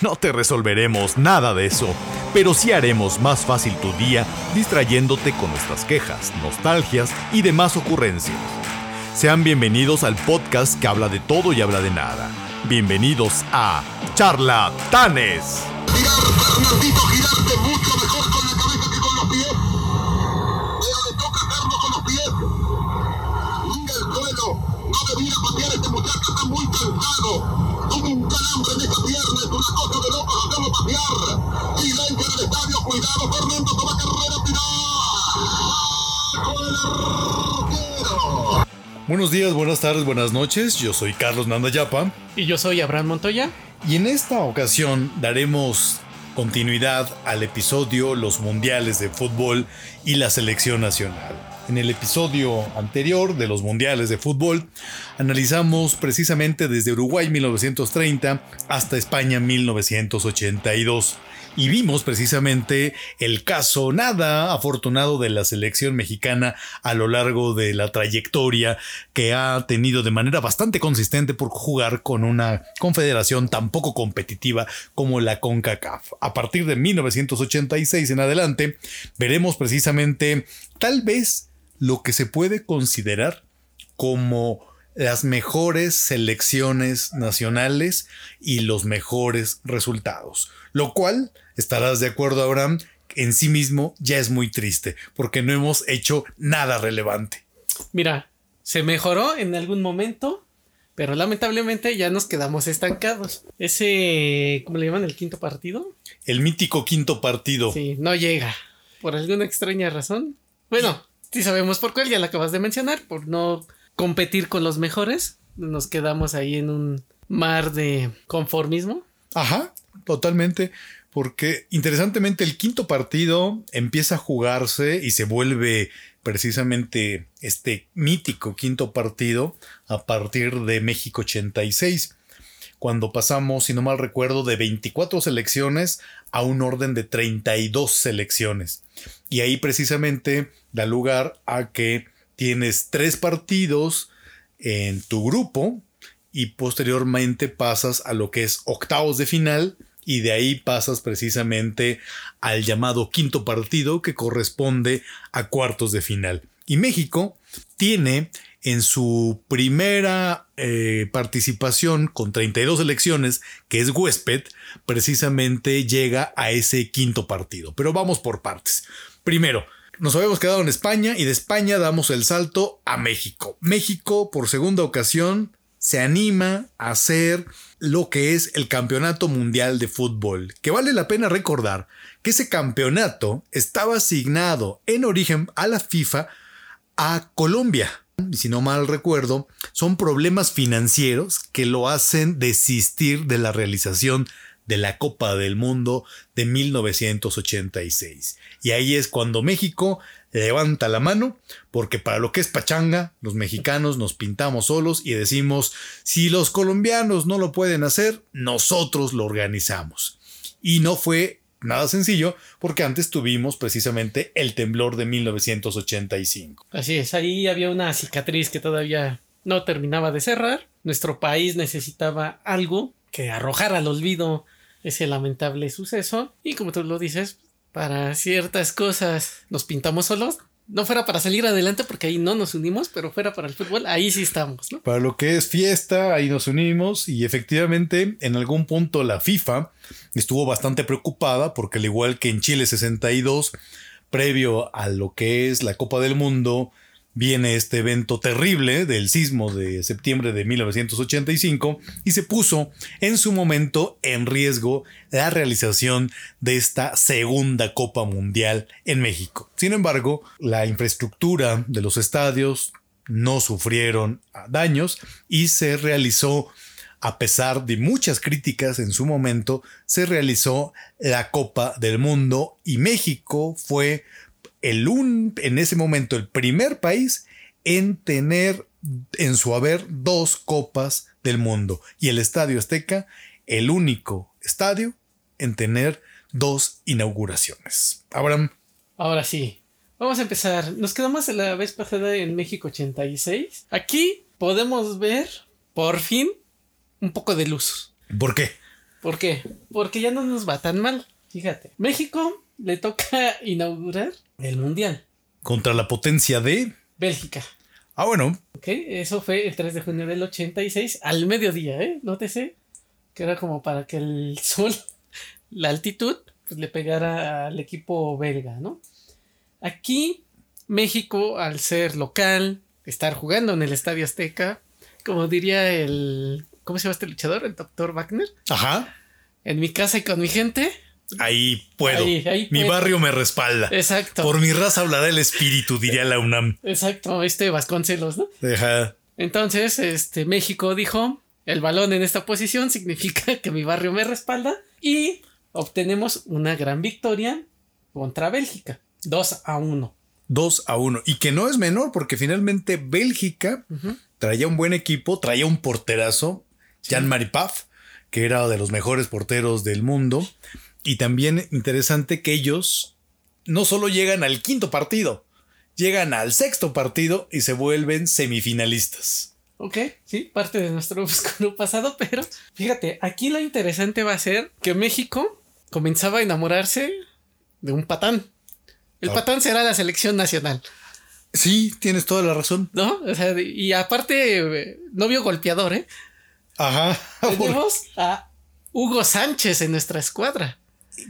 no te resolveremos nada de eso, pero sí haremos más fácil tu día distrayéndote con nuestras quejas, nostalgias y demás ocurrencias. Sean bienvenidos al podcast que habla de todo y habla de nada. Bienvenidos a Charlatanes. Una cosa de locos hacerlo patear. Silencio en el estadio, cuidado, Fernando, toma carrera, tirar. Con el arquero. Buenos días, buenas tardes, buenas noches. Yo soy Carlos Nandayapa Y yo soy Abraham Montoya. y en esta ocasión daremos continuidad al episodio Los Mundiales de Fútbol y la Selección Nacional. En el episodio anterior de los Mundiales de Fútbol analizamos precisamente desde Uruguay 1930 hasta España 1982 y vimos precisamente el caso nada afortunado de la selección mexicana a lo largo de la trayectoria que ha tenido de manera bastante consistente por jugar con una confederación tan poco competitiva como la CONCACAF. A partir de 1986 en adelante veremos precisamente tal vez lo que se puede considerar como las mejores selecciones nacionales y los mejores resultados. Lo cual, estarás de acuerdo, Abraham, en sí mismo ya es muy triste, porque no hemos hecho nada relevante. Mira, se mejoró en algún momento, pero lamentablemente ya nos quedamos estancados. Ese, ¿cómo le llaman? El quinto partido. El mítico quinto partido. Sí, no llega. Por alguna extraña razón. Bueno, sí sabemos por cuál, ya la acabas de mencionar, por no competir con los mejores. Nos quedamos ahí en un mar de conformismo. Ajá, totalmente. Porque interesantemente el quinto partido empieza a jugarse y se vuelve precisamente este mítico quinto partido a partir de México 86, cuando pasamos, si no mal recuerdo, de 24 selecciones a un orden de 32 selecciones. Y ahí precisamente da lugar a que tienes tres partidos en tu grupo y posteriormente pasas a lo que es octavos de final y de ahí pasas precisamente al llamado quinto partido que corresponde a cuartos de final. Y México tiene en su primera eh, participación con 32 elecciones, que es huésped, precisamente llega a ese quinto partido. Pero vamos por partes. Primero, nos habíamos quedado en España y de España damos el salto a México. México, por segunda ocasión, se anima a hacer lo que es el Campeonato Mundial de Fútbol, que vale la pena recordar que ese campeonato estaba asignado en origen a la FIFA a Colombia. Y si no mal recuerdo, son problemas financieros que lo hacen desistir de la realización de la Copa del Mundo de 1986. Y ahí es cuando México levanta la mano, porque para lo que es pachanga, los mexicanos nos pintamos solos y decimos, si los colombianos no lo pueden hacer, nosotros lo organizamos. Y no fue nada sencillo, porque antes tuvimos precisamente el temblor de 1985. Así es, ahí había una cicatriz que todavía no terminaba de cerrar. Nuestro país necesitaba algo que arrojara al olvido ese lamentable suceso. Y como tú lo dices, para ciertas cosas nos pintamos solos. No fuera para salir adelante porque ahí no nos unimos, pero fuera para el fútbol, ahí sí estamos. Para lo que es fiesta, ahí nos unimos y efectivamente en algún punto la FIFA estuvo bastante preocupada porque al igual que en Chile 62, previo a lo que es la Copa del Mundo, viene este evento terrible del sismo de septiembre de 1985 y se puso en su momento en riesgo la realización de esta segunda Copa Mundial en México. Sin embargo, la infraestructura de los estadios no sufrieron daños y se realizó a pesar de muchas críticas en su momento, se realizó la Copa del Mundo y México fue el un, en ese momento el primer país en tener en su haber dos copas del mundo y el Estadio Azteca el único estadio en tener dos inauguraciones. Abraham. Ahora sí, vamos a empezar. Nos quedamos la vez pasada en México 86. Aquí podemos ver, por fin, un poco de luz. ¿Por qué? ¿Por qué? Porque ya no nos va tan mal. Fíjate, México le toca inaugurar el Mundial. Contra la potencia de Bélgica. Ah, bueno. Ok, eso fue el 3 de junio del 86 al mediodía, ¿eh? Nótese que era como para que el sol, la altitud, pues le pegara al equipo belga, ¿no? Aquí, México, al ser local, estar jugando en el Estadio Azteca, como diría el. ¿Cómo se llama este luchador? El doctor Wagner. Ajá. En mi casa y con mi gente. Ahí puedo. Ahí, ahí mi barrio me respalda. Exacto. Por mi raza hablará el espíritu, diría la UNAM. Exacto, este Vasconcelos, ¿no? Ajá. Entonces, este, México dijo, el balón en esta posición significa que mi barrio me respalda y obtenemos una gran victoria contra Bélgica. 2 a 1. 2 a 1. Y que no es menor, porque finalmente Bélgica traía un buen equipo, traía un porterazo, Jean-Marie Paf, que era de los mejores porteros del mundo. Y también interesante que ellos no solo llegan al quinto partido, llegan al sexto partido y se vuelven semifinalistas. Ok, sí, parte de nuestro oscuro pasado, pero fíjate, aquí lo interesante va a ser que México comenzaba a enamorarse de un patán. El patán será la selección nacional, Sí, tienes toda la razón. ¿no? O sea, y aparte, eh, novio golpeador, ¿eh? Ajá. Tenemos a Hugo Sánchez en nuestra escuadra.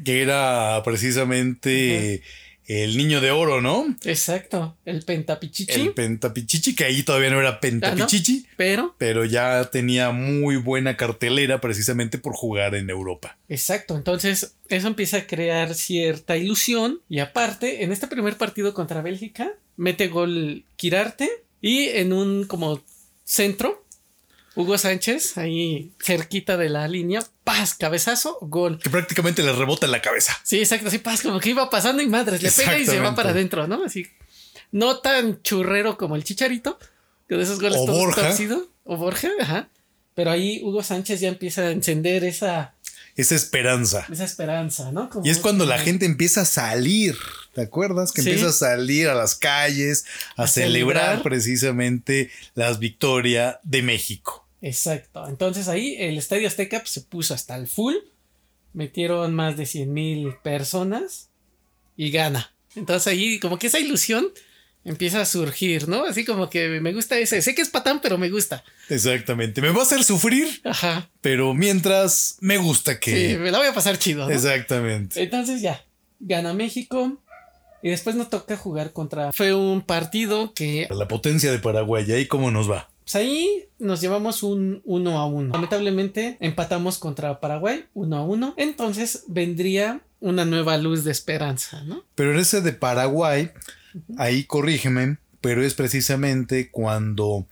Que era precisamente el niño de oro, ¿no? Exacto, el pentapichichi. El pentapichichi, que ahí todavía no era Ah, ¿no? pentapichichi, Pero, pero ya tenía muy buena cartelera precisamente por jugar en Europa. exacto, entonces eso empieza a crear cierta ilusión. Y aparte, en este primer partido contra Bélgica, mete gol Quirarte y en un como centro, Hugo Sánchez, ahí cerquita de la línea, paz, cabezazo, gol. Que prácticamente le rebota en la cabeza. Sí, exacto, así paz, como que iba pasando y madres, le pega y se va para adentro, ¿no? Así, no tan churrero como el Chicharito, que de esos goles O todo Borja. torcido, o Borja, ajá. Pero ahí Hugo Sánchez ya empieza a encender esa, Esa esperanza. esa esperanza, ¿no? Como- Y es cuando la gente empieza a salir, ¿te acuerdas? Que Sí. empieza a salir a las calles a, A celebrar celebrar. precisamente las victorias de México. Exacto. Entonces ahí el Estadio Azteca pues, se puso hasta el full. Metieron más de 100 mil personas y gana. Entonces ahí como que esa ilusión empieza a surgir, ¿no? Así como que me gusta ese. Sé que es patán, pero me gusta. Exactamente. Me va a hacer sufrir, Ajá. pero mientras me gusta Sí, que... me la voy a pasar chido. ¿no? Exactamente. Entonces ya, gana México. Y después nos toca jugar contra. Fue un partido que. La potencia de Paraguay, ¿ahí cómo nos va? Pues ahí nos llevamos un 1 a 1. Lamentablemente empatamos contra Paraguay 1 a 1. Entonces vendría una nueva luz de esperanza, ¿no? Pero en ese de Paraguay, ahí corrígeme, pero es precisamente cuando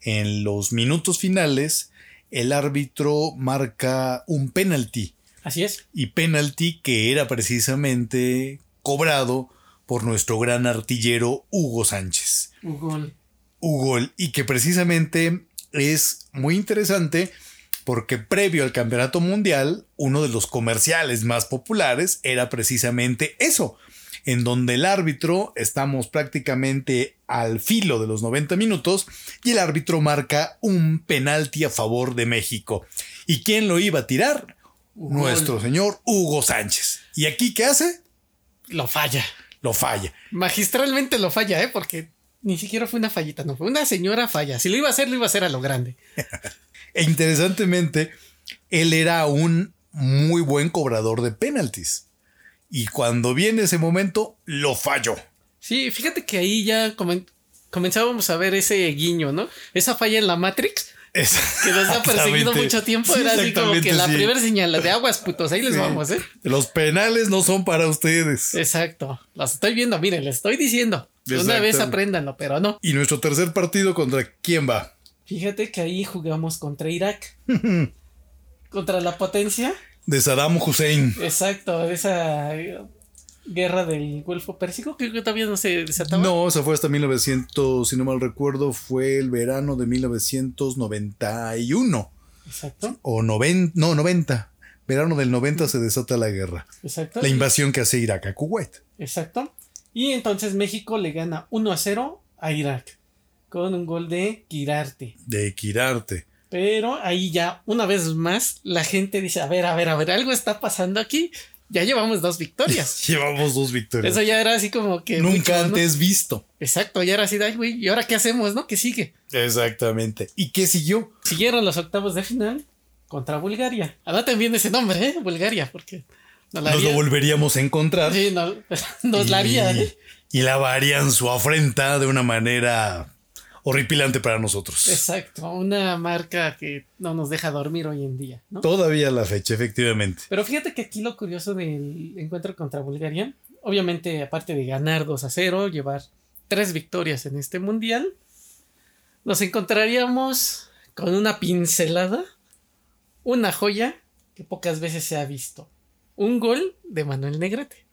en los minutos finales el árbitro marca un penalti. Así es. Y penalti que era precisamente cobrado por nuestro gran artillero Hugo Sánchez. Hugo. Hugo, y que precisamente es muy interesante porque previo al campeonato mundial, uno de los comerciales más populares era precisamente eso, en donde el árbitro, estamos prácticamente al filo de los 90 minutos, y el árbitro marca un penalti a favor de México. ¿Y quién lo iba a tirar? Nuestro señor Hugo Sánchez. ¿Y aquí qué hace? Lo falla. Lo falla. Magistralmente lo falla, ¿eh? Porque ni siquiera fue una fallita, no fue una señora falla. Si lo iba a hacer, lo iba a hacer a lo grande. E interesantemente, él era un muy buen cobrador de penaltis. Y cuando viene ese momento, lo falló. Sí, fíjate que ahí ya comen- comenzábamos a ver ese guiño, ¿no? Esa falla en la Matrix que nos ha perseguido mucho tiempo. Sí, era así como que la sí. primera señal la de aguas, putos, ahí les Sí. vamos, ¿eh? Los penales no son para ustedes. Exacto. Los estoy viendo, miren, les estoy diciendo. Una vez apréndanlo, pero no. Y nuestro tercer partido contra quién va? Fíjate que ahí jugamos contra Irak. contra la potencia. De Saddam Hussein. Exacto, de esa eh, guerra del Golfo Pérsico, que todavía no se desataba. No, se fue hasta 1900, si no mal recuerdo, fue el verano de 1991. Exacto. O 90, no, 90. Verano del 90 se desata la guerra. Exacto. La invasión que hace Irak a Kuwait. Exacto. Y entonces México le gana 1 a 0 a Irak. Con un gol de Kirarte. De Kirarte. Pero ahí ya, una vez más, la gente dice, a ver, a ver, a ver, algo está pasando aquí. Ya llevamos dos victorias. Llevamos dos victorias. Eso ya era así como que... Nunca mucho, ¿no? antes visto. Exacto, ya era así, güey, ¿y ahora qué hacemos, no? ¿Qué sigue? Exactamente. ¿Y qué siguió? Siguieron los octavos de final contra Bulgaria. Anoten bien ese nombre, ¿eh? Bulgaria, porque... Nos, la Nos lo volveríamos a encontrar. Sí, no- nos la haría, y, ¿eh? y lavarían su afrenta de una manera horripilante para nosotros. Exacto, una marca que no nos deja dormir hoy en día, ¿no? Todavía la fecha, efectivamente. Pero fíjate que aquí lo curioso del encuentro contra Bulgaria, obviamente aparte de ganar 2 a 0, llevar tres victorias en este mundial, nos encontraríamos con una pincelada, una joya que pocas veces se ha visto. Un gol de Manuel Negrete,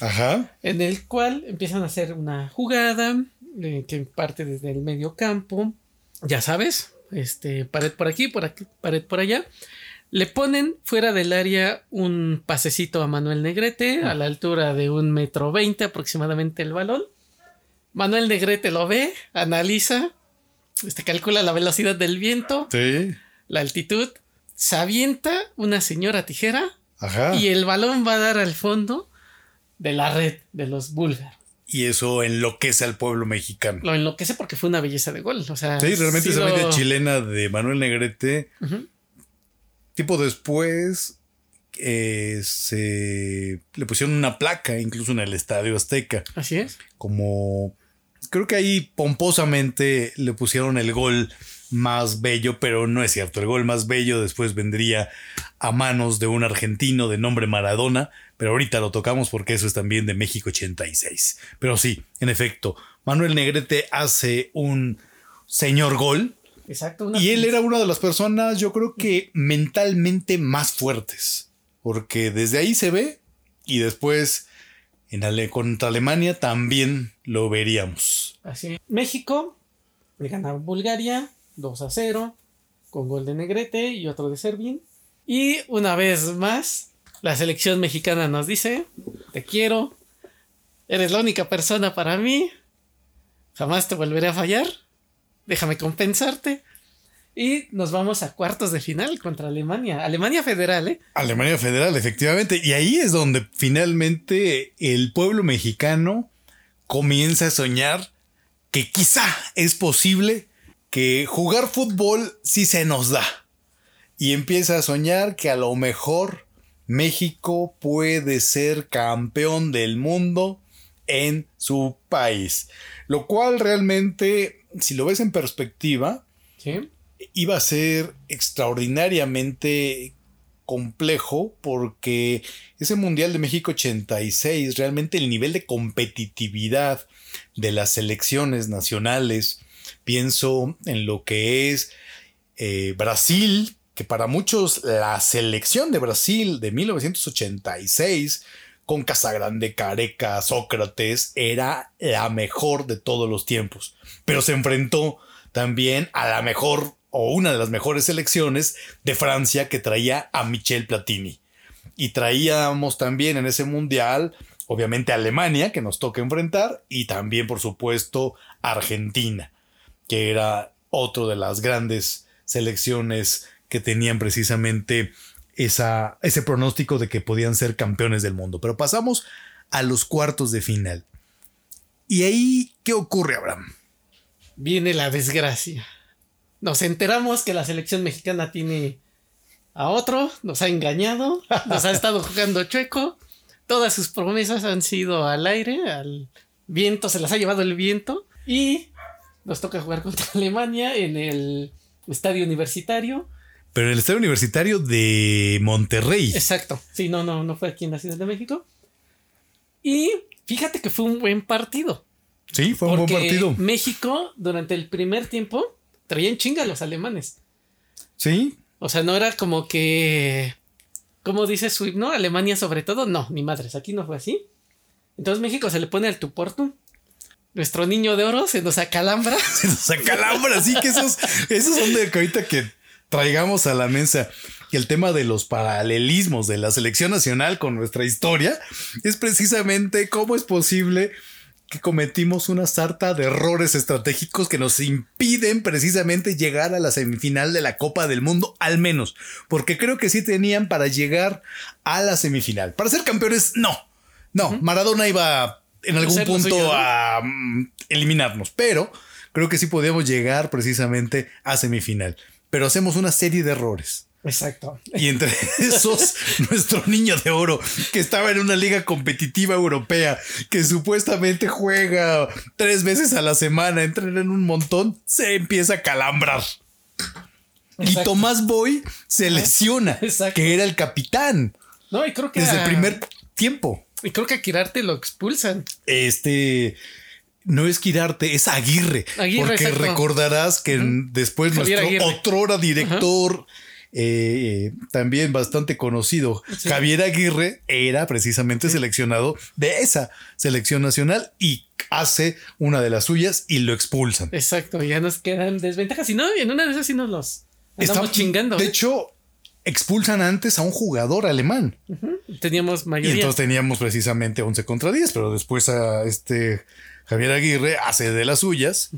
Ajá. en el cual empiezan a hacer una jugada eh, que parte desde el medio campo, ya sabes, este, pared por aquí, por aquí, pared por allá. Le ponen fuera del área un pasecito a Manuel Negrete a la altura de un metro veinte aproximadamente el balón. Manuel Negrete lo ve, analiza, este, calcula la velocidad del viento, Sí. la altitud, se avienta una señora tijera Ajá. y el balón va a dar al fondo de la red de los búlgaros. Y eso enloquece al pueblo mexicano. Lo enloquece porque fue una belleza de gol. O sea, Sí, realmente esa media chilena de Manuel Negrete, tipo después eh, se le pusieron una placa incluso en el Estadio Azteca, Así es. como creo que ahí pomposamente le pusieron el gol más bello, pero no es cierto, el gol más bello después vendría a manos de un argentino de nombre Maradona, pero ahorita lo tocamos porque eso es también de México 86. Pero sí, en efecto, Manuel Negrete hace un señor gol, Exacto. una y él era una de las personas, yo creo que mentalmente más fuertes, porque desde ahí se ve y después en Ale- contra Alemania también lo veríamos. Así. México le gana a Bulgaria 2 a 0 con gol de Negrete y otro de Servin. Y una vez más, la selección mexicana nos dice, te quiero, eres la única persona para mí, jamás te volveré a fallar, déjame compensarte. Y nos vamos a cuartos de final contra Alemania. Alemania Federal, ¿eh? Alemania Federal, efectivamente, y ahí es donde finalmente el pueblo mexicano comienza a soñar que quizá es posible que jugar fútbol sí se nos da. Y empieza a soñar que a lo mejor México puede ser campeón del mundo en su país. Lo cual realmente, si lo ves en perspectiva, Sí. iba a ser extraordinariamente complejo porque ese Mundial de México 86, realmente el nivel de competitividad de las selecciones nacionales, pienso en lo que es eh, Brasil, que para muchos la selección de Brasil de 1986 con Casagrande, Careca, Sócrates, era la mejor de todos los tiempos. Pero se enfrentó también a la mejor o una de las mejores selecciones de Francia que traía a Michel Platini. Y traíamos también en ese mundial, obviamente, Alemania, que nos toca enfrentar, y también, por supuesto, Argentina, que era otro de las grandes selecciones que tenían precisamente esa, ese pronóstico de que podían ser campeones del mundo. Pero pasamos a los cuartos de final. ¿Y ahí qué ocurre, Abraham? viene la desgracia. Nos enteramos que la selección mexicana tiene a otro, nos ha engañado, nos ha estado jugando chueco. Todas sus promesas han sido al aire, al viento, se las ha llevado el viento. Y nos toca jugar contra Alemania en el estadio universitario. Pero en el estadio universitario de Monterrey. Exacto. Sí, no, no, no fue aquí en la Ciudad de México. Y fíjate que fue un buen partido. Sí, fue un buen partido. México, durante el primer tiempo, traían chinga los alemanes. Sí, O sea, no era como que. ¿Cómo dice su himno? Alemania sobre todo. No, ni madres, aquí no fue así. Entonces México se le pone al tu por tú. Nuestro niño de oro se nos acalambra. se nos acalambra. Así que esos, esos son de que ahorita que traigamos a la mesa. Y el tema de los paralelismos de la selección nacional con nuestra historia es precisamente cómo es posible que cometimos una sarta de errores estratégicos que nos impiden precisamente llegar a la semifinal de la Copa del Mundo, al menos. Porque creo que sí tenían para llegar a la semifinal. Para ser campeones, no. No, Maradona iba en algún Ser punto a mm, eliminarnos, pero creo que sí podíamos llegar precisamente a semifinal. Pero hacemos una serie de errores. Exacto. Y entre esos, nuestro niño de oro, que estaba en una liga competitiva europea, que supuestamente juega tres veces a la semana, entrena en un montón, se empieza a calambrar. Y. Tomás Boy se lesiona, Exacto. que era el capitán No, y creo que. desde el primer tiempo. Y creo que a Quirarte lo expulsan. Este no es Quirarte, es Aguirre. Aguirre, porque exacto. recordarás que después Javier nuestro Aguirre. otrora director, eh, también bastante conocido, Sí. Javier Aguirre, era precisamente seleccionado de esa selección nacional y hace una de las suyas y lo expulsan. Exacto, ya nos quedan desventajas. Si no, en una de esas sí nos los Está- chingando. De ¿eh? hecho, expulsan antes a un jugador alemán. Teníamos Y mayoría. entonces teníamos precisamente 11 contra 10, pero después a este Javier Aguirre hace de las suyas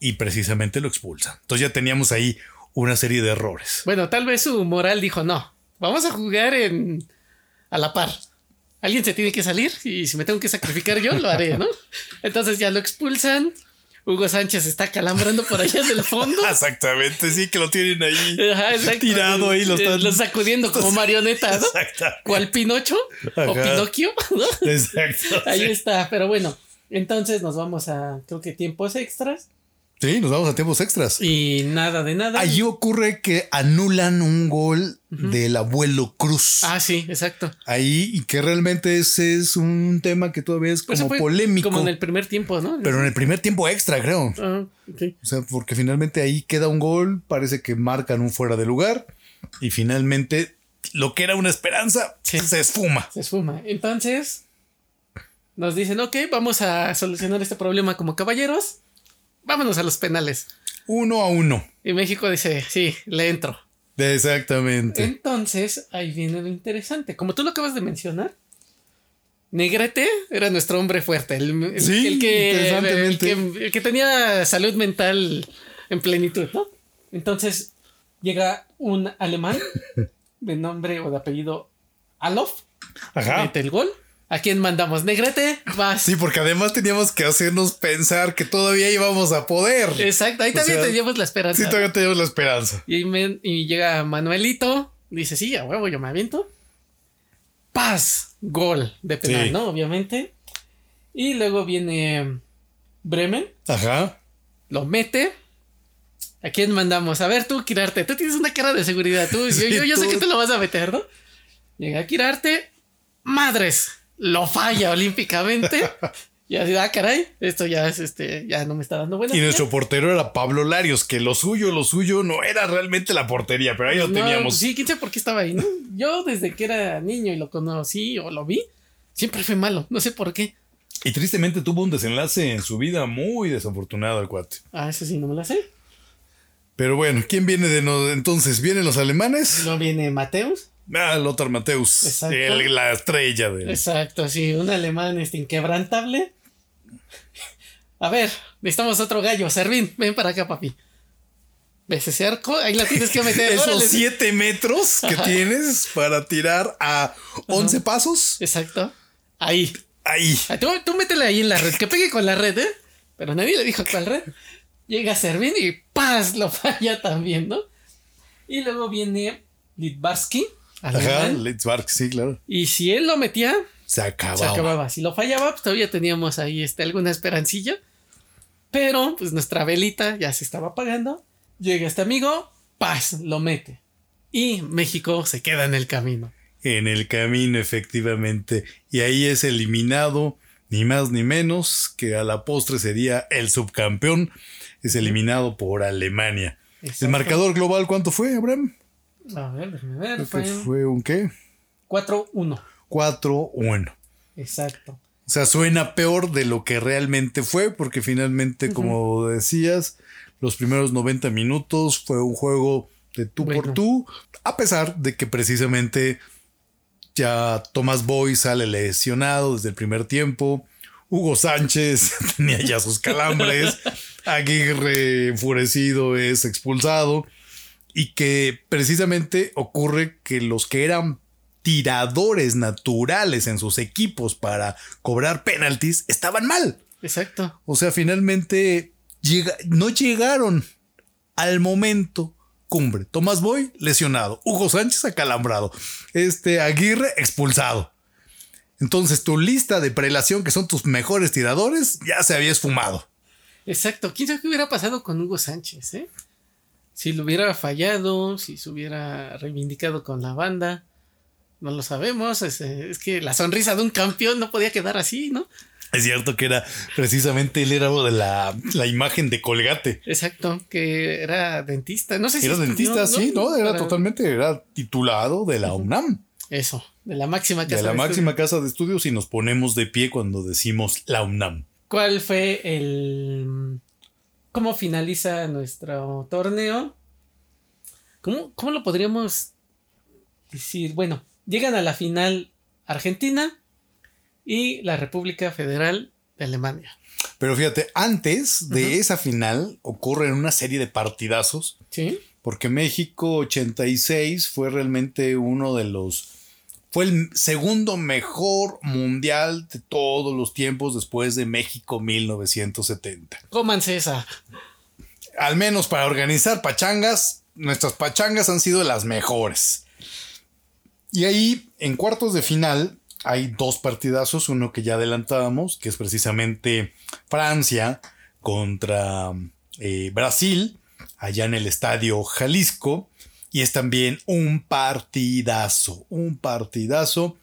y precisamente lo expulsa. Entonces ya teníamos ahí una serie de errores. Bueno, tal vez su moral dijo, no, vamos a jugar en a la par. Alguien se tiene que salir y si me tengo que sacrificar yo, lo haré, ¿no? Entonces ya lo expulsan. Hugo Sánchez está calambrando por allá del fondo. Exactamente, sí, que lo tienen ahí Ajá, tirado ahí, lo están... lo sacudiendo como marioneta, ¿no? ¿Cuál Pinocho? ¿O. Pinocchio? ¿no? Exacto. Ahí sí. está, pero bueno. Entonces nos vamos a, creo que tiempos extras. Sí, nos vamos a tiempos extras. Y nada de nada. Allí ocurre que anulan un gol del abuelo Cruz. Ah, sí, exacto. Ahí, y que realmente ese es un tema que todavía es como polémico. Como en el primer tiempo, ¿no? Pero en el primer tiempo extra, creo. Ok. O sea, porque finalmente ahí queda un gol, parece que marcan un fuera de lugar y finalmente lo que era una esperanza Sí. se esfuma. Se esfuma. Entonces, nos dicen, ok, vamos a solucionar este problema como caballeros. Vámonos a los penales. Uno a uno. Y México dice, sí, le entro. Exactamente. Entonces, ahí viene lo interesante. Como tú lo acabas de mencionar, Negrete era nuestro hombre fuerte. El, el- Sí, el que, interesantemente. el que- el que tenía salud mental en plenitud, ¿no? Entonces, llega un alemán de nombre o de apellido Alof, Ajá. mete el gol. ¿A quién mandamos? Negrete, vas. Sí, porque además teníamos que hacernos pensar que todavía íbamos a poder. Exacto, ahí O también sea, teníamos la esperanza. Sí, todavía teníamos la esperanza. Y, me- y llega Manuelito, dice, sí, a huevo, yo me aviento. Paz, gol de penal, Sí. ¿no? Obviamente. Y luego viene Bremen, Ajá. lo mete. ¿A quién mandamos? A ver, tú, Kirarte, tú tienes una cara de seguridad. Tú, yo- Sí, yo, yo sé tú. que tú lo vas a meter, ¿no? Llega Kirarte, madres, lo falla olímpicamente. y así, ah, caray, esto ya es este, ya no me está dando buena. Y nuestro portero era Pablo Larios, que lo suyo, lo suyo no era realmente la portería, pero ahí lo No, teníamos. Sí, quién sabe por qué estaba ahí, ¿no? Yo desde que era niño y lo conocí o lo vi, siempre fue malo. No sé por qué. Y tristemente tuvo un desenlace en su vida muy desafortunado el cuate. Ah, eso sí, no me la sé. Pero bueno, ¿quién viene de no- entonces? ¿Vienen los alemanes? Luego viene Mateus. Ah, Lothar Mateus. Exacto. el- la estrella del. Exacto, sí, un alemán este, inquebrantable. A ver, necesitamos otro gallo. Servín, ven para acá, papi. ¿Ves ese arco? Ahí la tienes que meter. Esos órale. siete metros que Ajá. tienes para tirar a 11 pasos. Exacto. Ahí. Ahí. Ah, Tú, tú métele ahí en la red, que pegue con la red, ¿eh? Pero nadie le dijo cuál red. Llega Servín y ¡paz! Lo falla también, ¿no? Y luego viene Litvarsky, Ajá, alemán, Litzbark, sí, claro. y si él lo metía, Se acababa. se acababa. Si lo fallaba, pues todavía teníamos ahí este, alguna esperancilla. Pero, pues nuestra velita ya se estaba apagando. Llega este amigo, ¡paz! Lo mete. Y México se queda en el camino. En el camino, efectivamente. Y ahí es eliminado ni más ni menos que a la postre sería el subcampeón, es eliminado por Alemania. ¿El Exacto. marcador global cuánto fue, Abraham? A ver, déjame ver. Creo Fue que fue un qué? 4-1. 4-1. Exacto. O sea, suena peor de lo que realmente fue, porque finalmente, como decías, los primeros 90 minutos fue un juego de tú por tú, a pesar de que precisamente ya Tomás Boy sale lesionado desde el primer tiempo, Hugo Sánchez tenía ya sus calambres, Aguirre enfurecido es expulsado, y que precisamente ocurre que los que eran tiradores naturales en sus equipos para cobrar penaltis estaban mal. Exacto. O sea, finalmente llega- no llegaron al momento cumbre. Tomás Boy lesionado, Hugo Sánchez acalambrado, este Aguirre expulsado. Entonces tu lista de prelación, que son tus mejores tiradores, ya se había esfumado. Exacto. ¿Quién sabe qué hubiera pasado con Hugo Sánchez, eh? Si lo hubiera fallado, si se hubiera reivindicado con la banda. No lo sabemos. Es, eh, es que la sonrisa de un campeón no podía quedar así, ¿no? Es cierto que era precisamente él era de la, la imagen de Colgate. Exacto. Que era dentista. No sé si. Era dentista, sí, ¿no? Era Para- totalmente, era titulado de la UNAM, Eso. De la máxima casa de la de máxima casa de estudios y nos ponemos de pie cuando decimos la UNAM. ¿Cuál fue el. ¿Cómo finaliza nuestro torneo? ¿Cómo, cómo lo podríamos decir? Bueno, llegan a la final Argentina y la República Federal de Alemania. Pero fíjate, antes de esa final ocurren una serie de partidazos, ¿Sí? porque México 86 fue realmente uno de los... Fue el segundo mejor mundial de todos los tiempos después de México 1970. Cómanse esa. Al menos para organizar pachangas, nuestras pachangas han sido las mejores. Y ahí, en cuartos de final, hay dos partidazos, uno que ya adelantábamos, que es precisamente Francia contra eh, Brasil, allá en el estadio Jalisco, y es también un partidazo, un partidazo.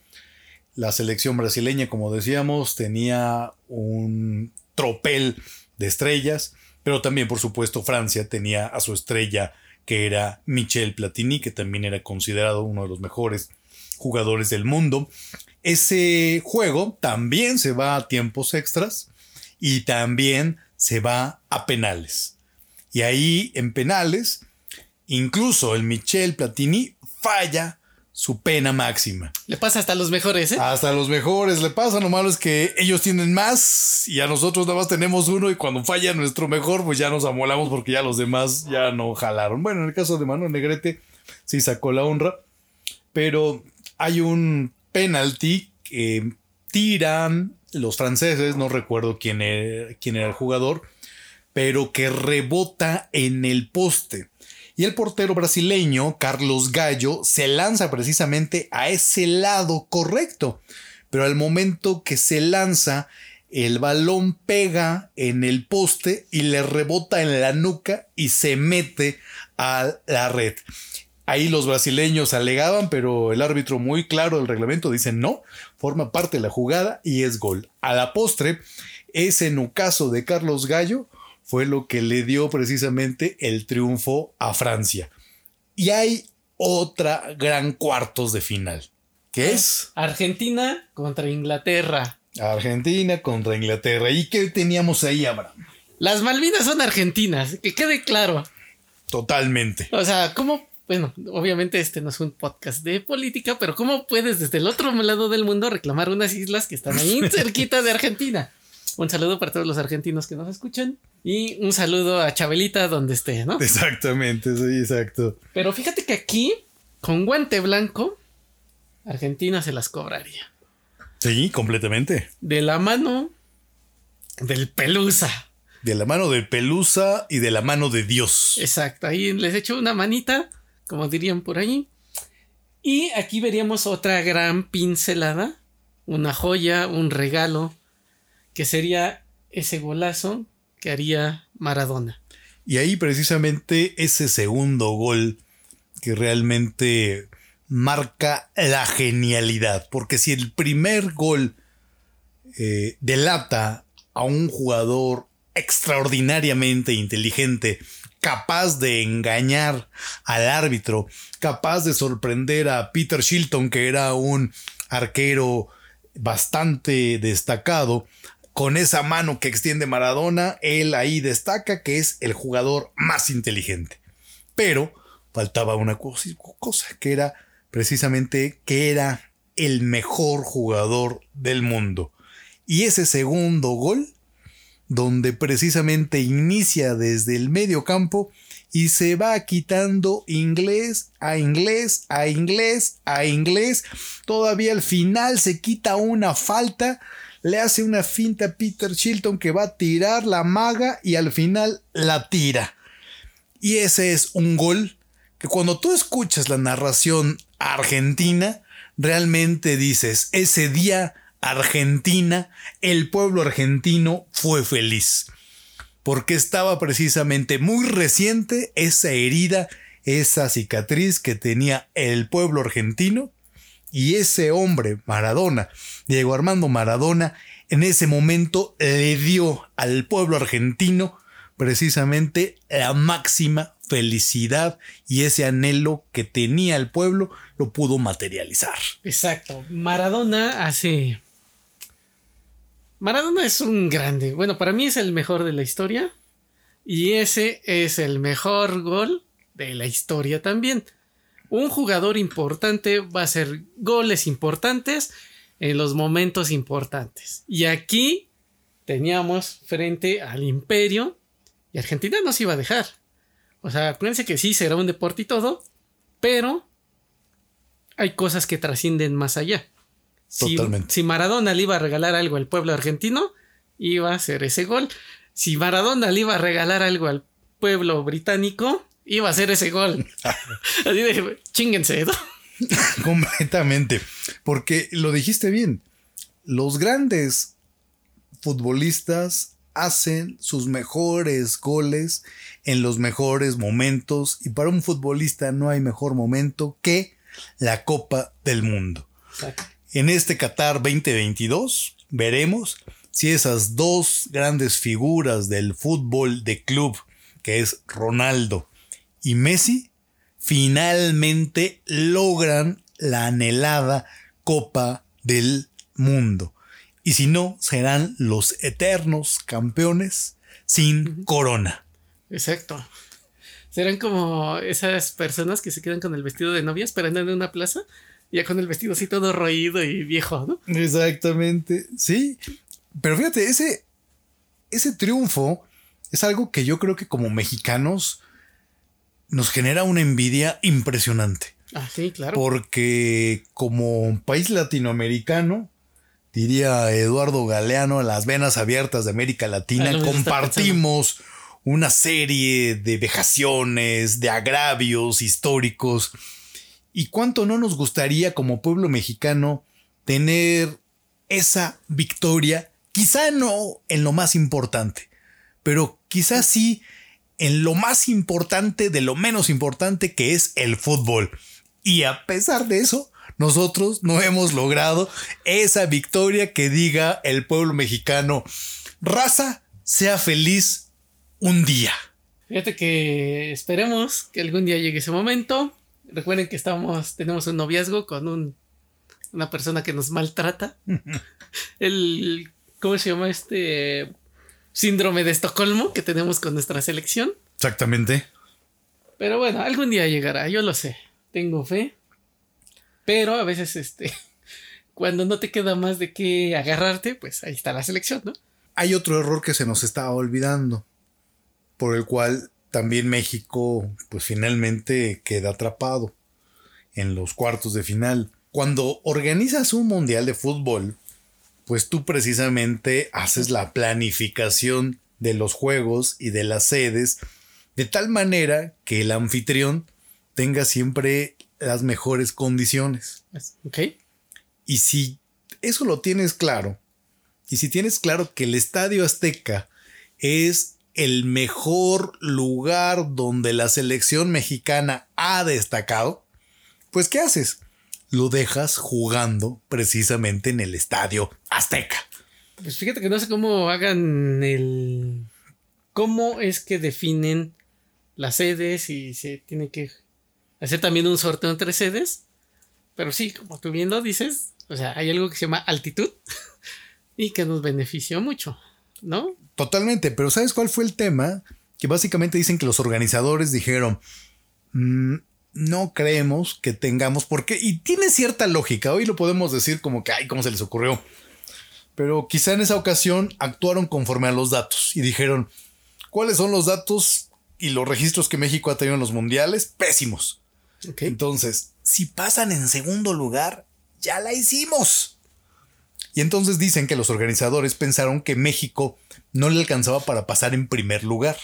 La selección brasileña, como decíamos, tenía un tropel de estrellas, pero también, por supuesto, Francia tenía a su estrella, que era Michel Platini, que también era considerado uno de los mejores jugadores del mundo. Ese juego también se va a tiempos extras y también se va a penales. Y ahí en penales, incluso el Michel Platini falla su pena máxima. Le pasa hasta a los mejores, ¿eh? Hasta los mejores le pasa, lo malo es que ellos tienen más y a nosotros nada más tenemos uno y cuando falla nuestro mejor pues ya nos amolamos porque ya los demás ya no jalaron. Bueno, en el caso de Manuel Negrete sí sacó la honra, pero hay un penalti que tiran los franceses, no recuerdo quién era, quién era el jugador, pero que rebota en el poste. Y el portero brasileño, Carlos Gallo, se lanza precisamente a ese lado correcto. Pero al momento que se lanza, el balón pega en el poste y le rebota en la nuca y se mete a la red. Ahí los brasileños alegaban, pero el árbitro muy claro del reglamento dice no, forma parte de la jugada y es gol. A la postre, ese nucazo de Carlos Gallo fue lo que le dio precisamente el triunfo a Francia. Y hay otra gran cuartos de final, que es Argentina contra Inglaterra. Argentina contra Inglaterra. ¿Y qué teníamos ahí, Abraham? Las Malvinas son argentinas, que quede claro. Totalmente. O sea, ¿cómo? Bueno, obviamente este no es un podcast de política, pero ¿cómo puedes desde el otro lado del mundo reclamar unas islas que están ahí cerquita de Argentina? Un saludo para todos los argentinos que nos escuchan y un saludo a Chabelita donde esté, ¿no? Exactamente, sí, exacto. Pero fíjate que aquí, con guante blanco, Argentina se las cobraría. Sí, completamente. De la mano del Pelusa. De la mano del Pelusa y de la mano de Dios. Exacto, ahí les echo una manita, como dirían por ahí. Y aquí veríamos otra gran pincelada, una joya, un regalo, que sería ese golazo que haría Maradona. Y ahí precisamente ese segundo gol que realmente marca la genialidad. Porque si el primer gol eh, delata a un jugador extraordinariamente inteligente, capaz de engañar al árbitro, capaz de sorprender a Peter Shilton, que era un arquero bastante destacado, con esa mano que extiende Maradona, él ahí destaca que es el jugador más inteligente. Pero faltaba una cosa, que era precisamente que era el mejor jugador del mundo. Y ese segundo gol, donde precisamente inicia desde el medio campo y se va quitando inglés a inglés a inglés a inglés, todavía al final se quita una falta, le hace una finta a Peter Shilton que va a tirar la maga y al final la tira. Y ese es un gol que cuando tú escuchas la narración argentina, realmente dices, ese día Argentina, el pueblo argentino fue feliz, porque estaba precisamente muy reciente esa herida, esa cicatriz que tenía el pueblo argentino, y ese hombre, Maradona, Diego Armando Maradona, en ese momento le dio al pueblo argentino precisamente la máxima felicidad y ese anhelo que tenía el pueblo lo pudo materializar. Exacto. Maradona hace... Maradona es un grande. Bueno, para mí es el mejor de la historia. Y ese es el mejor gol de la historia también. Un jugador importante va a hacer goles importantes en los momentos importantes. Y aquí teníamos frente al imperio y Argentina no se iba a dejar. O sea, acuérdense que sí, será un deporte y todo, pero hay cosas que trascienden más allá. Si, Totalmente. Si Maradona le iba a regalar algo al pueblo argentino, iba a ser ese gol. Si Maradona le iba a regalar algo al pueblo británico, iba a ser ese gol. Así de, chinguense, Completamente. Porque lo dijiste bien. Los grandes futbolistas hacen sus mejores goles en los mejores momentos y para un futbolista no hay mejor momento que la Copa del Mundo. En este Qatar 2022 veremos si esas dos grandes figuras del fútbol de club, que es Ronaldo y Messi, finalmente logran la anhelada Copa del Mundo y si no, serán los eternos campeones sin corona. Exacto. Serán como esas personas que se quedan con el vestido de novia esperando en una plaza, ya con el vestido así todo roído y viejo, ¿no? Exactamente, sí. Pero fíjate, ese, ese triunfo es algo que yo creo que como mexicanos nos genera una envidia impresionante. Ah, sí, claro. Porque como país latinoamericano, diría Eduardo Galeano, las venas abiertas de América Latina, compartimos una serie de vejaciones, de agravios históricos. ¿Y cuánto no nos gustaría como pueblo mexicano tener esa victoria? Quizá no en lo más importante, pero quizá sí en lo más importante de lo menos importante que es el fútbol. Y a pesar de eso, nosotros no hemos logrado esa victoria que diga el pueblo mexicano, raza, sea feliz un día. Fíjate que esperemos que algún día llegue ese momento. Recuerden que estamos, tenemos un noviazgo con un, una persona que nos maltrata. el, ¿cómo se llama este síndrome de Estocolmo que tenemos con nuestra selección? Exactamente. Pero bueno, algún día llegará, yo lo sé. Tengo fe. Pero a veces, este, cuando no te queda más de qué agarrarte, pues ahí está la selección, ¿no? Hay otro error que se nos estaba olvidando, por el cual también México, pues finalmente queda atrapado en los cuartos de final. Cuando organizas un mundial de fútbol, pues tú precisamente haces la planificación de los juegos y de las sedes de tal manera que el anfitrión tenga siempre las mejores condiciones. Ok. Y si eso lo tienes claro, y si tienes claro que el Estadio Azteca es el mejor lugar donde la selección mexicana ha destacado, pues ¿qué haces? Lo dejas jugando precisamente en el Estadio Azteca. Pues fíjate que no sé cómo hagan el. ¿Cómo es que definen las sedes y se tiene que hacer también un sorteo entre sedes? Pero sí, como tú bien lo dices, o sea, hay algo que se llama altitud y que nos benefició mucho, ¿no? Totalmente, pero ¿sabes cuál fue el tema? Que básicamente dicen que los organizadores dijeron, "Mm, no creemos que tengamos, porque, y tiene cierta lógica, hoy lo podemos decir como que, ay, ¿cómo se les ocurrió? Pero quizá en esa ocasión actuaron conforme a los datos y dijeron, ¿cuáles son los datos y los registros que México ha tenido en los mundiales? Pésimos. Entonces, si pasan en segundo lugar, ya la hicimos. Y entonces dicen que los organizadores pensaron que México no le alcanzaba para pasar en primer lugar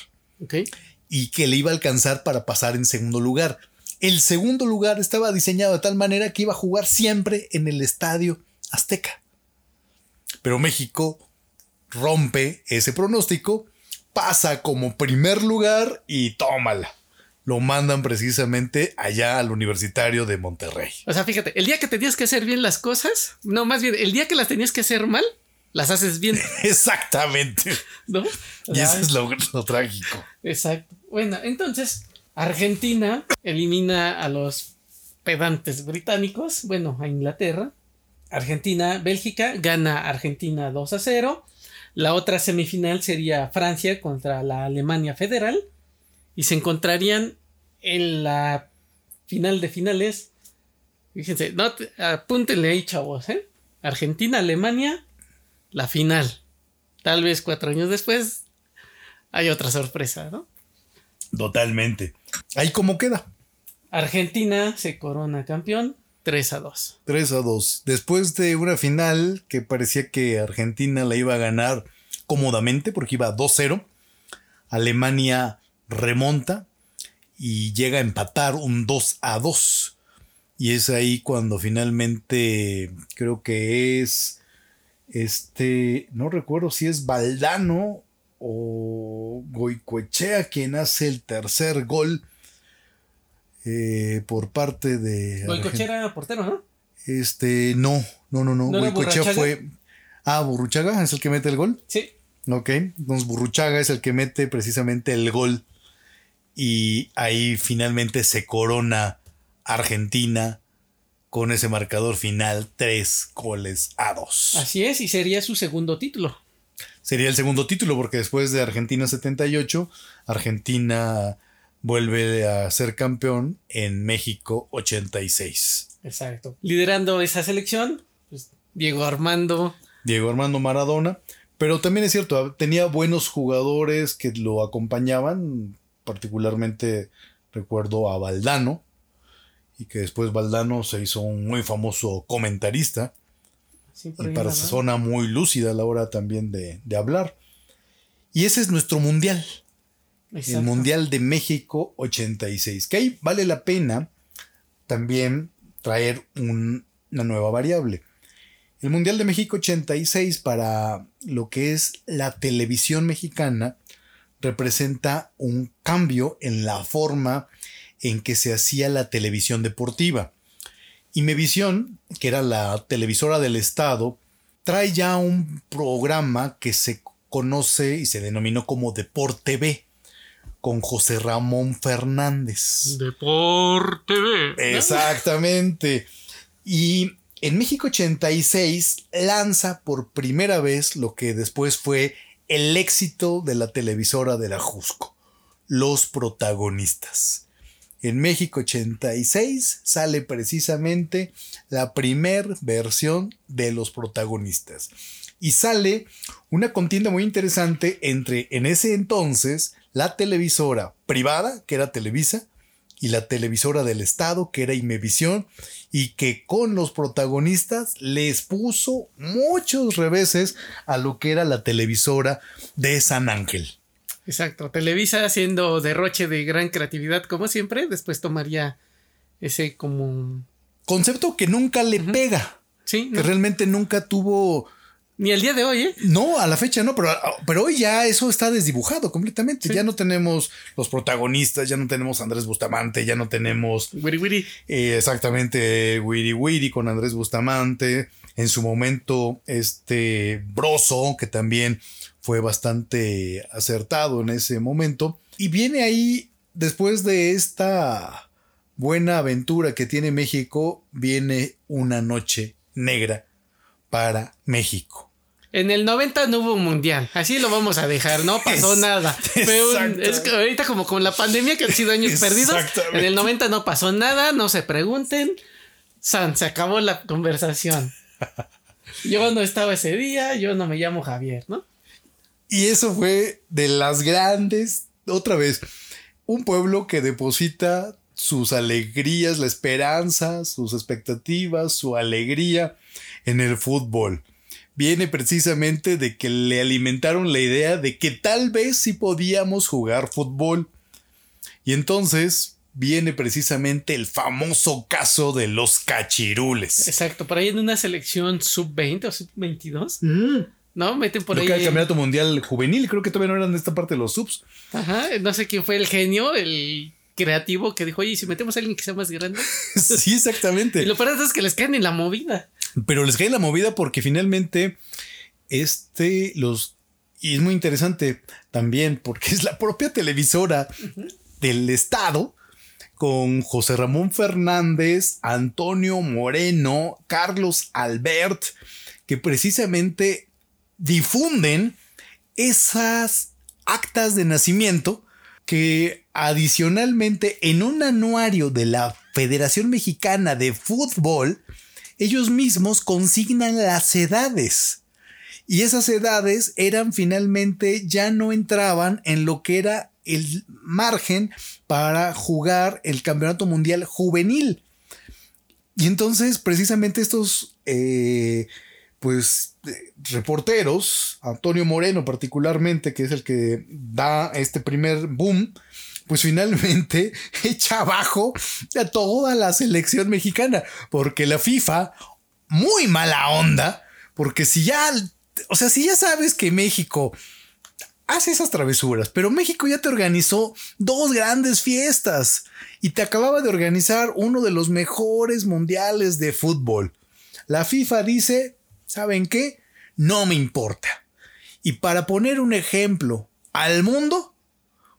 y que le iba a alcanzar para pasar en segundo lugar. El segundo lugar estaba diseñado de tal manera que iba a jugar siempre en el estadio Azteca. Pero México rompe ese pronóstico, pasa como primer lugar y tómala. Lo mandan precisamente allá al Universitario de Monterrey. O sea, fíjate, el día que tenías que hacer bien las cosas, no, más bien, el día que las tenías que hacer mal, las haces bien, Exactamente. ¿no? Y eso es lo, lo trágico. Exacto. Bueno, entonces, Argentina elimina a los pedantes británicos, bueno, a Inglaterra. Argentina, Bélgica, gana Argentina 2 a 0. La otra semifinal sería Francia contra la Alemania Federal. Y se encontrarían en la final de finales. Fíjense, apúntenle ahí, chavos, ¿eh? Argentina, Alemania, la final. Tal vez cuatro años después hay otra sorpresa, ¿no? Totalmente. Ahí como queda. Argentina se corona campeón 3 a 2. 3 a 2. Después de una final que parecía que Argentina la iba a ganar cómodamente porque iba 2-0, Alemania remonta y llega a empatar un 2 a 2. Y es ahí cuando finalmente creo que es este, no recuerdo si es Valdano o Goicoechea quien hace el tercer gol eh, por parte de Goicochea portero, ¿no? este, no, no, no, no. ¿No era Goicoechea fue. Ah, Burruchaga es el que mete el gol. Sí. Ok. Entonces Burruchaga es el que mete precisamente el gol. Y ahí finalmente se corona Argentina con ese marcador final, tres goles a dos. Así es, y sería su segundo título. Sería el segundo título, porque después de Argentina 78, Argentina vuelve a ser campeón en México 86. Exacto. Liderando esa selección, pues, Diego Armando. Diego Armando Maradona. Pero también es cierto, tenía buenos jugadores que lo acompañaban. Particularmente recuerdo a Valdano. Y que después Valdano se hizo un muy famoso comentarista. Y para persona muy lúcida a la hora también de, de hablar. Y ese es nuestro mundial. El. Mundial de México 86. Que ahí vale la pena también traer un- una nueva variable. El Mundial de México 86 para lo que es la televisión mexicana representa un cambio en la forma en que se hacía la televisión deportiva. Imevisión, que era la televisora del Estado, trae ya un programa que se conoce y se denominó como Deport TV con José Ramón Fernández. Deporte B. Exactamente. Y en México 86 lanza por primera vez lo que después fue el éxito de la televisora de la Jusco, Los protagonistas. En México 86 sale precisamente la primer versión de Los protagonistas. Y sale una contienda muy interesante entre en ese entonces la televisora privada, que era Televisa, y la televisora del Estado, que era Imevisión, y que con los protagonistas les puso muchos reveses a lo que era la televisora de San Ángel. Exacto. Televisa haciendo derroche de gran creatividad, como siempre. Después tomaría ese como. Concepto que nunca le pega, Sí, que ¿no? realmente nunca tuvo Ni el día de hoy, ¿eh? No, a la fecha no, pero, pero hoy ya eso está desdibujado completamente. Ya no tenemos los protagonistas, ya no tenemos a Andrés Bustamante, ya no tenemos. Wiri wiri. eh, exactamente Wiri Wiri con Andrés Bustamante. En su momento, este Broso, que también fue bastante acertado en ese momento. Y viene ahí, después de esta buena aventura que tiene México, viene una noche negra para México. En el 90 no hubo mundial, así lo vamos a dejar, no pasó Es- nada. Fue un- es que ahorita como con la pandemia que han sido años perdidos, en el 90 no pasó nada, no se pregunten. San, se acabó la conversación. Yo no estaba ese día, yo no me llamo Javier, ¿no? Y eso fue de las grandes, otra vez, un pueblo que deposita sus alegrías, la esperanza, sus expectativas, su alegría en el fútbol. Viene precisamente de que le alimentaron la idea de que tal vez sí podíamos jugar fútbol. Y entonces viene precisamente el famoso caso de los cachirules. Exacto, por ahí en una selección sub-20 o sub-22, ¿no? Meten por Lo ahí. que el campeonato mundial juvenil, creo que todavía no eran de esta parte de los subs. Ajá, no sé quién fue el genio, el creativo que dijo, oye, ¿y si metemos a alguien que sea más grande. sí, exactamente. Y lo peor es que les caen en la movida. Pero les cae la movida porque finalmente este los y es muy interesante también porque es la propia televisora del estado con José Ramón Fernández, Antonio Moreno, Carlos Albert, que precisamente difunden esas actas de nacimiento que adicionalmente en un anuario de la Federación Mexicana de Fútbol, ellos mismos consignan las edades. Y esas edades eran finalmente, ya no entraban en lo que era el margen para jugar el Campeonato Mundial Juvenil. Y entonces, precisamente estos, eh, pues, reporteros, Antonio Moreno particularmente, que es el que da este primer boom, pues finalmente echa abajo a toda la selección mexicana, porque la FIFA, muy mala onda, porque si ya, o sea, si ya sabes que México hace esas travesuras, pero México ya te organizó dos grandes fiestas y te acababa de organizar uno de los mejores mundiales de fútbol. La FIFA dice, ¿saben qué? No me importa. Y para poner un ejemplo al mundo,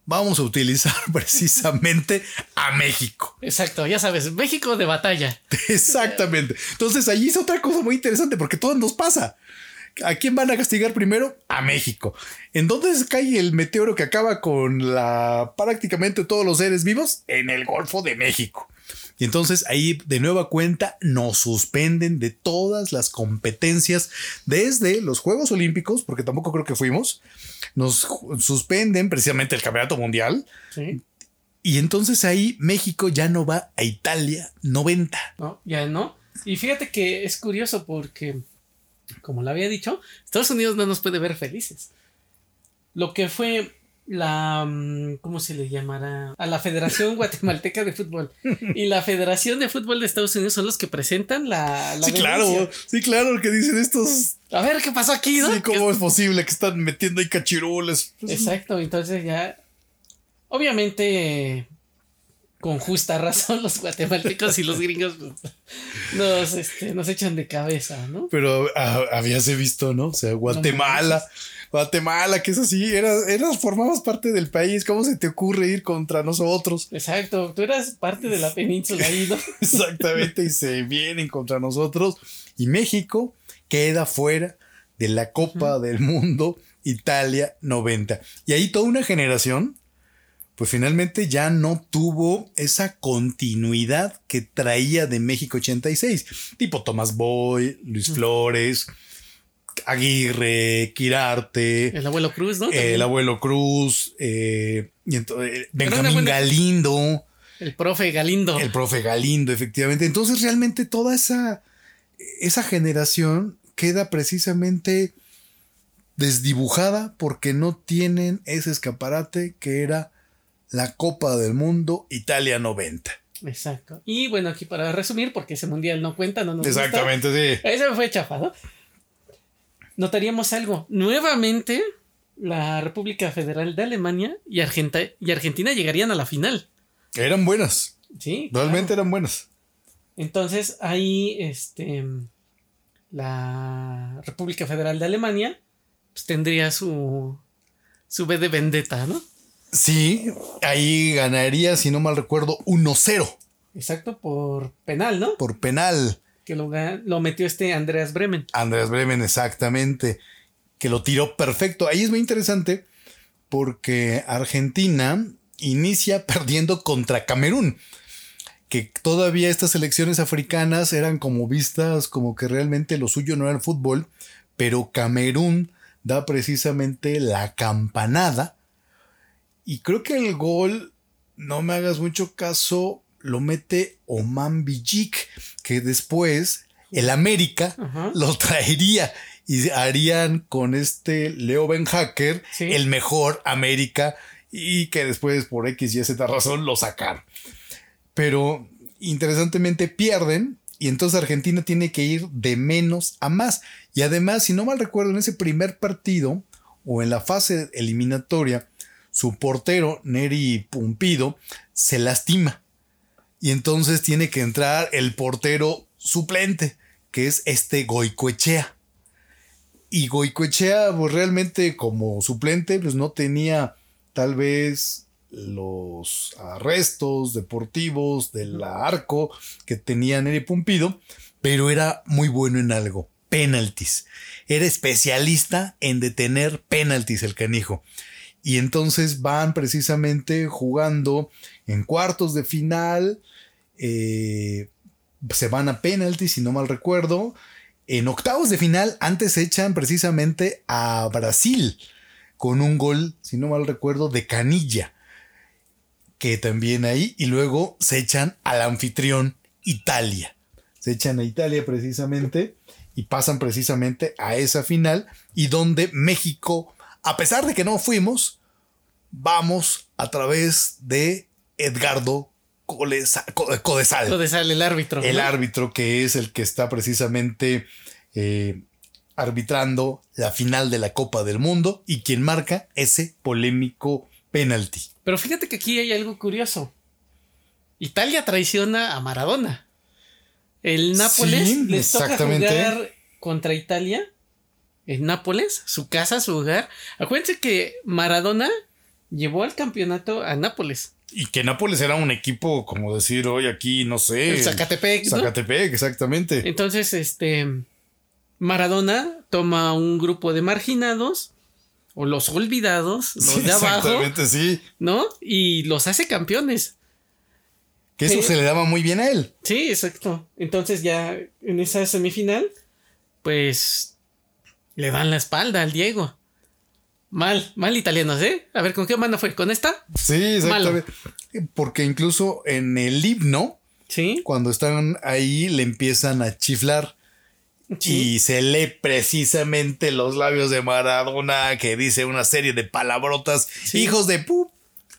vamos a utilizar precisamente a México. Exacto, ya sabes, México de batalla. Exactamente. Entonces allí es otra cosa muy interesante porque todo nos pasa. ¿A quién van a castigar primero? A México. ¿En dónde se cae el meteoro que acaba con la prácticamente todos los seres vivos? En el Golfo de México. Y entonces ahí de nueva cuenta nos suspenden de todas las competencias desde los Juegos Olímpicos, porque tampoco creo que fuimos. Nos suspenden precisamente el Campeonato Mundial. Sí, Y entonces ahí México ya no va a Italia 90. no, ya no. Y fíjate que es curioso porque, como lo había dicho, Estados Unidos no nos puede ver felices. Lo que fue la, mm, ¿cómo se le llamará? A la Federación Guatemalteca de Fútbol y la Federación de Fútbol de Estados Unidos son los que presentan la... la Sí, claro, sí, claro, que dicen estos. A ver, ¿qué pasó aquí? no? Sí, ¿cómo es posible que están metiendo ahí cachirules? Exacto, entonces ya. Obviamente, con justa razón, los guatemaltecos y los gringos pues, nos, este, nos echan de cabeza, ¿no? Pero ah, habíase visto, ¿no? O sea, Guatemala. Guatemala, que es así, eras, eras, formabas parte del país. ¿Cómo se te ocurre ir contra nosotros? Exacto, tú eras parte de la península ahí, ¿no? Exactamente, y se vienen contra nosotros. Y México queda fuera de la Copa del Mundo Italia 90. Y ahí toda una generación, pues finalmente ya no tuvo esa continuidad que traía de México 86. Tipo Tomás Boy, Luis Flores, Aguirre, Quirarte. El abuelo Cruz, ¿no? El abuelo Cruz, eh, y entonces, una Benjamín buena- Galindo. El profe Galindo. El profe Galindo, efectivamente. Entonces, realmente toda esa, esa generación queda precisamente desdibujada porque no tienen ese escaparate que era la Copa del Mundo Italia 90. Exacto. Y bueno, aquí para resumir, porque ese mundial no cuenta, no nos gusta. Exactamente, sí. Ese fue chafado. notaríamos algo. Nuevamente, la República Federal de Alemania y, Argenta- y Argentina llegarían a la final. Eran buenas. Sí. Realmente claro. eran buenas. Entonces, ahí, este, la República Federal de Alemania pues, tendría su, su B de vendetta, ¿no? Sí, ahí ganaría, si no mal recuerdo, 1-0 Exacto, por penal, ¿no? por penal. Que lo, lo metió este Andreas Bremen. Andrés Bremen, exactamente, que lo tiró perfecto. Ahí es muy interesante porque Argentina inicia perdiendo contra Camerún, que todavía estas elecciones africanas eran como vistas como que realmente lo suyo no era el fútbol, pero Camerún da precisamente la campanada y creo que el gol, no me hagas mucho caso, lo mete Oman Bijik, que después el América Ajá. lo traería y harían con este Leo Ben Hacker Sí. el mejor América y que después por X y Z razón lo sacaron. Pero interesantemente pierden y entonces Argentina tiene que ir de menos a más. Y además, si no mal recuerdo, en ese primer partido o en la fase eliminatoria, su portero, Neri Pumpido, se lastima. Y entonces tiene que entrar el portero suplente, que es este Goicoechea. Y Goicoechea, pues realmente como suplente, pues no tenía tal vez los arrestos deportivos del arco que tenía Neri Pumpido, pero era muy bueno en algo, penaltis. Era especialista en detener penaltis el canijo. Y entonces van precisamente jugando en cuartos de final, eh, se van a penaltis, si no mal recuerdo. En octavos de final, antes echan precisamente a Brasil con un gol, si no mal recuerdo, de Canilla, que también ahí, y luego se echan al anfitrión Italia. Se echan a Italia precisamente y pasan precisamente a esa final y donde México, a pesar de que no fuimos, vamos a través de Edgardo Co- Codesal Lo de sale el árbitro. el ¿no? árbitro que es el que está precisamente eh, arbitrando la final de la Copa del Mundo y quien marca ese polémico penalti. Pero fíjate que aquí hay algo curioso. Italia traiciona a Maradona. El Nápoles Sí, les toca jugar contra Italia en Nápoles, su casa, su hogar. Acuérdense que Maradona llevó al campeonato a Nápoles. Y que Nápoles era un equipo, como decir hoy aquí, no sé. El Zacatepec. Zacatepec, exactamente. Entonces, este Maradona toma un grupo de marginados o los olvidados, los Sí, de abajo, exactamente, sí. ¿no? Y los hace campeones. Que eso Sí. se le daba muy bien a él. Sí, exacto. Entonces ya en esa semifinal, pues le dan la espalda al Diego. Mal, mal italianos, ¿eh? A ver, ¿con qué mano fue? ¿Con esta? Sí, exactamente. Porque incluso en el himno, Sí. cuando están ahí, le empiezan a chiflar. sí. Y se lee precisamente los labios de Maradona que dice una serie de palabrotas. Sí. Hijos de pu.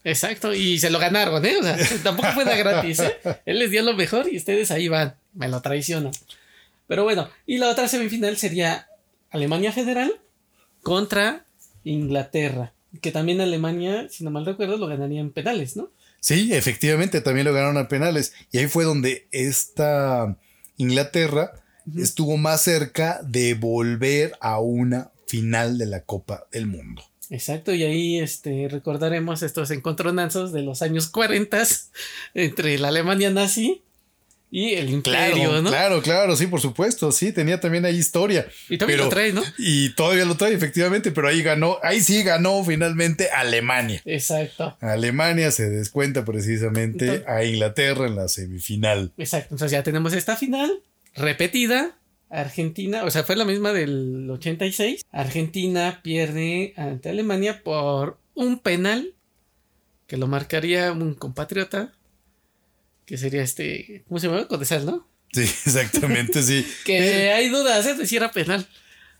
Exacto, y se lo ganaron, ¿eh? O sea, tampoco fue de gratis, ¿eh? Él les dio lo mejor y ustedes ahí van, me lo traicionan. Pero bueno, y la otra semifinal sería Alemania Federal contra Inglaterra, que también Alemania, si no mal recuerdo, lo ganaría en penales, ¿no? Sí, efectivamente, también lo ganaron a penales. Y ahí fue donde esta Inglaterra estuvo más cerca de volver a una final de la Copa del Mundo. Exacto, y ahí este, recordaremos estos encontronazos de los años 40 entre la Alemania nazi y el imperio, Claro, ¿no? claro, claro, sí, por supuesto, sí, tenía también ahí historia. Y Pero- lo trae, ¿no? Y todavía lo trae, efectivamente, pero ahí ganó, ahí sí ganó finalmente Alemania. Exacto, Alemania se descuenta precisamente Entonces- a Inglaterra en la semifinal. exacto. Entonces ya tenemos esta final repetida. Argentina, o sea, fue la misma del 86. Argentina pierde ante Alemania por un penal que lo marcaría un compatriota, que sería este, ¿cómo se llama? Codesal, ¿no? Sí, exactamente, sí. Que hay dudas ¿eh? de si era penal.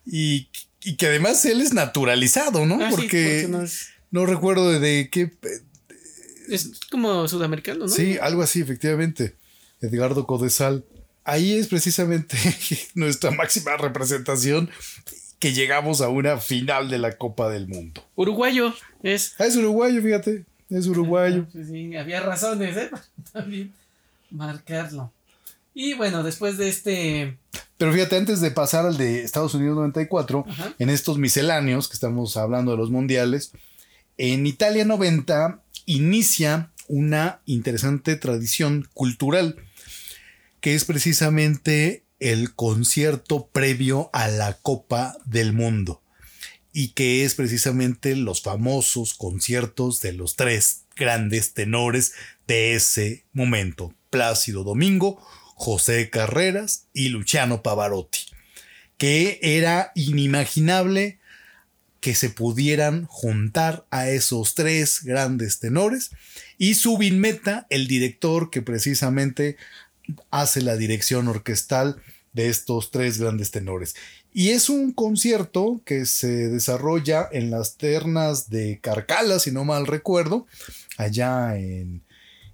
Y, y que además él es naturalizado, ¿no? Ah, sí, porque no es- no recuerdo de, de qué. Es como sudamericano, ¿no? Sí, algo así, efectivamente. Edgardo Codesal. Ahí es precisamente nuestra máxima representación que llegamos a una final de la Copa del Mundo. Uruguayo es. Ah, es uruguayo, fíjate. Es uruguayo. Sí, sí, había razones, ¿eh? También marcarlo. Y bueno, después de este. Pero fíjate, antes de pasar al de Estados Unidos 94, Ajá. en estos misceláneos que estamos hablando de los mundiales, en Italia 90 inicia una interesante tradición cultural que es precisamente el concierto previo a la Copa del Mundo y que es precisamente los famosos conciertos de los tres grandes tenores de ese momento, Plácido Domingo, José Carreras y Luciano Pavarotti, que era inimaginable que se pudieran juntar a esos tres grandes tenores y Subin Meta, el director que precisamente hace la dirección orquestal de estos tres grandes tenores. Y es un concierto que se desarrolla en las ternas de Carcala, si no mal recuerdo, allá en,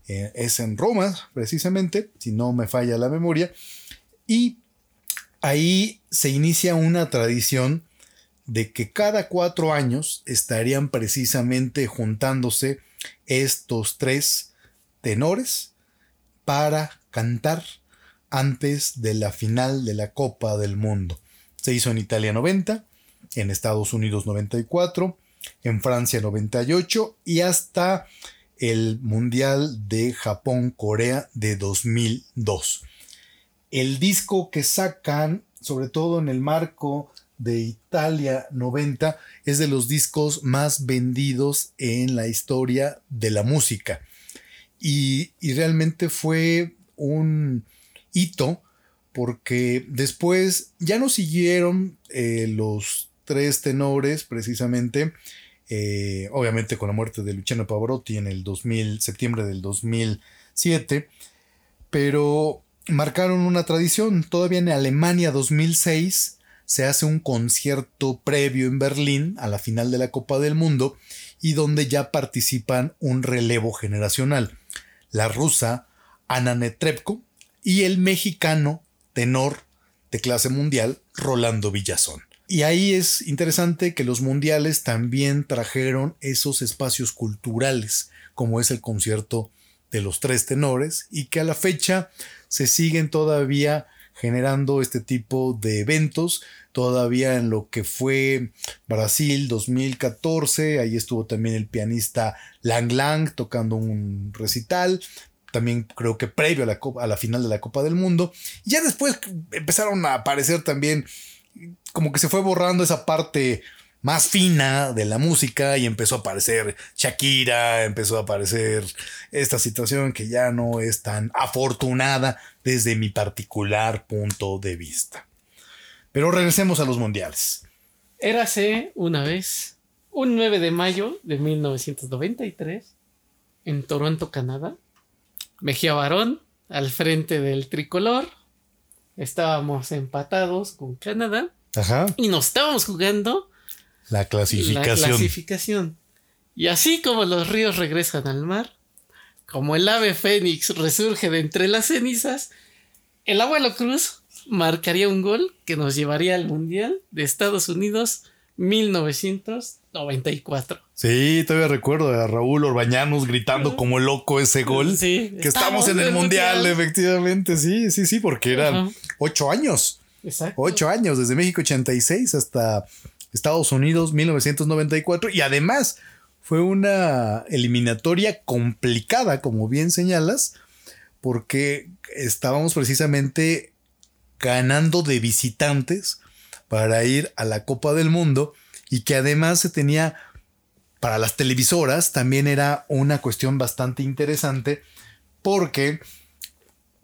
eh, es en Roma, precisamente, si no me falla la memoria. Y ahí se inicia una tradición de que cada cuatro años estarían precisamente juntándose estos tres tenores para cantar antes de la final de la Copa del Mundo. Se hizo en Italia 90, en Estados Unidos 94, en Francia 98 y hasta el Mundial de Japón-Corea de 2002. El disco que sacan, sobre todo en el marco de Italia 90, es de los discos más vendidos en la historia de la música. Y, y realmente fue un hito porque después ya no siguieron eh, los tres tenores precisamente, eh, obviamente con la muerte de Luciano Pavarotti en el 2000, septiembre del 2007, pero marcaron una tradición. Todavía en Alemania 2006 se hace un concierto previo en Berlín a la final de la Copa del Mundo y donde ya participan un relevo generacional. La rusa Anna Netrebko y el mexicano tenor de clase mundial Rolando Villazón. Y ahí es interesante que los mundiales también trajeron esos espacios culturales, como es el concierto de los tres tenores, y que a la fecha se siguen todavía generando este tipo de eventos, todavía en lo que fue Brasil 2014, ahí estuvo también el pianista Lang Lang tocando un recital, también creo que previo a la, a la final de la Copa del Mundo. Ya después empezaron a aparecer también, como que se fue borrando esa parte más fina de la música y empezó a aparecer Shakira, empezó a aparecer esta situación que ya no es tan afortunada desde mi particular punto de vista. Pero regresemos a los mundiales. Érase una vez, un 9 de mayo de 1993, en Toronto, Canadá. Mejía Barón al frente del tricolor. Estábamos empatados con Canadá. Ajá. Y nos estábamos jugando La clasificación. la clasificación. Y así como los ríos regresan al mar, como el ave fénix resurge de entre las cenizas, el abuelo Cruz marcaría un gol que nos llevaría al Mundial de Estados Unidos 1994. Sí, todavía recuerdo a Raúl Orbañanos gritando como loco ese gol. Sí, que estamos en el mundial, efectivamente. Sí, sí, sí, porque eran Ajá. ocho años. Exacto. Ocho años, desde México 86 hasta Estados Unidos 1994. Y además fue una eliminatoria complicada, como bien señalas, porque estábamos precisamente ganando de visitantes para ir a la Copa del Mundo y que además se tenía para las televisoras también era una cuestión bastante interesante porque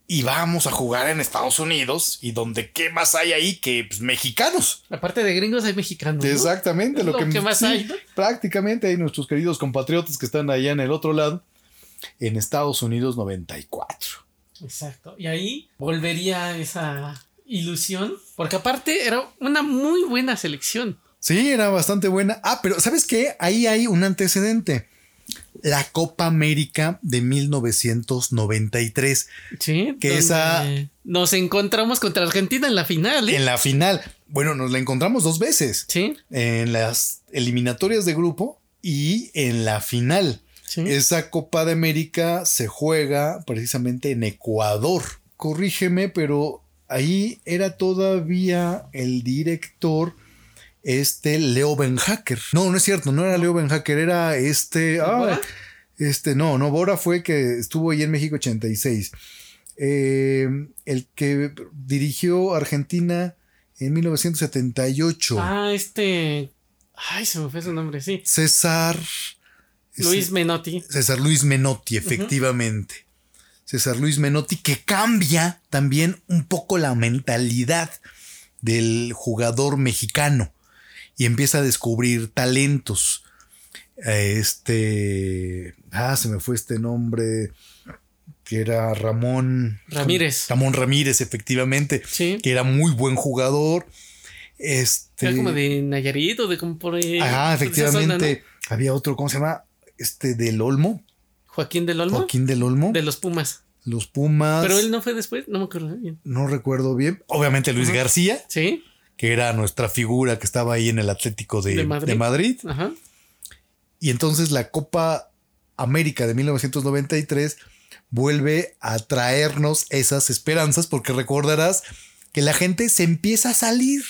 íbamos a jugar en Estados Unidos y donde qué más hay ahí que pues, mexicanos. Aparte de gringos hay mexicanos. ¿no? Exactamente, lo, lo que, que más sí, hay. Prácticamente hay nuestros queridos compatriotas que están allá en el otro lado, en Estados Unidos 94. Exacto. Y ahí volvería esa ilusión. Porque aparte era una muy buena selección. Sí, era bastante buena. Ah, pero ¿sabes qué? Ahí hay un antecedente. La Copa América de 1993. Sí. Que esa- Nos encontramos contra Argentina en la final. ¿eh? En la final. bueno, nos la encontramos dos veces. Sí. En las eliminatorias de grupo y en la final. Sí. Esa Copa de América se juega precisamente en Ecuador. Corrígeme, pero ahí era todavía el director este Leo Benhacker. No, no es cierto, no era Leo Benhacker, era este. ah, este, no, no, Bora fue que estuvo ahí en México 86. Eh, el que dirigió Argentina en 1978. Ah, este. Ay, se me fue su nombre, sí. César. Luis Menotti. César Luis Menotti, efectivamente. César Luis Menotti, que cambia también un poco la mentalidad del jugador mexicano y empieza a descubrir talentos. Este. Ah, se me fue este nombre. Que era Ramón. Ramírez. Ramón Ramírez, efectivamente. Sí. Que era muy buen jugador. Este. Era como de Nayarit o de como por ahí. Ah, zona, efectivamente. Había otro, ¿cómo se llama? Este del Olmo. Joaquín del Olmo. Joaquín del Olmo. De los Pumas. Los Pumas. Pero él no fue después, no me acuerdo bien. No recuerdo bien. Obviamente Luis Ajá. García, Sí. que era nuestra figura que estaba ahí en el Atlético de, De de Madrid. Madrid. Ajá. Y entonces la Copa América de 1993 vuelve a traernos esas esperanzas porque recordarás que la gente se empieza a salir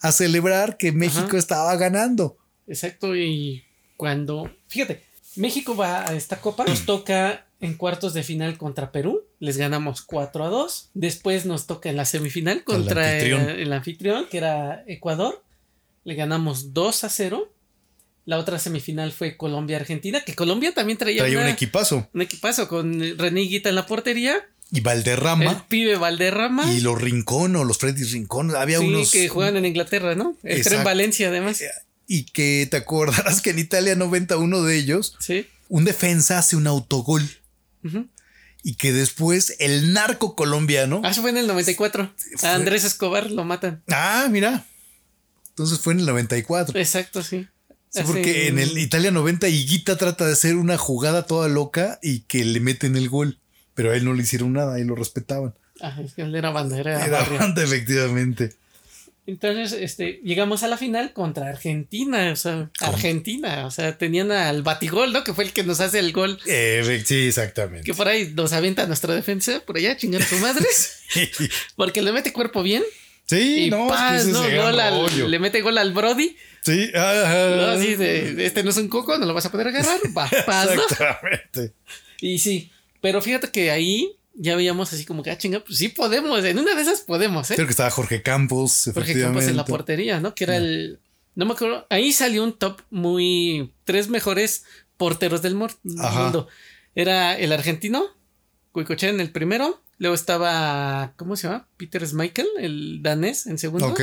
a celebrar que México Ajá. estaba ganando. Exacto. Y cuando. Fíjate, México va a esta copa. Nos toca en cuartos de final contra Perú. Les ganamos 4 a 2. Después nos toca en la semifinal contra el anfitrión. el, anfitrión, que era Ecuador. Le ganamos 2 a 0. La otra semifinal fue Colombia-Argentina, que Colombia también traía, Traía un equipazo. un equipazo con René Higuita en la portería, Y el Valderrama. pibe Valderrama. Y los Rincón o los Freddy Rincón. Había sí, unos. que juegan en Inglaterra, ¿no? El tren Valencia, además. Y que te acordarás que en Italia 91 de ellos, Sí. un defensa hace un autogol. Y que después el narco colombiano. Ah, eso fue en el 94. Fue- A Andrés Escobar lo matan. Ah, mira. Entonces fue en el 94. Exacto, sí. Sí, porque en el Italia 90 Higuita trata de hacer una jugada toda loca y que le meten el gol. Pero a él no le hicieron nada y lo respetaban. Ah, es que él era banda, era, banda, efectivamente. Entonces, este, llegamos a la final contra Argentina, o sea, Argentina, o sea, tenían al Batigol, ¿no? Que fue el que nos hace el gol, Eh, sí, exactamente. que por ahí nos avienta nuestra defensa, por allá, chingar su madre, porque le mete cuerpo bien sí, y no, ¡paz! ¿no? Gol al- le mete gol al Brody, Sí, ajá. ¿no? Así de, de, este no es un coco, no lo vas a poder agarrar, va, paz, ¿no? Exactamente. Y sí, pero fíjate que ahí ya veíamos así como que, ah, chinga, pues sí podemos, en una de esas podemos, ¿eh? Creo que estaba Jorge Campos, Jorge. Campos en la portería, ¿no? Que era el. No me acuerdo. Ahí salió un top muy. Tres mejores porteros del Ajá. mundo. Era el argentino, Cuicochea en el primero. Luego estaba. ¿Cómo se llama? Peter Schmeichel, el danés en segundo. Ok.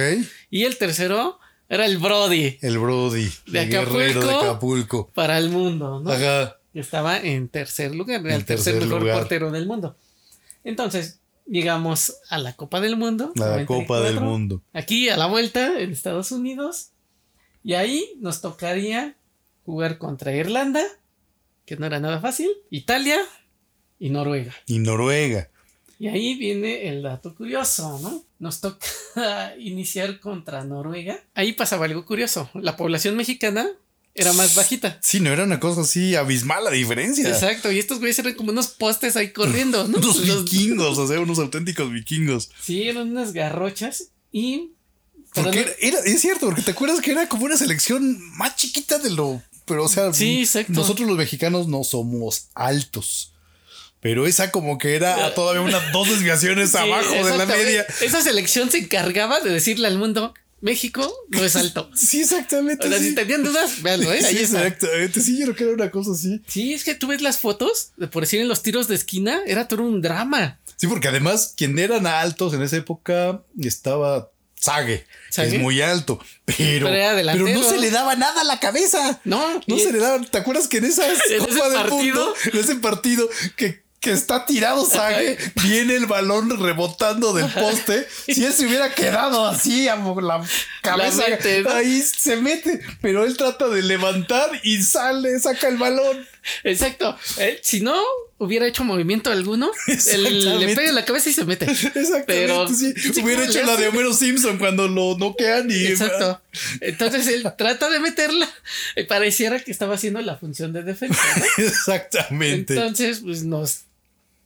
Y el tercero era el Brody El Brody. De el guerrero de Acapulco. Acapulco. para el mundo, ¿no? Ajá. estaba en tercer lugar, era el tercer, tercer mejor lugar. portero del mundo. Entonces, llegamos a la Copa del Mundo. La Copa del 94. Mundo. Aquí a la vuelta en Estados Unidos. Y ahí nos tocaría jugar contra Irlanda, que no era nada fácil, Italia y Noruega. Y Noruega. Y ahí viene el dato curioso, ¿no? Nos toca iniciar contra Noruega. Ahí pasaba algo curioso. La población mexicana era más bajita. Sí, no era una cosa así abismal la diferencia. Exacto, y estos güeyes eran como unos postes ahí corriendo, ¿no? Unos vikingos, o sea, unos auténticos vikingos. Sí, eran unas garrochas y... Porque era, era- es cierto, porque te acuerdas que era como una selección más chiquita de lo. Pero, o sea, Sí, exacto. nosotros los mexicanos no somos altos. Pero esa como que era todavía unas dos desviaciones Sí, abajo de la media. Esa selección se encargaba de decirle al mundo, México no es alto. Sí, exactamente. O sea, sí. si tenían dudas, véanlo, ¿eh? Ahí Sí, está. exactamente. Sí, yo creo que era una cosa así. Sí, es que tú ves las fotos, de por decir en los tiros de esquina, era todo un drama. Sí, porque además, quien eran altos en esa época estaba Sague, es muy alto, pero, Pero no se le daba nada a la cabeza. No, No se le daba. ¿Te acuerdas que en esa ¿En Copa del partido? Mundo, en ese partido que, que está tirado Sague, viene el balón rebotando del poste? Si él se hubiera quedado así, a la cabeza, mete, ¿no? ahí se mete, pero él trata de levantar y sale, saca el balón. Exacto. Él, si no hubiera hecho movimiento alguno, Exactamente. le pega en la cabeza y se mete. Exactamente. Pero- sí. sí, Hubiera ¿cómo hecho la de Homero Simpson cuando lo noquean y. Exacto. Entonces él trata de meterla y pareciera que estaba haciendo la función de defensa. ¿no? Exactamente. Entonces, pues nos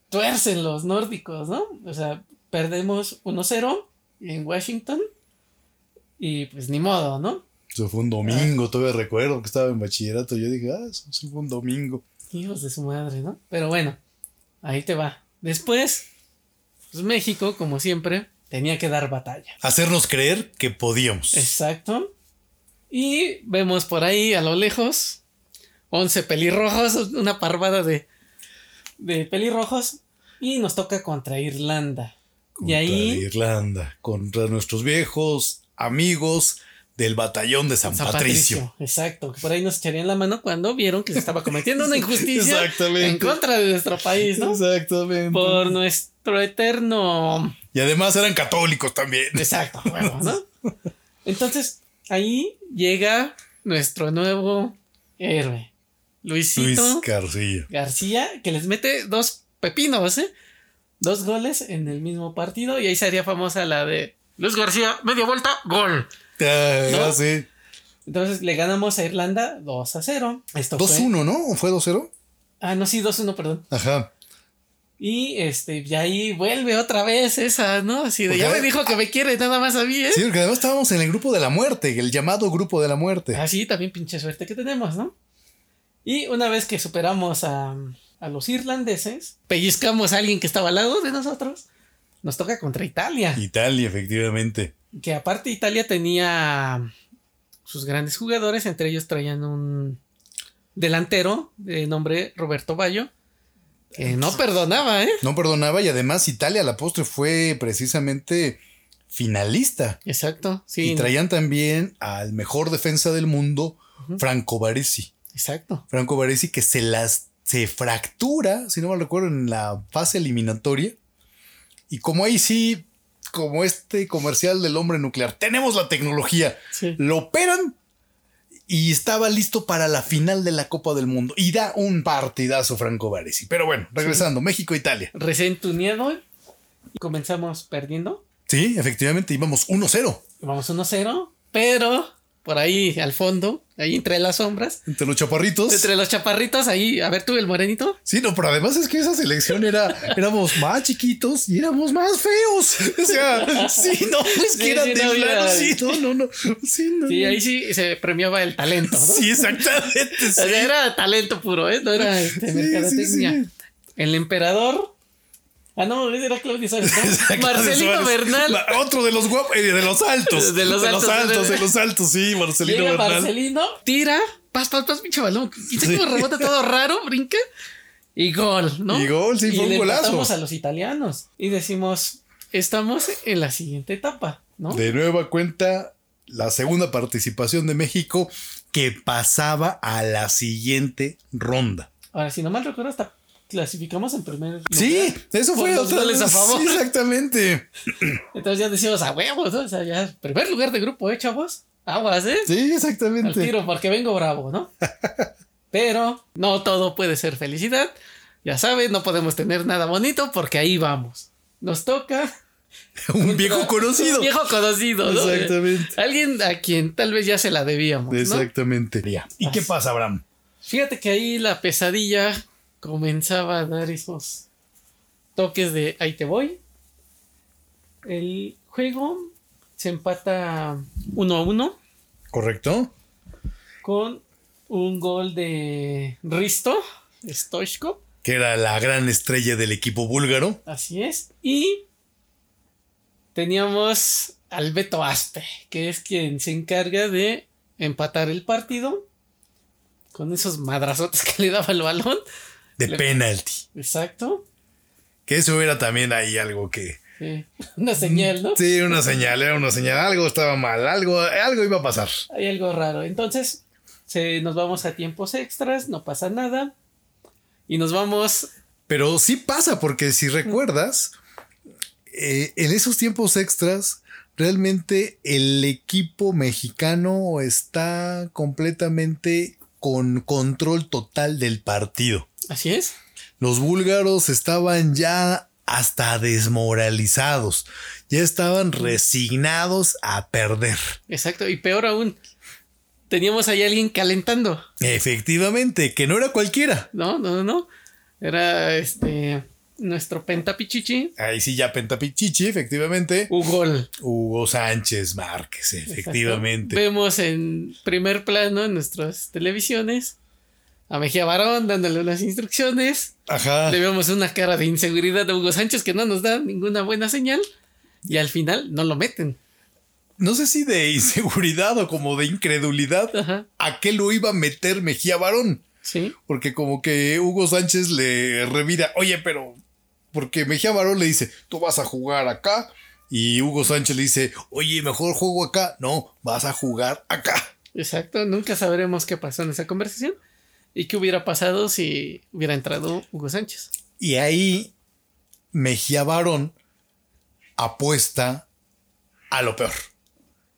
tuercen los nórdicos, ¿no? O sea, perdemos 1-0 en Washington y pues ni modo, ¿no? Eso fue un domingo, todavía recuerdo que estaba en bachillerato. Yo dije, ah, eso sí fue un domingo. Hijos de su madre, ¿no? Pero bueno, ahí te va. Después, pues México, como siempre, tenía que dar batalla. Hacernos creer que podíamos. Exacto. Y vemos por ahí a lo lejos 11 pelirrojos, una parvada de, de pelirrojos. Y nos toca contra Irlanda. Contra y ahí Irlanda, contra nuestros viejos amigos del batallón de San, San Patricio. Exacto. Por ahí nos echarían la mano cuando vieron que se estaba cometiendo una injusticia en contra de nuestro país, ¿no? Exactamente. Por nuestro eterno. Y además eran católicos también. Exacto, huevo, ¿no? Entonces, ahí llega nuestro nuevo héroe, Luisito Luis García. García, que les mete dos pepinos, ¿eh? Dos goles en el mismo partido y ahí sería famosa la de Luis García, media vuelta, gol. ¿No? Entonces le ganamos a Irlanda 2 a 0. Esto fue. 2-1, ¿no? ¿O fue 2-0? Ah, no, sí, 2-1, perdón. Ajá. Y este, y ahí vuelve otra vez esa, ¿no? Así de Porque- ya me dijo que me quiere nada más a mí, ¿eh? Sí, porque además estábamos en el grupo de la muerte, el llamado grupo de la muerte. Ah, sí, también pinche suerte que tenemos, ¿no? Y una vez que superamos a, a los irlandeses, pellizcamos a alguien que estaba al lado de nosotros, nos toca contra Italia. Italia, efectivamente. Que aparte Italia tenía sus grandes jugadores, entre ellos traían un delantero de nombre Roberto Bayo, que no perdonaba, ¿eh? No perdonaba y además Italia a la postre fue precisamente finalista. Exacto, sí. y traían también al mejor defensa del mundo. Franco Baresi. Exacto. Franco Baresi que se las se fractura, si no me recuerdo, en la fase eliminatoria. Y como ahí sí, como este comercial del hombre nuclear, tenemos la tecnología, Sí. lo operan y estaba listo para la final de la Copa del Mundo. Y da un partidazo Franco Baresi. Pero bueno, regresando, México-Italia. Recién tuneado y comenzamos perdiendo. Sí, efectivamente, íbamos 1-0 Vamos 1-0, pero por ahí al fondo, ahí entre las sombras, entre los chaparritos. entre los chaparritos, ahí, a ver tú el morenito. Sí, no, pero además es que esa selección era, éramos más chiquitos y éramos más feos. O sea, sí, no, es que Sí, era sí, de no plano, sí, no, no, no. Sí, no. Sí, no. ahí sí se premiaba el talento, ¿no? Sí, exactamente. O sea, sí. era talento puro, ¿eh? No era este, mercadotecnia. El emperador. Ah, no, era Claudio Suárez, ¿no? Marcelino Suárez. Bernal. Ma- Otro de los guapos, eh, de los altos. De los altos, altos, de- de los altos, sí, Marcelino Llega Bernal. Marcelino, tira, pas, pas, pas, pinche balón. Y se como rebota todo raro, brinca. Y gol, ¿no? Y gol, sí, fue un le golazo. a los italianos. Y decimos, estamos en la siguiente etapa, ¿no? De nueva cuenta, la segunda participación de México que pasaba a la siguiente ronda. Ahora, si no mal recuerdo, hasta clasificamos en primer lugar. Sí, eso fue otra goles vez. a favor. Sí, exactamente. Entonces ya decimos, a huevos, ¿no? O sea, ya, primer lugar de grupo, ¿eh, chavos? Aguas, ¿eh? Sí, Al exactamente. tiro, porque vengo bravo, ¿no? Pero no todo puede ser felicidad. Ya sabes, no podemos tener nada bonito porque ahí vamos. Nos toca. Un viejo Un conocido. viejo conocido, ¿no? Exactamente. Alguien a quien tal vez ya se la debíamos, ¿no? Exactamente. ¿Y qué pasa, Abraham? Fíjate que ahí la pesadilla comenzaba a dar esos toques de ahí te voy. El juego se empata uno a uno ¿Correcto? con un gol de Risto Stoichkov, Que era la gran estrella del equipo búlgaro. así es, y teníamos al Beto Aspe, que es quien se encarga de empatar el partido con esos madrazotes que le daba el balón. De Le- penalti. Exacto. Que eso era también ahí algo que. Sí, Una señal, ¿no? Sí, una señal, era una señal. Algo estaba mal, algo, algo iba a pasar. Hay algo raro. Entonces, se, nos vamos a tiempos extras, no pasa nada. Y nos vamos. Pero sí pasa, porque si recuerdas, eh, en esos tiempos extras, realmente el equipo mexicano está completamente con control total del partido. Así es. Los búlgaros estaban ya hasta desmoralizados, ya estaban resignados a perder. Exacto, y peor aún, teníamos ahí a alguien calentando. Efectivamente, que no era cualquiera. No, no, no, no. Era este nuestro pentapichichi. Ahí sí ya Pentapichichi, efectivamente. Hugo. Hugo Sánchez Márquez, efectivamente. Vemos en primer plano en nuestras televisiones a Mejía Barón dándole unas instrucciones. Ajá. Le vemos una cara de inseguridad de Hugo Sánchez que no nos da ninguna buena señal. Y al final no lo meten. No sé si de inseguridad o como de incredulidad. Ajá. ¿A qué lo iba a meter Mejía Barón? Sí. Porque como que Hugo Sánchez le revira, oye, pero... Porque Mejía Barón le dice, tú vas a jugar acá. Y Hugo Sánchez le dice, oye, mejor juego acá. No, vas a jugar acá. Exacto. Nunca sabremos qué pasó en esa conversación. ¿Y qué hubiera pasado si hubiera entrado Hugo Sánchez? Y ahí Mejía Barón apuesta a lo peor,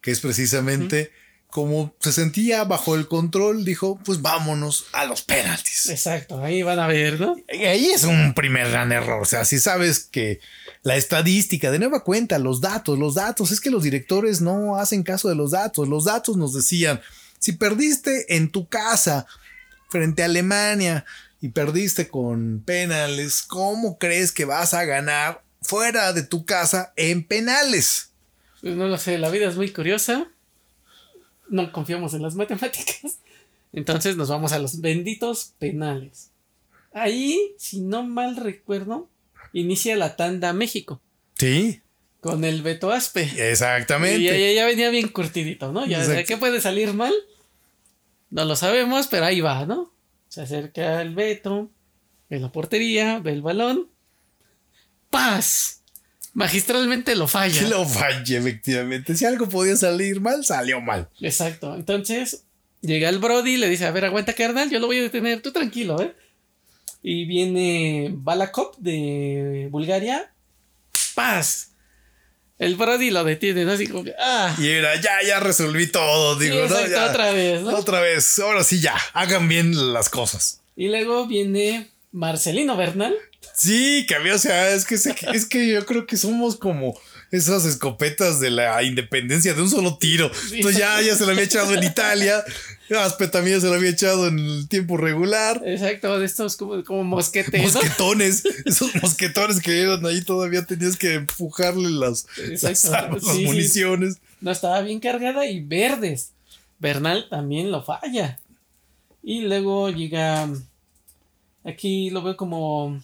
que es precisamente como se sentía bajo el control, dijo, pues vámonos a los penaltis. Exacto, ahí van a ver, ¿no? Ahí es un primer gran error, o sea, si sabes que la estadística, de nueva cuenta, los datos, los datos, es que los directores no hacen caso de los datos, los datos nos decían, si perdiste en tu casa frente a Alemania y perdiste con penales, ¿cómo crees que vas a ganar fuera de tu casa en penales? Pues no lo sé, la vida es muy curiosa. No confiamos en las matemáticas. Entonces nos vamos a los benditos penales. Ahí, si no mal recuerdo, inicia la tanda México. Sí, Con el Beto Aspe. exactamente. Y ya, ya- venía bien curtidito, ¿no? Ya. ¿qué puede salir mal? No lo sabemos, pero ahí va, ¿no? Se acerca el Beto, ve la portería, ve el balón. ¡Paz! Magistralmente lo falla. Que lo falle, efectivamente. Si algo podía salir mal, salió mal. Exacto. Entonces, llega el Brody y le dice, a ver, aguanta carnal, yo lo voy a detener, tú tranquilo, ¿eh? Y viene Balakov de Bulgaria. ¡Paz! El Brody lo detiene, ¿no? Así como que, ¡ah! Y era, ya, ya resolví todo, Sí, digo, ¿no? Ya. otra vez, ¿no? Otra vez, ahora sí ya, hagan bien las cosas. Y luego viene Marcelino Bernal. Sí, que había, o sea, es que, se- es que yo creo que somos como esas escopetas de la independencia de un solo tiro. Entonces ya, ya se la había echado en Italia, Aspe también se la había echado en el tiempo regular. Exacto, de estos como, como mosquetes. Mosquetones, esos mosquetones que eran ahí todavía tenías que empujarle las, sí. municiones. No estaba bien cargada y verdes. Bernal también lo falla. Y luego llega. Aquí lo veo como.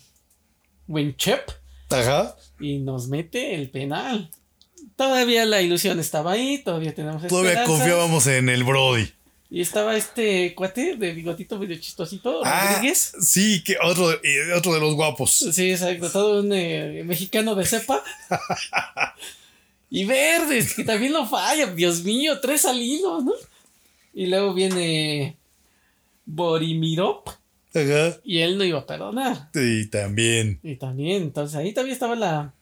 Winchep. Ajá. Y nos mete el penal. Todavía la ilusión estaba ahí. Todavía tenemos Todavía confiábamos en el Brody. Y estaba este cuate de bigotito medio chistosito. Ah, Rodríguez. sí, que otro, eh, otro de los guapos. Sí, exacto. Todo un eh, mexicano de cepa. y verdes, que también lo falla. Dios mío, tres al hilo, ¿no? Y luego viene Borimirov. Ajá. Y él no iba a perdonar. Y también. Y también, entonces ahí todavía estaba la,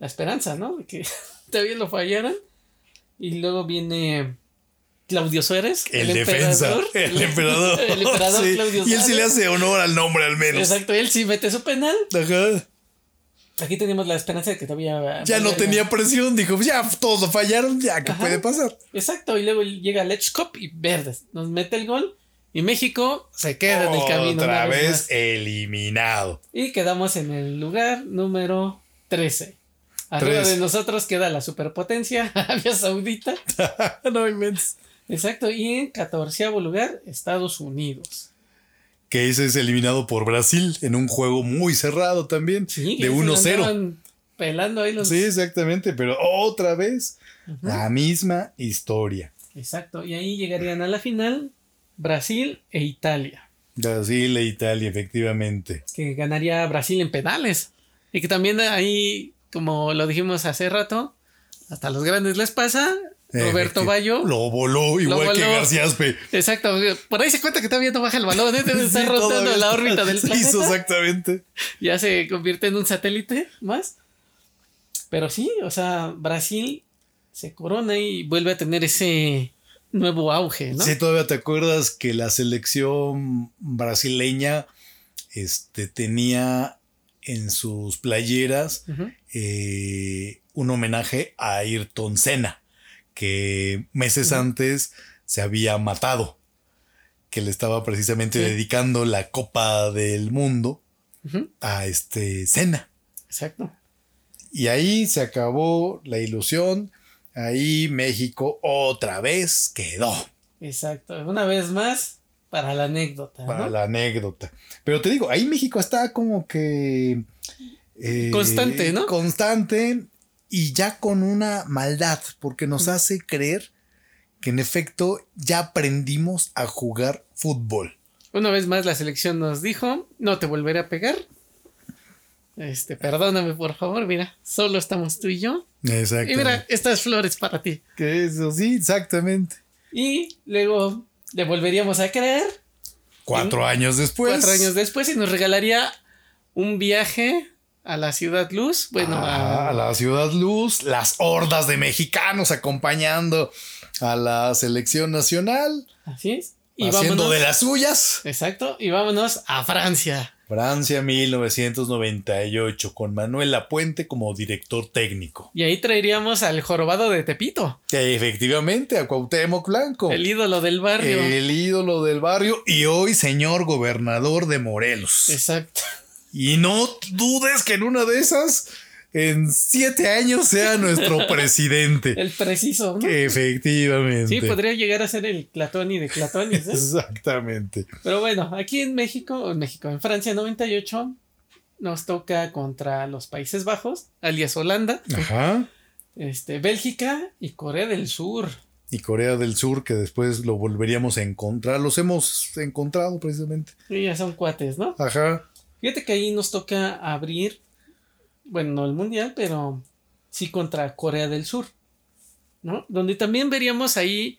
la esperanza, ¿no? De que todavía lo fallaran. Y luego viene Claudio Suárez. El, defensa. El emperador. el emperador Sí, Claudio Y él sí le Suárez. hace honor al nombre al menos. Exacto, él sí mete su penal. Ajá. Aquí tenemos la esperanza de que todavía. Ya no tenía presión, dijo, pues ya todos fallaron, ya, ¿qué Ajá. puede pasar? Exacto, y luego llega Lechkop y Verdes. Nos mete el gol. Y México se queda en el camino. Otra vez eliminado. Y quedamos en el lugar número 13. Arriba de nosotros queda la superpotencia, Arabia Saudita. no inventes. Exacto, y en catorceavo lugar, Estados Unidos. Que ese es eliminado por Brasil en un juego muy cerrado también. Sí, de que se 1-0. andaban Pelando ahí los. Sí, exactamente, pero otra vez la misma historia. Exacto, y ahí llegarían a la final Brasil e Italia. Brasil e Italia, efectivamente. Que ganaría Brasil en penales. Y que también ahí, como lo dijimos hace rato, hasta a los grandes les pasa. Roberto Efecti- Bayo. Lo voló igual que voló. García Aspe. Exacto, por ahí se cuenta que todavía no baja el balón, ¿eh? Sí, rotando la está- órbita del planeta. hizo exactamente. ya se convierte en un satélite más. Pero sí, o sea, Brasil se corona y vuelve a tener ese nuevo auge, ¿no? Sí, todavía te acuerdas que la selección brasileña este, tenía en sus playeras eh, un homenaje a Ayrton Senna, que meses antes se había matado, que le estaba precisamente Sí. dedicando la Copa del Mundo a este Senna. Exacto. Y ahí se acabó la ilusión. Ahí México otra vez quedó Exacto. Una vez más, para la anécdota. para ¿no? la anécdota. Pero te digo, ahí México está como que... eh, Constante, ¿no? Constante y ya con una maldad, porque nos hace creer que en efecto ya aprendimos a jugar fútbol. Una vez más, la selección nos dijo: No te volveré a pegar. Este, perdóname, por favor. Mira, solo estamos tú y yo. Exacto. Y mira, estas flores para ti. Que eso sí, exactamente. Y luego le volveríamos a creer Cuatro años después. cuatro años después y nos regalaría un viaje a la Ciudad Luz. Bueno, Ah, a, a, la Ciudad Luz, las hordas de mexicanos acompañando a la selección nacional, así es. Y haciendo vámonos. de las suyas. Exacto. Y vámonos a Francia. Francia 1998 con Manuel Lapuente como director técnico. Y ahí traeríamos al jorobado de Tepito, Que efectivamente a Cuauhtémoc Blanco, el ídolo del barrio. el ídolo del barrio y hoy señor gobernador de Morelos. Exacto. Y no dudes que en una de esas, en siete años, sea nuestro presidente. El preciso, ¿no? Efectivamente. Sí, podría llegar a ser el Clatoni de Clatonis, ¿eh? Exactamente. Pero bueno, aquí en México, en México, en Francia 98, nos toca contra los Países Bajos, alias Holanda, Ajá. este, Bélgica y Corea del Sur. Y Corea del Sur, que después lo volveríamos a encontrar. Los hemos encontrado precisamente. Y ya son cuates, ¿no? Ajá. Fíjate que ahí nos toca abrir, bueno, no el mundial, pero sí contra Corea del Sur, ¿no? Donde también veríamos ahí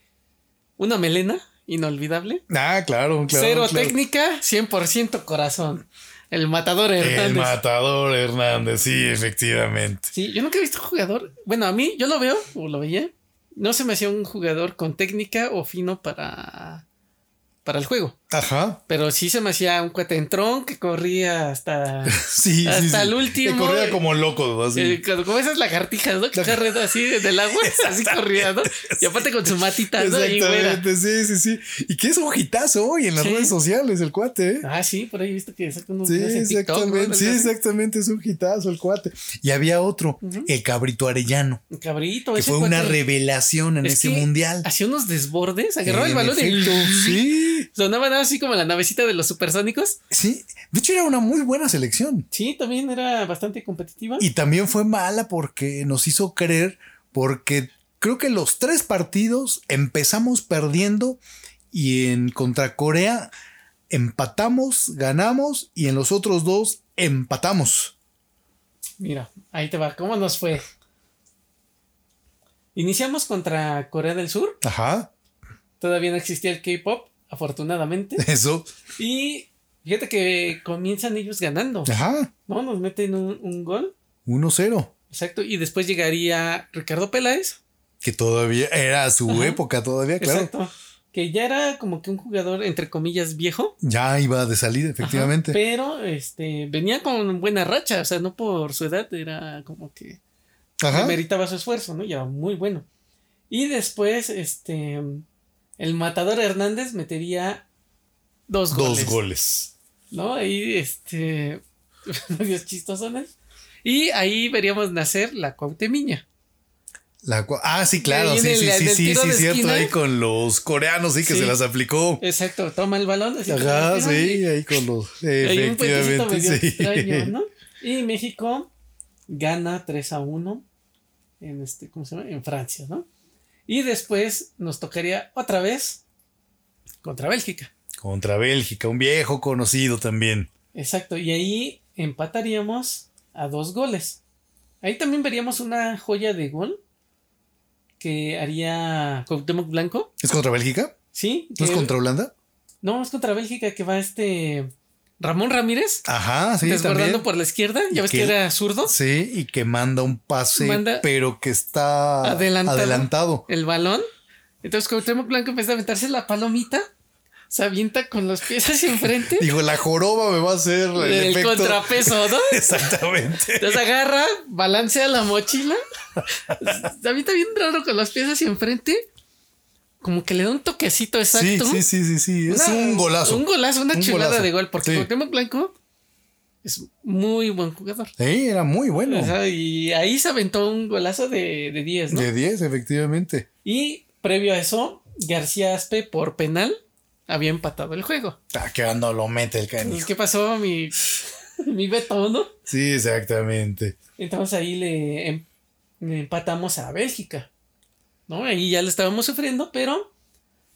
una melena inolvidable. Ah, claro, claro. Cero claro. técnica, 100% corazón. El matador Hernández. El matador Hernández, sí, efectivamente. Sí, yo nunca he visto un jugador. Bueno, a mí, yo lo veo, o lo veía. No se me hacía un jugador con técnica o fino para. para el juego. Ajá. Pero sí se me hacía un cuatentrón que corría hasta. Sí, sí, Hasta sí. el último, Que corría como loco, así. eh, como esas lagartijas, ¿no? Que corren así del agua, así corría, ¿no? Y aparte con su matita, ¿no? Exactamente, sí, sí, sí. Y que es un hitazo hoy en las Sí. redes sociales, el cuate, ¿eh? Ah, sí, por ahí he visto que saca unos Sí, exactamente, sí, exactamente, es un hitazo el cuate. Y había otro, el cabrito arellano, Un cabrito, que ese fue una revelación en es ese mundial. Hacía unos desbordes, agarraba el balón y Sí, sonaba nada así como la navecita de los supersónicos. sí. De hecho, era una muy buena selección. Sí, también era bastante competitiva. Y también fue mala porque nos hizo creer, porque creo que los tres partidos empezamos perdiendo y en contra Corea empatamos, ganamos y en los otros dos empatamos. Mira, ahí te va. ¿Cómo nos fue? Iniciamos contra Corea del Sur. Ajá, Todavía no existía el K-pop, afortunadamente. eso. Y fíjate que comienzan ellos ganando. Ajá, ¿No? Nos meten un, un gol. 1-0. Exacto. Y después llegaría Ricardo Peláez. Que todavía era su Ajá. época todavía, claro. Exacto. Que ya era como que un jugador, entre comillas, viejo. Ya iba de salida, efectivamente. Ajá, pero este venía con buena racha. O sea, no por su edad, era como que Ajá. meritaba su esfuerzo, ¿no? Y era muy bueno. Y después, este, el matador Hernández metería dos goles. Dos goles. ¿No? Ahí, este, medios chistosones. Y ahí veríamos nacer la Cuauhtemiña. La cua- ah, sí, claro, sí, el- sí, sí, sí, sí, cierto, esquina. ahí con los coreanos, sí, que Sí. se las aplicó. Exacto, toma el balón. así Ajá, sí, ahí con los. Un Efectivamente, medio sí. extraño, ¿no? Y México gana 3 a 1 en este, ¿cómo se llama? En Francia, ¿no? Y después nos tocaría otra vez contra Bélgica. Contra Bélgica, un viejo conocido también. Exacto, y ahí empataríamos a dos goles. Ahí también veríamos una joya de gol que haría Cuauhtémoc Blanco, ¿Es contra Bélgica? ¿sí? ¿No es contra Holanda? No, es contra Bélgica que va este Ramón Ramírez Ajá, sí, desbordando por la izquierda. Ya ves que- que era zurdo. Sí, y que manda un pase, Manda- pero que está Adelantado. adelantado. el balón Entonces Cuauhtémoc Blanco vez de aventarse la palomita, se avienta con los pies hacia enfrente. Digo, la joroba me va a hacer el, el efecto. contrapeso, ¿no? Exactamente. Entonces agarra, balancea la mochila. Se avienta bien raro con los pies hacia enfrente. Como que le da un toquecito exacto. sí, sí, sí, sí. Es Una- un golazo. Un golazo, una Un chulada golazo. de gol. Porque Sí. Cuauhtémoc Blanco es muy buen jugador. Sí, era muy bueno. O sea, y ahí se aventó un golazo de, de 10, ¿no? De 10, efectivamente. Y previo a eso, García Aspe por penal había empatado el juego. Ah, que ando lo mete el canijo. ¿qué pasó? Mi, mi Beto, ¿no? Sí, exactamente. Entonces ahí le, em- le empatamos a Bélgica. ¿No? Ahí ya lo estábamos sufriendo, pero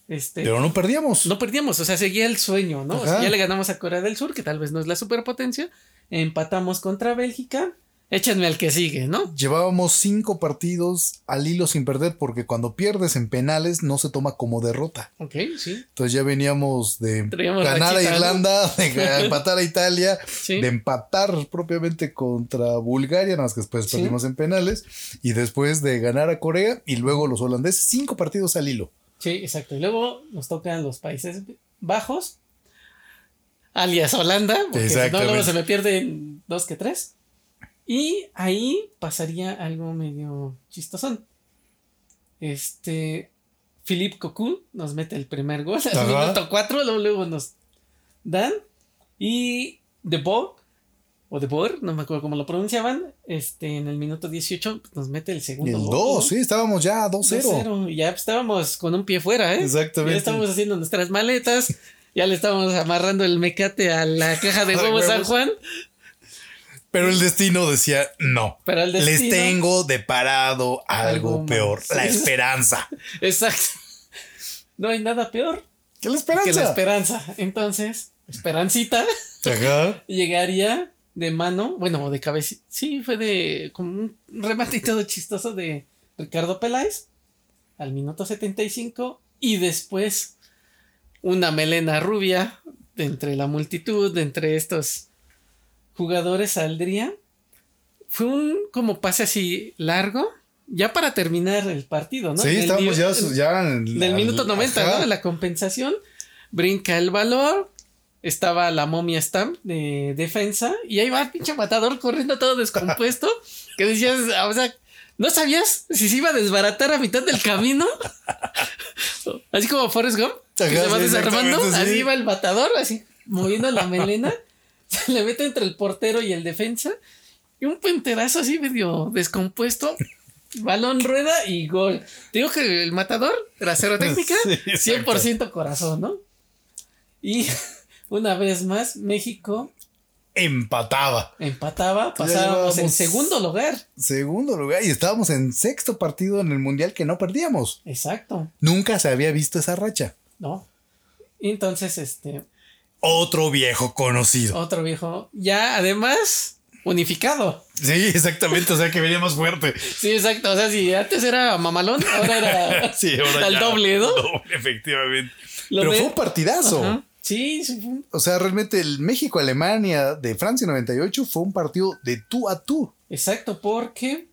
este, Pero no perdíamos. no perdíamos. O sea, seguía el sueño, ¿no? O sea, Ajá. ya le ganamos a Corea del Sur, que tal vez no es la superpotencia. Empatamos contra Bélgica. Échenme al que sigue, ¿no? Llevábamos cinco partidos al hilo sin perder porque cuando pierdes en penales no se toma como derrota. Ok, sí. Entonces ya veníamos de Traíamos ganar a. Irlanda, de empatar a Italia, Sí. de empatar propiamente contra Bulgaria, nada más que después Sí. perdimos en penales, y después de ganar a Corea y luego los holandeses, cinco partidos al hilo. Sí, exacto. Y luego nos tocan los Países Bajos, alias Holanda, porque si no, luego se me pierden dos que tres. Y ahí pasaría algo medio chistosón. Este. Philippe Cocu nos mete el primer gol al minuto 4, luego, nos dan. Y De Boer, o De Boer, no me acuerdo cómo lo pronunciaban, este, en el minuto 18 nos mete el Y segundo el gol. 2, sí, estábamos ya 2-0. 2-0. Y ya estábamos con un pie fuera, ¿eh? Exactamente. Ya estábamos haciendo nuestras maletas. Ya le estábamos amarrando el mecate a la caja de huevos San. Juan. Pero el destino decía no. Pero el Les destino- tengo deparado algo, Algo más. peor, la esperanza. Exacto. No hay nada peor ¿Qué la que esperanza? la esperanza. Entonces, Esperancita Ajá. llegaría de mano, bueno, o de cabeza. Sí, fue de como un todo chistoso de Ricardo Peláez al minuto 75 y después una melena rubia de entre la multitud, de entre estos jugadores saldría. Fue un como pase así largo, ya para terminar el partido, ¿no? Sí, el estábamos ya, ya en del minuto 90, ajá. ¿no? La compensación. Brinca el valor. Estaba la momia Stamp de defensa. Y ahí va el pinche matador corriendo todo descompuesto. que decías, o sea, ¿no sabías si se iba a desbaratar a mitad del camino? así como Forrest Gump. Que se va desarmando. sí. Así iba el matador, así moviendo la melena. Se le mete entre el portero y el defensa. Y un puenterazo así medio descompuesto. Balón rueda y gol. Te digo que el matador, era cero técnica, Sí, exacto. 100% corazón, ¿no? Y una vez más, México Empataba. empataba, pasábamos en segundo lugar. Segundo lugar. Y estábamos en sexto partido en el mundial que no perdíamos. Exacto, Nunca se había visto esa racha. ¿no? Entonces, este, Otro viejo conocido. otro viejo, ya además unificado. Sí, exactamente. O sea que venía más fuerte. Sí, exacto. O sea, si antes era mamalón, ahora era Sí, ahora al doble, ¿no? Doble, efectivamente. Lo Pero fue un partidazo. Ajá. Sí, sí, fue un- O sea, realmente el México-Alemania de Francia 98 fue un partido de tú a tú. exacto, porque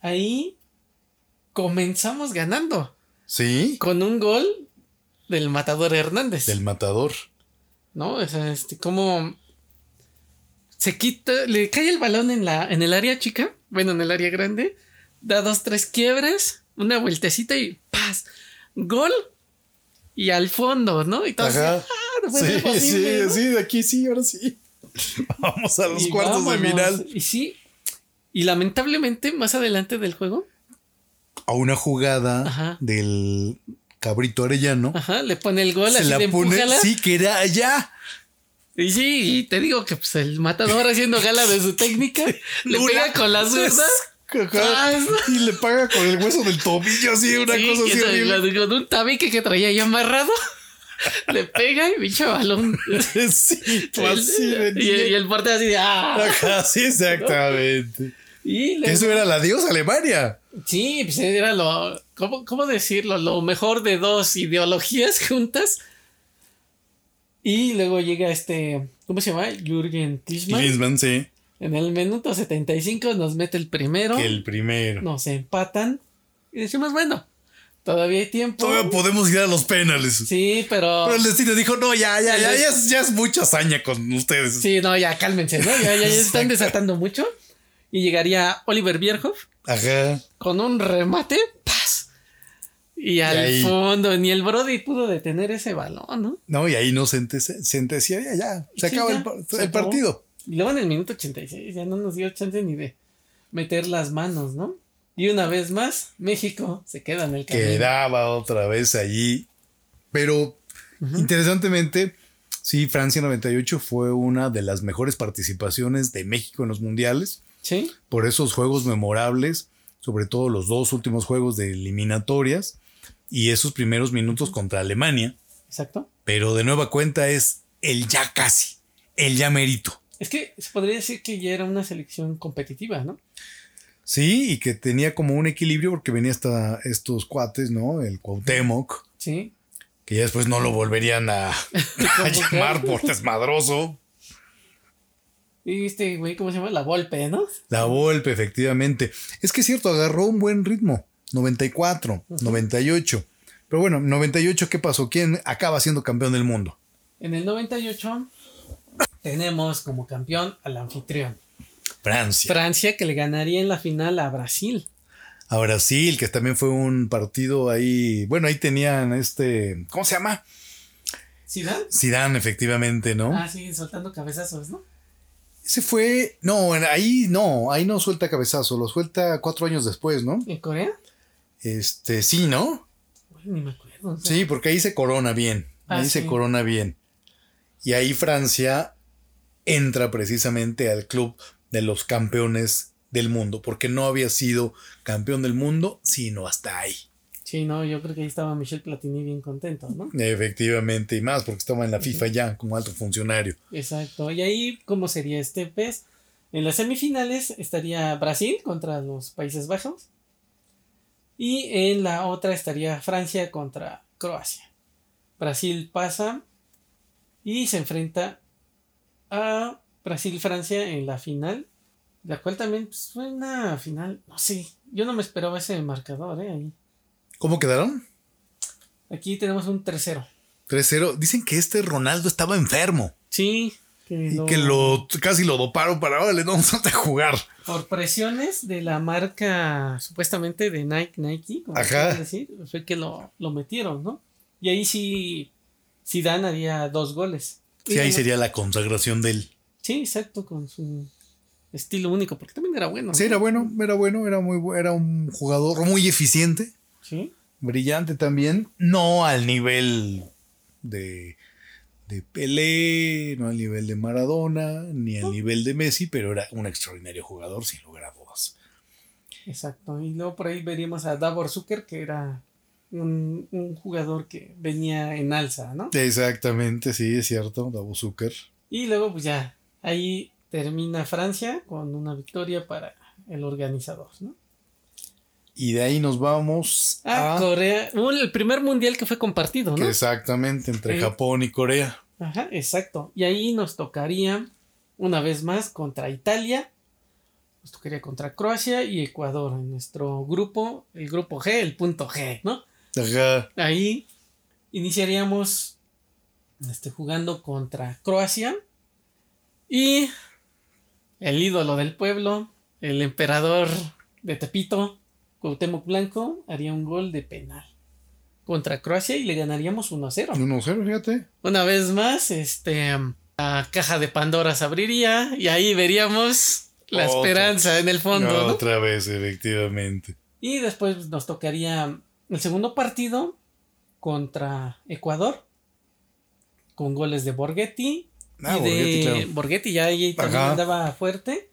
ahí comenzamos ganando Sí. con un gol del matador Hernández. Del matador. ¿No? O sea, este, como se quita, le cae el balón en la, en el área chica, bueno, en el área grande, da dos, tres quiebres, una vueltecita y ¡paz! Gol y al fondo, ¿no? Y todo así. ¡ah! no Sí, posible, sí, ¿no? sí, de aquí sí, ahora sí. Vamos a los Y cuartos de final. Y sí, y lamentablemente, más adelante del juego, A una jugada Ajá. del cabrito arellano. ajá, le pone el gol se así la de pone, empújala. sí, que era allá. Y sí, y te digo que pues el matador haciendo gala de su técnica, le pega con la zurda. Y le paga con el hueso del tobillo, así, una Sí, cosa así horrible. con, un tabique que traía ahí amarrado. le pega y pinche balón. Sí, así y, y el portero así de ¡ah! Ajá, sí, exactamente. Y Eso era la diosa Alemania. Sí, pues era lo. ¿cómo, ¿Cómo decirlo? Lo mejor de dos ideologías juntas. Y luego llega este. ¿Cómo se llama? Jürgen Klinsmann. Klinsmann, sí. En el minuto 75 nos mete el primero. El primero. Nos empatan. Y decimos, bueno, Todavía hay tiempo. Todavía podemos ir a los penales. Sí, pero. Pero el destino dijo, no, ya, ya, ya, ya, es, ya es mucha hazaña con ustedes. Sí, no, ya cálmense, ¿no? Ya, ya, ya están desatando mucho. Y llegaría Oliver Bierhoff Ajá. con un remate. ¡Paz! Y al ahí- fondo, ni el Brody pudo detener ese balón, ¿no? No, y ahí no ya, ya. Se Sí, acaba ya, el, se el partido. Y luego en el minuto 86 ya no nos dio chance ni de meter las manos, ¿no? Y una vez más, México se queda en el camino. Quedaba otra vez allí. Pero interesantemente, sí, Francia 98 fue una de las mejores participaciones de México en los mundiales. Sí, por esos juegos memorables, sobre todo los dos últimos juegos de eliminatorias y esos primeros minutos contra Alemania. exacto. Pero de nueva cuenta es el ya casi, el ya merito. Es que se podría decir que ya era una selección competitiva, ¿no? Sí, y que tenía como un equilibrio porque venía hasta estos cuates, ¿no? El Cuauhtémoc, Sí. que ya después no lo volverían a, a llamar por desmadroso. Y este güey, ¿cómo se llama? La Volpe, ¿no? La Volpe, efectivamente. Es que es cierto, agarró un buen ritmo. 94, 98. Pero bueno, 98, ¿qué pasó? ¿Quién acaba siendo campeón del mundo? En el 98 tenemos como campeón al anfitrión. Francia. Francia que le ganaría en la final a Brasil. A Brasil, que también fue un partido ahí. Bueno, ahí tenían este. ¿Cómo se llama? ¿Zidane? Zidane, efectivamente, ¿no? Ah, sí, soltando cabezazos, ¿no? Ese fue. No, ahí no, ahí no suelta cabezazo, lo suelta cuatro años después, ¿no? ¿En Corea? Este, sí, ¿no? Uy, ni me acuerdo. o sea, Sí, porque ahí se corona bien. Ah, Ahí se corona bien. Y ahí Francia entra precisamente al club de los campeones del mundo, porque no había sido campeón del mundo, sino hasta ahí. Sí, no, yo creo que ahí estaba Michel Platini bien contento, ¿no? Efectivamente, y más porque estaba en la FIFA ya como alto funcionario. Exacto. Y ahí, ¿cómo sería este pez? En las semifinales estaría Brasil contra los Países Bajos. Y en la otra estaría Francia contra Croacia. Brasil pasa y se enfrenta a Brasil-Francia en la final. La cual también pues, fue una final, no sé, yo no me esperaba ese marcador, ¿eh? Ahí. ¿Cómo quedaron? Aquí tenemos un tercero. 3-0. Dicen que este Ronaldo estaba enfermo Sí. Que y que lo casi lo doparon para, órale, no vamos a jugar. Por presiones de la marca supuestamente de Nike, Nike, como Ajá. decir, fue que lo, lo metieron, ¿no? Y ahí sí, Zidane haría dos goles. Sí, Y ahí bueno, sería la consagración de él. Sí, exacto, con su estilo único, porque también era bueno. Sí, ¿no? era bueno, era bueno, era muy bu- era un jugador muy eficiente. Sí, brillante también, no al nivel de, de Pelé, no al nivel de Maradona, ni al nivel de Messi, pero era un extraordinario jugador, sin lugar a dudas. exacto. Y luego por ahí veríamos a Davor Zucker, que era un, un jugador que venía en alza, ¿no? Exactamente, sí, es cierto, Davo Zucker. Y luego, pues ya, ahí termina Francia con una victoria para el organizador, ¿no? Y de ahí nos vamos Ah, a... Corea. el primer mundial que fue compartido, ¿no? Exactamente, entre Eh. Japón y Corea. Ajá, exacto. Y ahí nos tocaría una vez más contra Italia. Nos tocaría contra Croacia y Ecuador en nuestro grupo, el grupo G, el punto G, ¿no? Ajá. Ahí iniciaríamos este, jugando contra Croacia y el ídolo del pueblo, el emperador de Tepito, Cuauhtémoc Blanco, haría un gol de penal contra Croacia y le ganaríamos 1 a 0. 1-0, fíjate. Una vez más, este, la caja de Pandora se abriría y ahí veríamos la Otra. esperanza en el fondo. ¿no? Otra vez, efectivamente. Y después nos tocaría el segundo partido contra Ecuador con goles de Borghetti Ah, y de Borghetti, claro. Borghetti ya ahí también andaba fuerte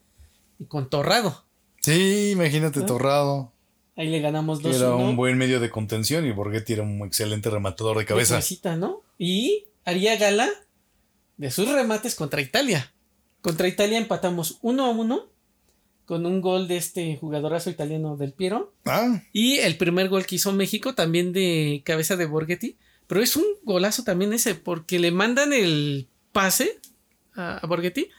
y con Torrado. Sí, imagínate, ¿No? Torrado. Ahí le ganamos 2 Era un buen medio de contención y Borghetti era un excelente rematador de cabeza. ¿no? Y haría gala de sus remates contra Italia. Contra Italia empatamos 1 a 1 con un gol de este jugadorazo italiano del Piero. Ah, Y el primer gol que hizo México también de cabeza de Borghetti. Pero es un golazo también ese, porque le mandan el pase a, a Borghetti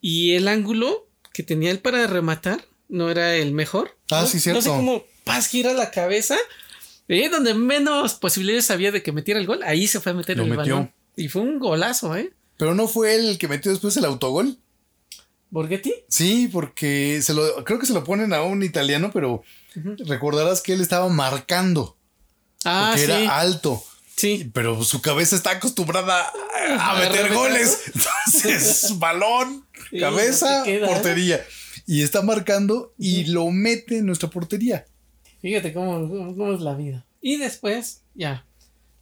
y el ángulo que tenía él para rematar no era el mejor. Ah, ¿no? sí, No cierto. sé cómo Paz gira la cabeza Eh, donde menos posibilidades había de que metiera el gol, ahí se fue a meter Lo el metió. balón. Y fue un golazo, ¿eh? Pero no fue él el que metió después el autogol. Borghetti. Sí, porque se lo, creo que se lo ponen a un italiano, pero recordarás que él estaba marcando. Ah, porque sí. era alto. Sí. Pero su cabeza está acostumbrada a, meter goles. Entonces, balón, Sí, cabeza, no ¿eh? Y está marcando y lo mete en nuestra portería. Fíjate cómo, cómo- cómo es la vida. Y después, ya.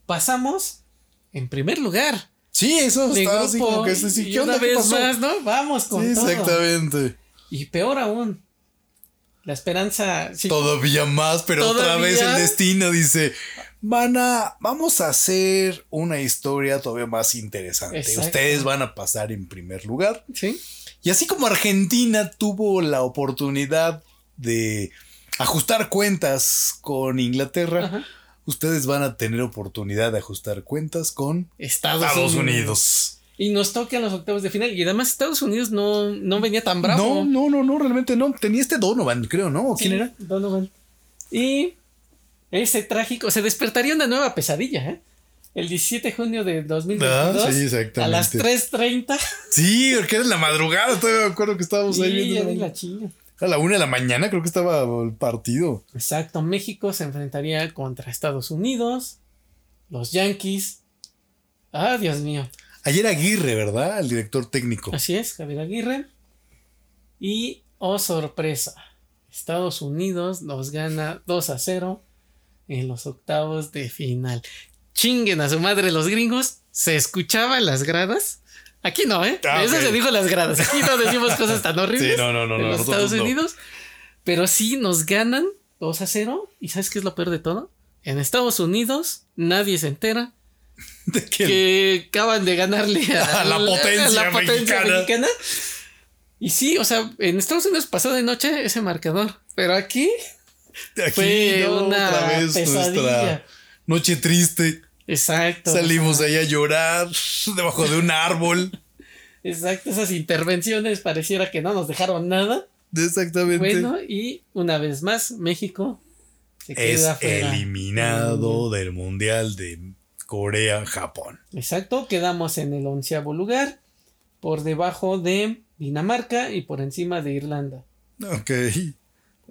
Pasamos en primer lugar. Sí, eso de está así como que se sí, y ¿qué una onda? ¿Qué vez pasó? más, ¿no? Vamos con Sí, todo. exactamente. Y peor aún, la esperanza. sí, Todavía más, pero otra vez el destino dice, van a, vamos a hacer una historia todavía más interesante. Exacto. Ustedes van a pasar en primer lugar. sí, Y así como Argentina tuvo la oportunidad de ajustar cuentas con Inglaterra, Ajá. ustedes van a tener oportunidad de ajustar cuentas con Estados, Estados Unidos. Unidos. Y nos tocan los octavos de final. Y además, Estados Unidos no, no venía tan bravo. No, no, no, no, realmente no. Tenía este Donovan, creo, ¿no? ¿O ¿Quién Sí, era? Donovan. Y ese trágico, se despertaría una nueva pesadilla, ¿eh? El 17 de junio de 2022. Ah, sí. A las 3.30. Sí, porque era en la madrugada, todavía me acuerdo que estábamos ahí viendo. ya la chinga. A la una de la mañana creo que estaba el partido. Exacto, México se enfrentaría contra Estados Unidos, los Yankees. Ah, Dios mío. Ayer Aguirre, ¿verdad? El director técnico. Así es, Javier Aguirre. Y, oh sorpresa, Estados Unidos nos gana 2 a 0 en los octavos de final. Chinguen a su madre los gringos. ¿Se escuchaba en las gradas? Aquí no, ¿eh? Ah, Eso se dijo en las gradas. Aquí no decimos cosas tan horribles. Sí, no, no, no, en no, los Estados no. Unidos. Pero sí nos ganan 2 a 0. ¿Y sabes qué es lo peor de todo? En Estados Unidos nadie se entera ¿De que acaban de ganarle a, A la potencia mexicana. Y sí, o sea, en Estados Unidos pasó de noche ese marcador, pero aquí Aquí, fue ¿no? una Otra vez pesadilla. nuestra noche triste. Exacto. Salimos de ahí a llorar debajo de un árbol. Exacto, esas intervenciones pareciera que no nos dejaron nada. Exactamente. Bueno, y una vez más, México se es queda fuera. eliminado del Mundial de Corea-Japón. Exacto, quedamos en el onceavo lugar, por debajo de Dinamarca y por encima de Irlanda. Ok.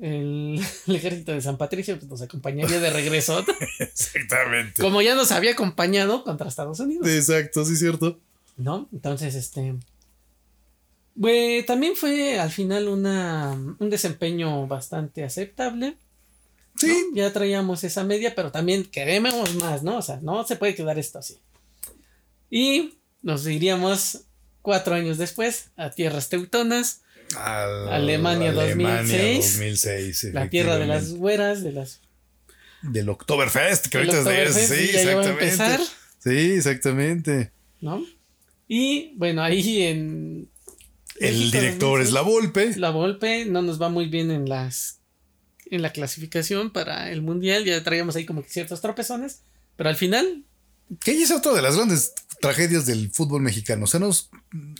El, el ejército de San Patricio pues, nos acompañaría de regreso, Exactamente. como ya nos había acompañado contra Estados Unidos, Exacto, sí, cierto. ¿no? Entonces, este... Pues, también fue al final una, un desempeño bastante aceptable. Sí. ¿no? Ya traíamos esa media, pero también queremos más, ¿no? O sea, no se puede quedar esto así. Y nos iríamos cuatro años después a tierras teutonas, Al- Alemania 2006. 2006, la tierra de las güeras, de las... Del Oktoberfest, que ahorita es de Oktoberfest, sí, exactamente. Sí, exactamente. ¿no? Y bueno, ahí en... El México director 2006, es la Volpe. La Volpe no nos va muy bien en las en la clasificación para el mundial, ya traíamos ahí como que ciertos tropezones, pero al final Que ella es otra de las grandes tragedias del fútbol mexicano. O sea, nos-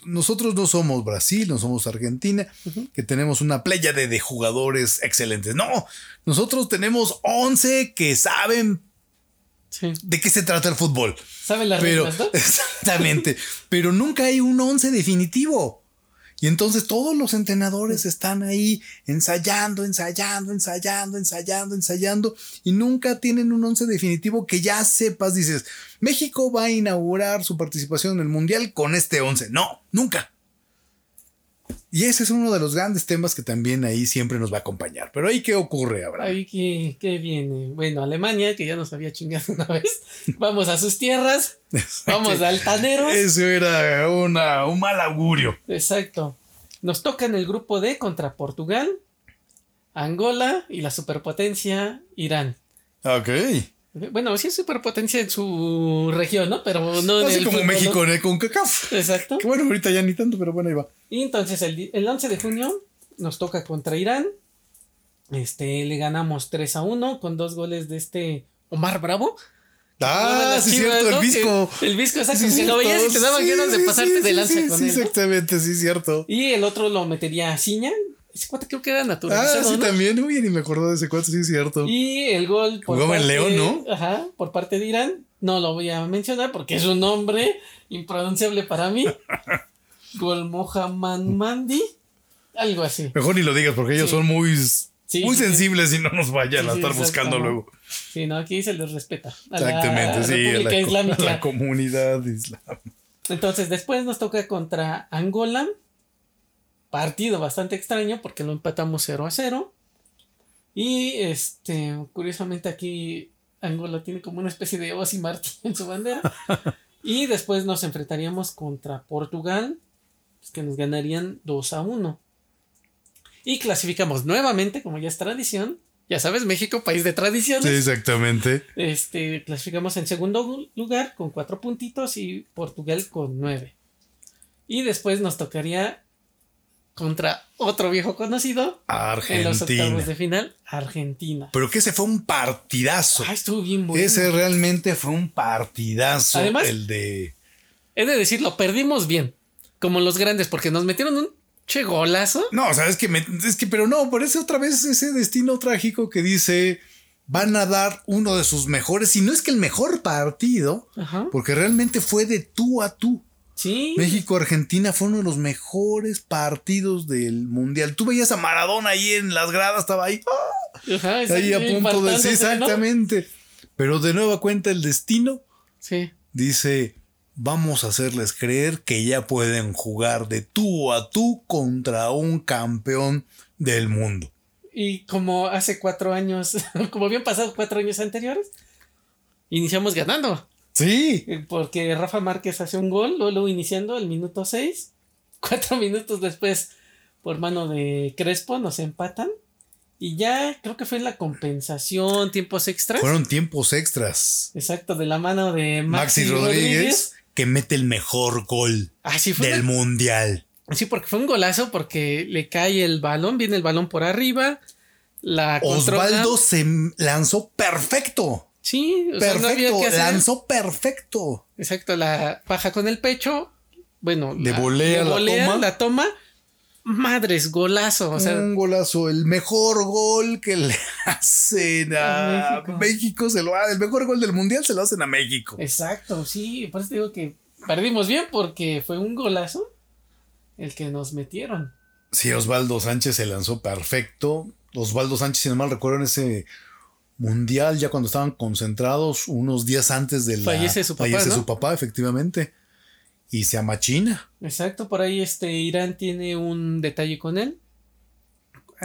nosotros no somos Brasil, no somos Argentina, que tenemos una playa de, de jugadores excelentes. No, nosotros tenemos 11 que saben sí, de qué se trata el fútbol. saben las Pero, reglas, ¿no? exactamente. pero nunca hay un 11 definitivo. Y entonces todos los entrenadores están ahí ensayando, ensayando, ensayando, ensayando, ensayando y nunca tienen un 11 definitivo que ya sepas, dices, México va a inaugurar su participación en el Mundial con este 11. No, nunca. Y ese es uno de los grandes temas que también ahí siempre nos va a acompañar. Pero ahí, ¿qué ocurre, Abraham? Ahí que, que viene. Bueno, Alemania, que ya nos había chingado una vez. Vamos a sus tierras. Vamos a altaneros. Eso era una, un mal augurio. Exacto. Nos toca en el grupo D contra Portugal, Angola y la superpotencia Irán. Ok. Bueno, sí es superpotencia en su región, ¿no? Pero no en Así el como fútbol, México ¿no? en el CONCACAF. Exacto. Que bueno, ahorita ya ni tanto, pero bueno, ahí va. Y entonces el, el 11 de junio nos toca contra Irán. Este, le ganamos 3 a 1 con dos goles de este Omar Bravo. Ah, sí, Chivas, cierto, ¿no? el visco. Que- El visco, exacto. Sí, que lo veías y te daban Sí, ganas de sí, pasarte sí, de lanza sí, con sí, él. ¿no? exactamente, sí, cierto. Y el otro lo metería a Ciña, ese cuate creo que era Ah, naturalizado. sí, ¿no? también. Uy, ni me acordaba de ese cuate, sí es cierto. Y el gol Jugaba en León, ¿no? Ajá, por parte de Irán. No lo voy a mencionar porque es un nombre impronunciable para mí. gol Mohamed Mandi. Algo así. Mejor ni lo digas porque ellos Sí. son muy, Sí, muy sí, sensibles y no nos vayan a estar buscando luego. Sí, no, aquí se les respeta. A la Exactamente, sí. a la, Islámica. a la comunidad islámica. Entonces, después nos toca contra Angola. Partido bastante extraño porque lo empatamos 0 a 0. Y este, curiosamente aquí Angola tiene como una especie de Oz y Martín en su bandera. y después nos enfrentaríamos contra Portugal, pues, que nos ganarían 2 a 1. Y clasificamos nuevamente, como ya es tradición. Ya sabes, México, país de tradiciones. Sí, exactamente. Este, clasificamos en segundo lugar con cuatro puntitos y Portugal con nueve. Y después nos tocaría contra otro viejo conocido en los Argentina. octavos de final, Argentina. Pero que ese fue un partidazo. Ah, estuvo bien bueno. ese realmente fue un partidazo. Además- el de. He de decirlo, perdimos bien, como los grandes, porque nos metieron un che golazo. No, o sea, es que, me- es que, pero no, parece otra vez ese destino trágico que dice van a dar uno de sus mejores, si no es que el mejor partido, Ajá. porque realmente fue de tú a tú. Sí. México-Argentina fue uno de los mejores partidos del mundial. Tú veías a Maradona ahí en las gradas, estaba ahí, ¡ah! Ajá, ahí a punto de sí, exactamente. Pero de nueva cuenta el destino Sí. dice, vamos a hacerles creer que ya pueden jugar de tú a tú contra un campeón del mundo. Y como hace cuatro años, como habían pasado cuatro años anteriores, iniciamos ganando. Sí, Eh, Porque Rafa Márquez hace un gol, luego, luego iniciando el minuto 6. Cuatro minutos después, por mano de Crespo, nos empatan. Y ya creo que fue en la compensación, tiempos extras. fueron tiempos extras. Exacto, de la mano de Maxi, Maxi Rodríguez. Rodríguez, que mete el mejor gol Ah, sí, fue del una- mundial. sí, porque fue un golazo, porque le cae el balón, viene el balón por arriba. La controla. Osvaldo se lanzó perfecto. Sí, o sea, no había Perfecto, que hacer. lanzó perfecto. Exacto, la baja con el pecho. Bueno, De la- volea de la toma. la toma. Madres, golazo. O sea, un golazo, el mejor gol que le hacen a A México. México. se lo ha- el mejor gol del mundial se lo hacen a México. exacto, sí. Por eso te digo que perdimos bien porque fue un golazo el que nos metieron. Sí, Osvaldo Sánchez se lanzó perfecto. Osvaldo Sánchez, si no mal recuerdo, en ese mundial, ya cuando estaban concentrados, unos días antes de la. Fallece su papá, Fallece ¿no? su papá, efectivamente. Y se amachina. Exacto, por ahí este Irán tiene un detalle con él.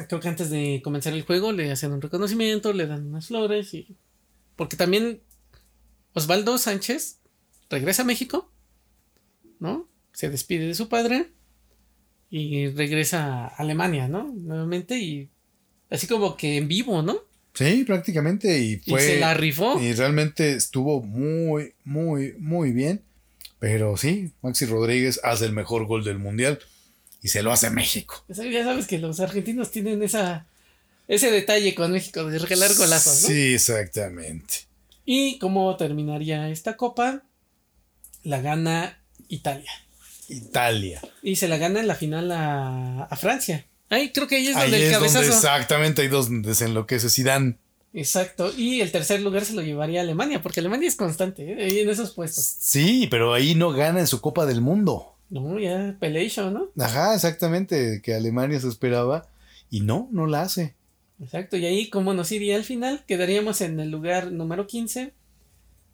Creo que antes de comenzar el juego le hacen un reconocimiento, le dan unas flores y. Porque también Osvaldo Sánchez regresa a México, ¿no? Se despide de su padre y regresa a Alemania, ¿no? Nuevamente y así como que en vivo, ¿no? Sí, prácticamente. Y fue. y se la rifó. Y realmente estuvo muy, muy, muy bien. Pero sí, Maxi Rodríguez hace el mejor gol del mundial y se lo hace a México. Ya sabes que los argentinos tienen esa ese detalle con México de regalar golazos, ¿no? Sí, exactamente. ¿Y cómo terminaría esta copa? La gana Italia. Italia. Y se la gana en la final a, a Francia. Ahí creo que ahí es Ahí donde el es donde exactamente ahí donde se enloquece Zidane. Exacto. Y el tercer lugar se lo llevaría a Alemania, porque Alemania es constante, ¿eh? ahí en esos puestos. Sí, pero ahí no gana en su Copa del Mundo. No, ya Pelation, ¿no? Ajá, exactamente, que Alemania se esperaba y no, no la hace. Exacto. Y ahí, ¿cómo nos iría al final? Quedaríamos en el lugar número 15,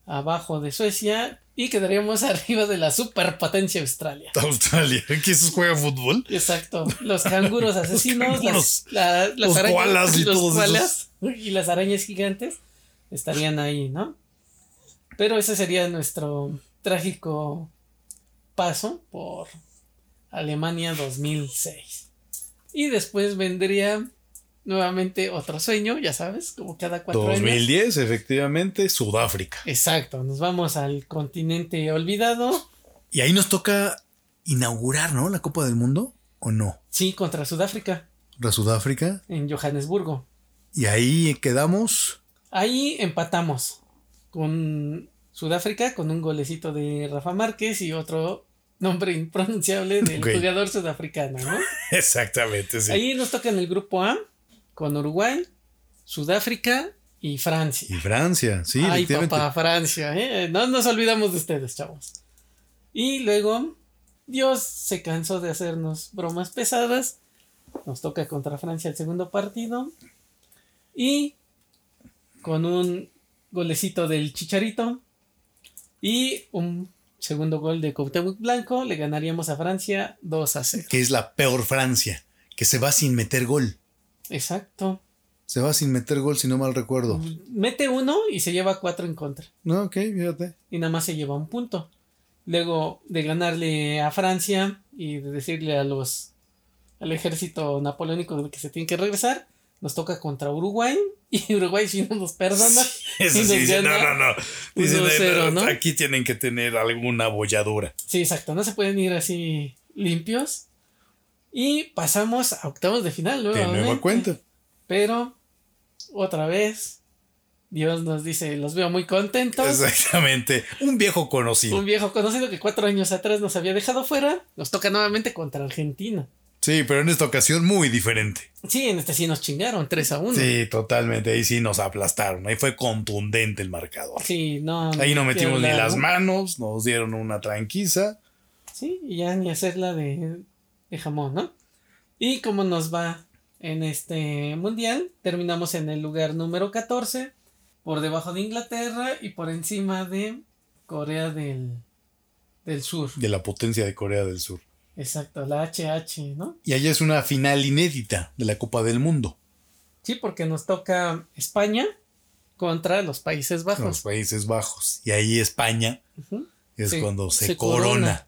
abajo de Suecia, y quedaríamos arriba de la superpotencia Australia. Australia, que eso juega fútbol. Exacto, los canguros asesinos, canguros, las, la- las los arañas, koalas y los todos koalas y las arañas gigantes estarían ahí, ¿no? Pero ese sería nuestro trágico paso por Alemania 2006. Y después vendría nuevamente otro sueño, ya sabes, como cada cuatro años. 2010, efectivamente, Sudáfrica. Exacto, nos vamos al continente olvidado. Y ahí nos toca inaugurar, ¿no? La Copa del Mundo, ¿o no? Sí, contra Sudáfrica, La Sudáfrica. en Johannesburgo. Y ahí quedamos. Ahí empatamos con Sudáfrica con un golecito de Rafa Márquez y otro nombre impronunciable del Ok. jugador sudafricano, ¿no? Exactamente, sí. Ahí nos toca en el grupo A con Uruguay, Sudáfrica y Francia. Y Francia, sí, Ay, papá, Francia, ¿eh? No nos olvidamos de ustedes, chavos. Y luego, Dios se cansó de hacernos bromas pesadas. Nos toca contra Francia el segundo partido. Y con un golecito del Chicharito y un segundo gol de Cuauhtémoc Blanco, le ganaríamos a Francia 2 a 0. Que es la peor Francia, que se va sin meter gol. Exacto. Se va sin meter gol, si no mal recuerdo. Mete uno y se lleva cuatro en contra. No, ok, fíjate. y nada más se lleva un punto. Luego de ganarle a Francia y de decirle a los al ejército napoleónico que se tiene que regresar, nos toca contra Uruguay y Uruguay si no nos perdona. Eso sí, dice, no, no, no. Dicen, 1-0, ¿no? Aquí tienen que tener alguna bolladura. Sí, exacto, no se pueden ir así limpios. Y pasamos a octavos de final De nuevamente. nueva cuenta. Pero otra vez Dios nos dice, los veo muy contentos. Exactamente. Un viejo conocido. Un viejo conocido que cuatro años atrás nos había dejado fuera, nos toca nuevamente contra Argentina. Sí, pero en esta ocasión muy diferente. Sí, en este sí nos chingaron 3 a 1. Sí, totalmente. Ahí sí nos aplastaron. Ahí fue contundente el marcador. Sí, no. Ahí no metimos ni la- las manos, nos dieron una tranquiza. Sí, y ya ni hacerla de, de jamón, ¿no? Y como nos va en este mundial, terminamos en el lugar número 14, por debajo de Inglaterra y por encima de Corea del, del Sur. de la potencia de Corea del Sur. Exacto, la HH, ¿no? Y allá es una final inédita de la Copa del Mundo. Sí, porque nos toca España contra los Países Bajos. Los Países Bajos. Y ahí España es Sí, cuando se, se corona. corona.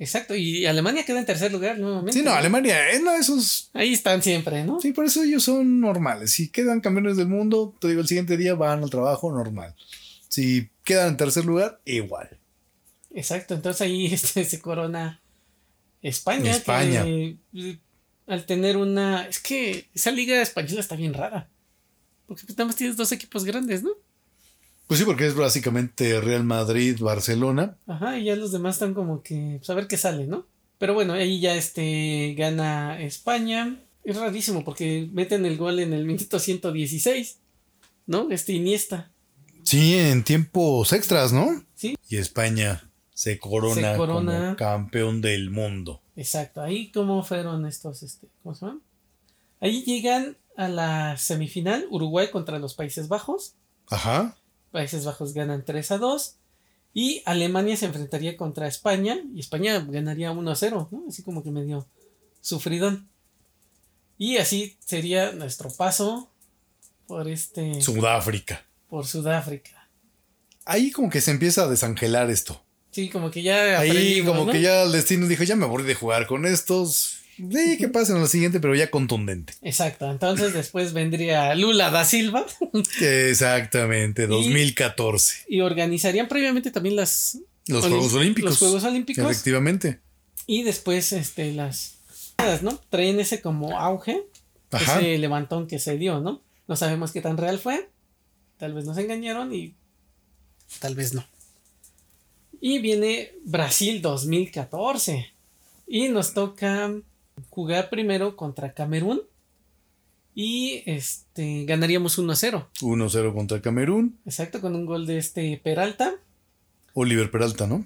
Exacto, y Alemania queda en tercer lugar nuevamente. Sí, no, Alemania, eh, no, esos. Ahí están siempre, ¿no? Sí, por eso ellos son normales. Si quedan campeones del mundo, te digo, el siguiente día van al trabajo normal. Si quedan en tercer lugar, igual. Exacto, entonces ahí este, se corona España. España. que, eh, al tener una. Es que esa liga española está bien rara. Porque pues, nada más tienes dos equipos grandes, ¿no? Pues sí, porque es básicamente Real Madrid, Barcelona. Ajá, y ya los demás están como que. Pues a ver qué sale, ¿no? Pero bueno, ahí ya este gana España. Es rarísimo porque meten el gol en el minuto 116, ¿no? Este Iniesta. Sí, en tiempos extras, ¿no? Sí. Y España se corona, Se corona. como campeón del mundo. Exacto, ahí cómo fueron estos, este, ¿cómo se llaman? Ahí llegan a la semifinal Uruguay contra los Países Bajos. Ajá. Países Bajos ganan 3 a 2. Y Alemania se enfrentaría contra España. Y España ganaría 1 a 0, ¿no? Así como que medio sufridón. Y así sería nuestro paso por este. Sudáfrica. por Sudáfrica. Ahí como que se empieza a desangelar esto. Sí, como que ya. Ahí como ¿no? que ya el destino dijo, ya me aburrí de jugar con estos. Sí, que pasen a la siguiente, pero ya contundente. Exacto. Entonces después vendría Lula da Silva. Exactamente, 2014. y organizarían previamente también las Los Olim- Juegos Olímpicos. Los Juegos Olímpicos. Efectivamente. Y después este las ¿no? Traen ese como auge, Ajá. ese levantón que se dio, ¿no? No sabemos qué tan real fue. Tal vez nos engañaron y tal vez no. Y viene Brasil 2014. Y nos toca jugar primero contra Camerún. Y este ganaríamos 1 a 0. 1-0 contra Camerún. Exacto, con un gol de este Peralta. Oliver Peralta, ¿no?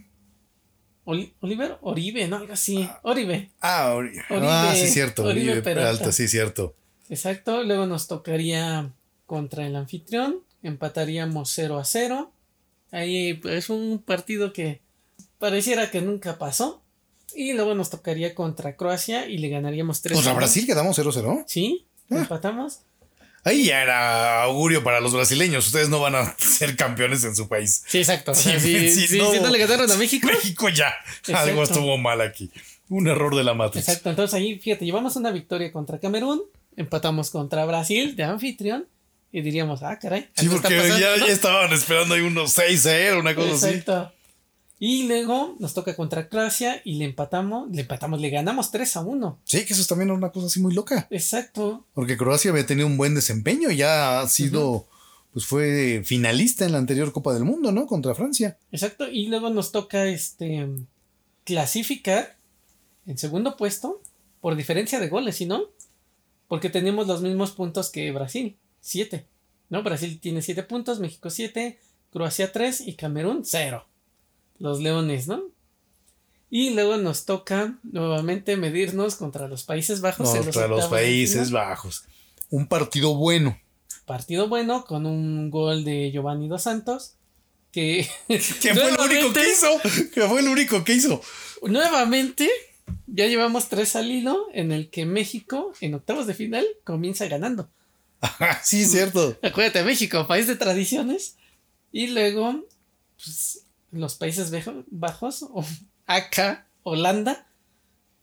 Oli- Oliver Oribe, ¿no? Algo así. Oribe. Ah, Ori- Oribe- ah sí, cierto. Oribe Peralta. Peralta, sí, cierto. Exacto. Luego nos tocaría contra el anfitrión. Empataríamos 0 a 0. Ahí pues, es un partido que pareciera que nunca pasó. Y luego nos tocaría contra Croacia y le ganaríamos 3 Contra Brasil quedamos 0-0. Sí, Ah. empatamos. Ahí ya era augurio para los brasileños. Ustedes no van a ser campeones en su país. Sí, exacto. O Sí, sea, si, sí, si- no. le ganaron a México. México ya. Exacto. Algo estuvo mal aquí. Un error de la matriz. Exacto. Entonces ahí, fíjate, llevamos una victoria contra Camerún. Empatamos contra Brasil de anfitrión. Y diríamos, ah, caray. Sí, porque pasando, ya, ¿no? ya estaban esperando ahí unos 6-0, una cosa así. Exacto. Y luego nos toca contra Croacia y le empatamos, le empatamos, le ganamos 3 a 1. Sí, que eso también era una cosa así muy loca. Exacto. Porque Croacia había tenido un buen desempeño. Ya ha sido, pues fue finalista en la anterior Copa del Mundo, ¿no? Contra Francia. Exacto. Y luego nos toca este clasificar en segundo puesto por diferencia de goles, ¿sí no? Porque tenemos los mismos puntos que Brasil, 7. ¿No? Brasil tiene 7 puntos, México 7, Croacia 3 y Camerún 0. Los Leones, ¿no? Y luego nos toca nuevamente medirnos contra los Países Bajos. Contra los octavos Países. Bajos. Un partido bueno. Partido bueno con un gol de Giovanni Dos Santos. Que, Que fue el único que hizo. Que fue el único que hizo. Nuevamente, ya llevamos tres al hilo en el que México, en octavos de final, comienza ganando. sí, cierto. Acuérdate, México, país de tradiciones. Y luego, pues, los Países Bajos, o acá, Holanda,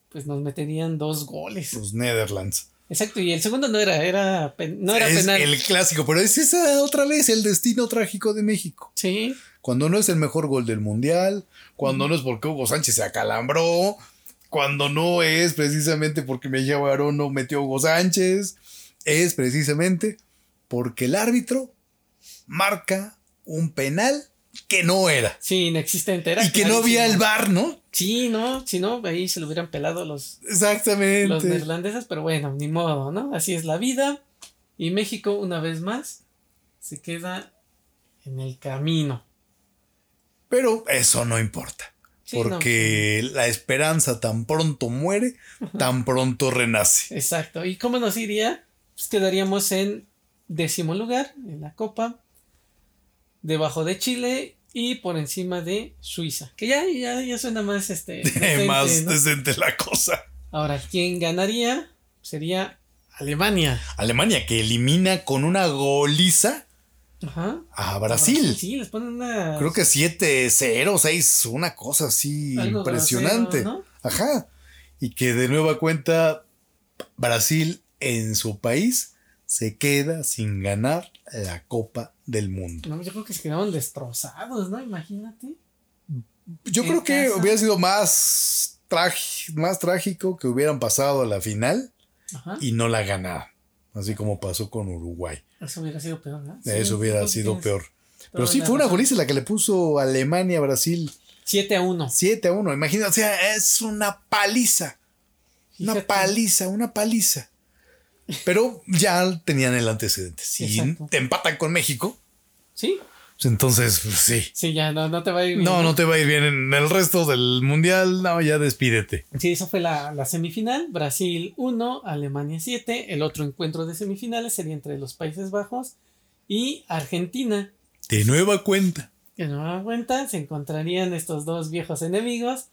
pues nos meterían dos goles. Los Netherlands. Exacto, y el segundo no era, era, no era es penal. el clásico, pero es esa otra vez el destino trágico de México. Sí, Cuando no es el mejor gol del mundial, cuando no es porque Hugo Sánchez se acalambró, cuando no es precisamente porque Mejía Barón no metió Hugo Sánchez, es precisamente porque el árbitro marca un penal que no era. sí, inexistente. Era y que no había el bar, ¿no? Sí, no, si no, ahí se lo hubieran pelado los, los Exactamente. neerlandeses, pero bueno, ni modo, ¿no? Así es la vida. Y México, una vez más, se queda en el camino. Pero eso no importa. Sí, no, porque la esperanza tan pronto muere, tan pronto renace. Exacto. ¿Y cómo nos iría? Pues quedaríamos en décimo lugar en la Copa, debajo de Chile y por encima de Suiza. Que ya, ya, ya suena más este. decente, Más ¿no? decente la cosa. Ahora, ¿quién ganaría? Sería Alemania. Alemania que elimina con una goliza Ajá. a Brasil. Sí, les ponen una. Creo que 7-0, 6, una cosa así Algo impresionante. grosero, Ajá. Y que de nueva cuenta Brasil en su país se queda sin ganar la Copa del Mundo. No, yo creo que se quedaron destrozados, ¿no? Imagínate. Yo creo que casa. hubiera sido más, más trágico que hubieran pasado a la final Ajá. y no la ganaran. Así como pasó con Uruguay. Eso hubiera sido peor, ¿no? Sí, Eso hubiera sido tienes peor. Pero sí, fue una goliza la que le puso Alemania a Brasil 7 a 1. 7 a 1. Imagínate, o sea, es una paliza. Una paliza, una paliza. Pero ya tenían el antecedente. Si Exacto. te empatan con México, Sí, pues entonces pues, sí. sí, ya no, no te va a ir bien. No, no te va a ir bien en el resto del mundial. No, ya despídete. Sí, esa fue la, la semifinal. Brasil 1, Alemania 7. El otro encuentro de semifinales sería entre los Países Bajos y Argentina. De nueva cuenta. No da cuenta, se encontrarían estos dos viejos enemigos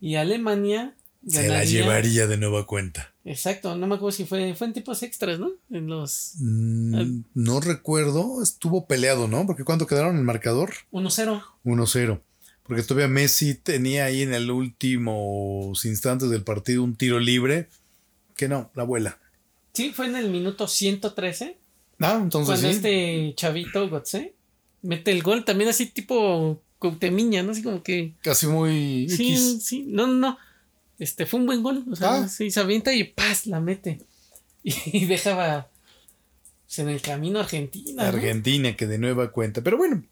y Alemania Se la ganaría- llevaría de nueva cuenta. Exacto, no me acuerdo si fue, fue en tipos extras, ¿no? En los Mm, no recuerdo. Estuvo peleado, ¿no? Porque cuando quedaron el marcador, 1-0. 1-0. Porque todavía Messi tenía ahí en el últimos instantes del partido un tiro libre. Que no, la abuela. Sí, fue en el minuto 113. Ah, entonces Cuando sí. este chavito Gotze mete el gol, también así tipo Coutemiña, ¿no? Así como que. Casi muy Sí, X. sí, no, no, no. Este fue un buen gol. O sea, Ah. sí, se avienta y ¡paz! la mete. Y dejaba pues, en el camino a Argentina. ¿no? Argentina, que de nueva cuenta. Pero bueno,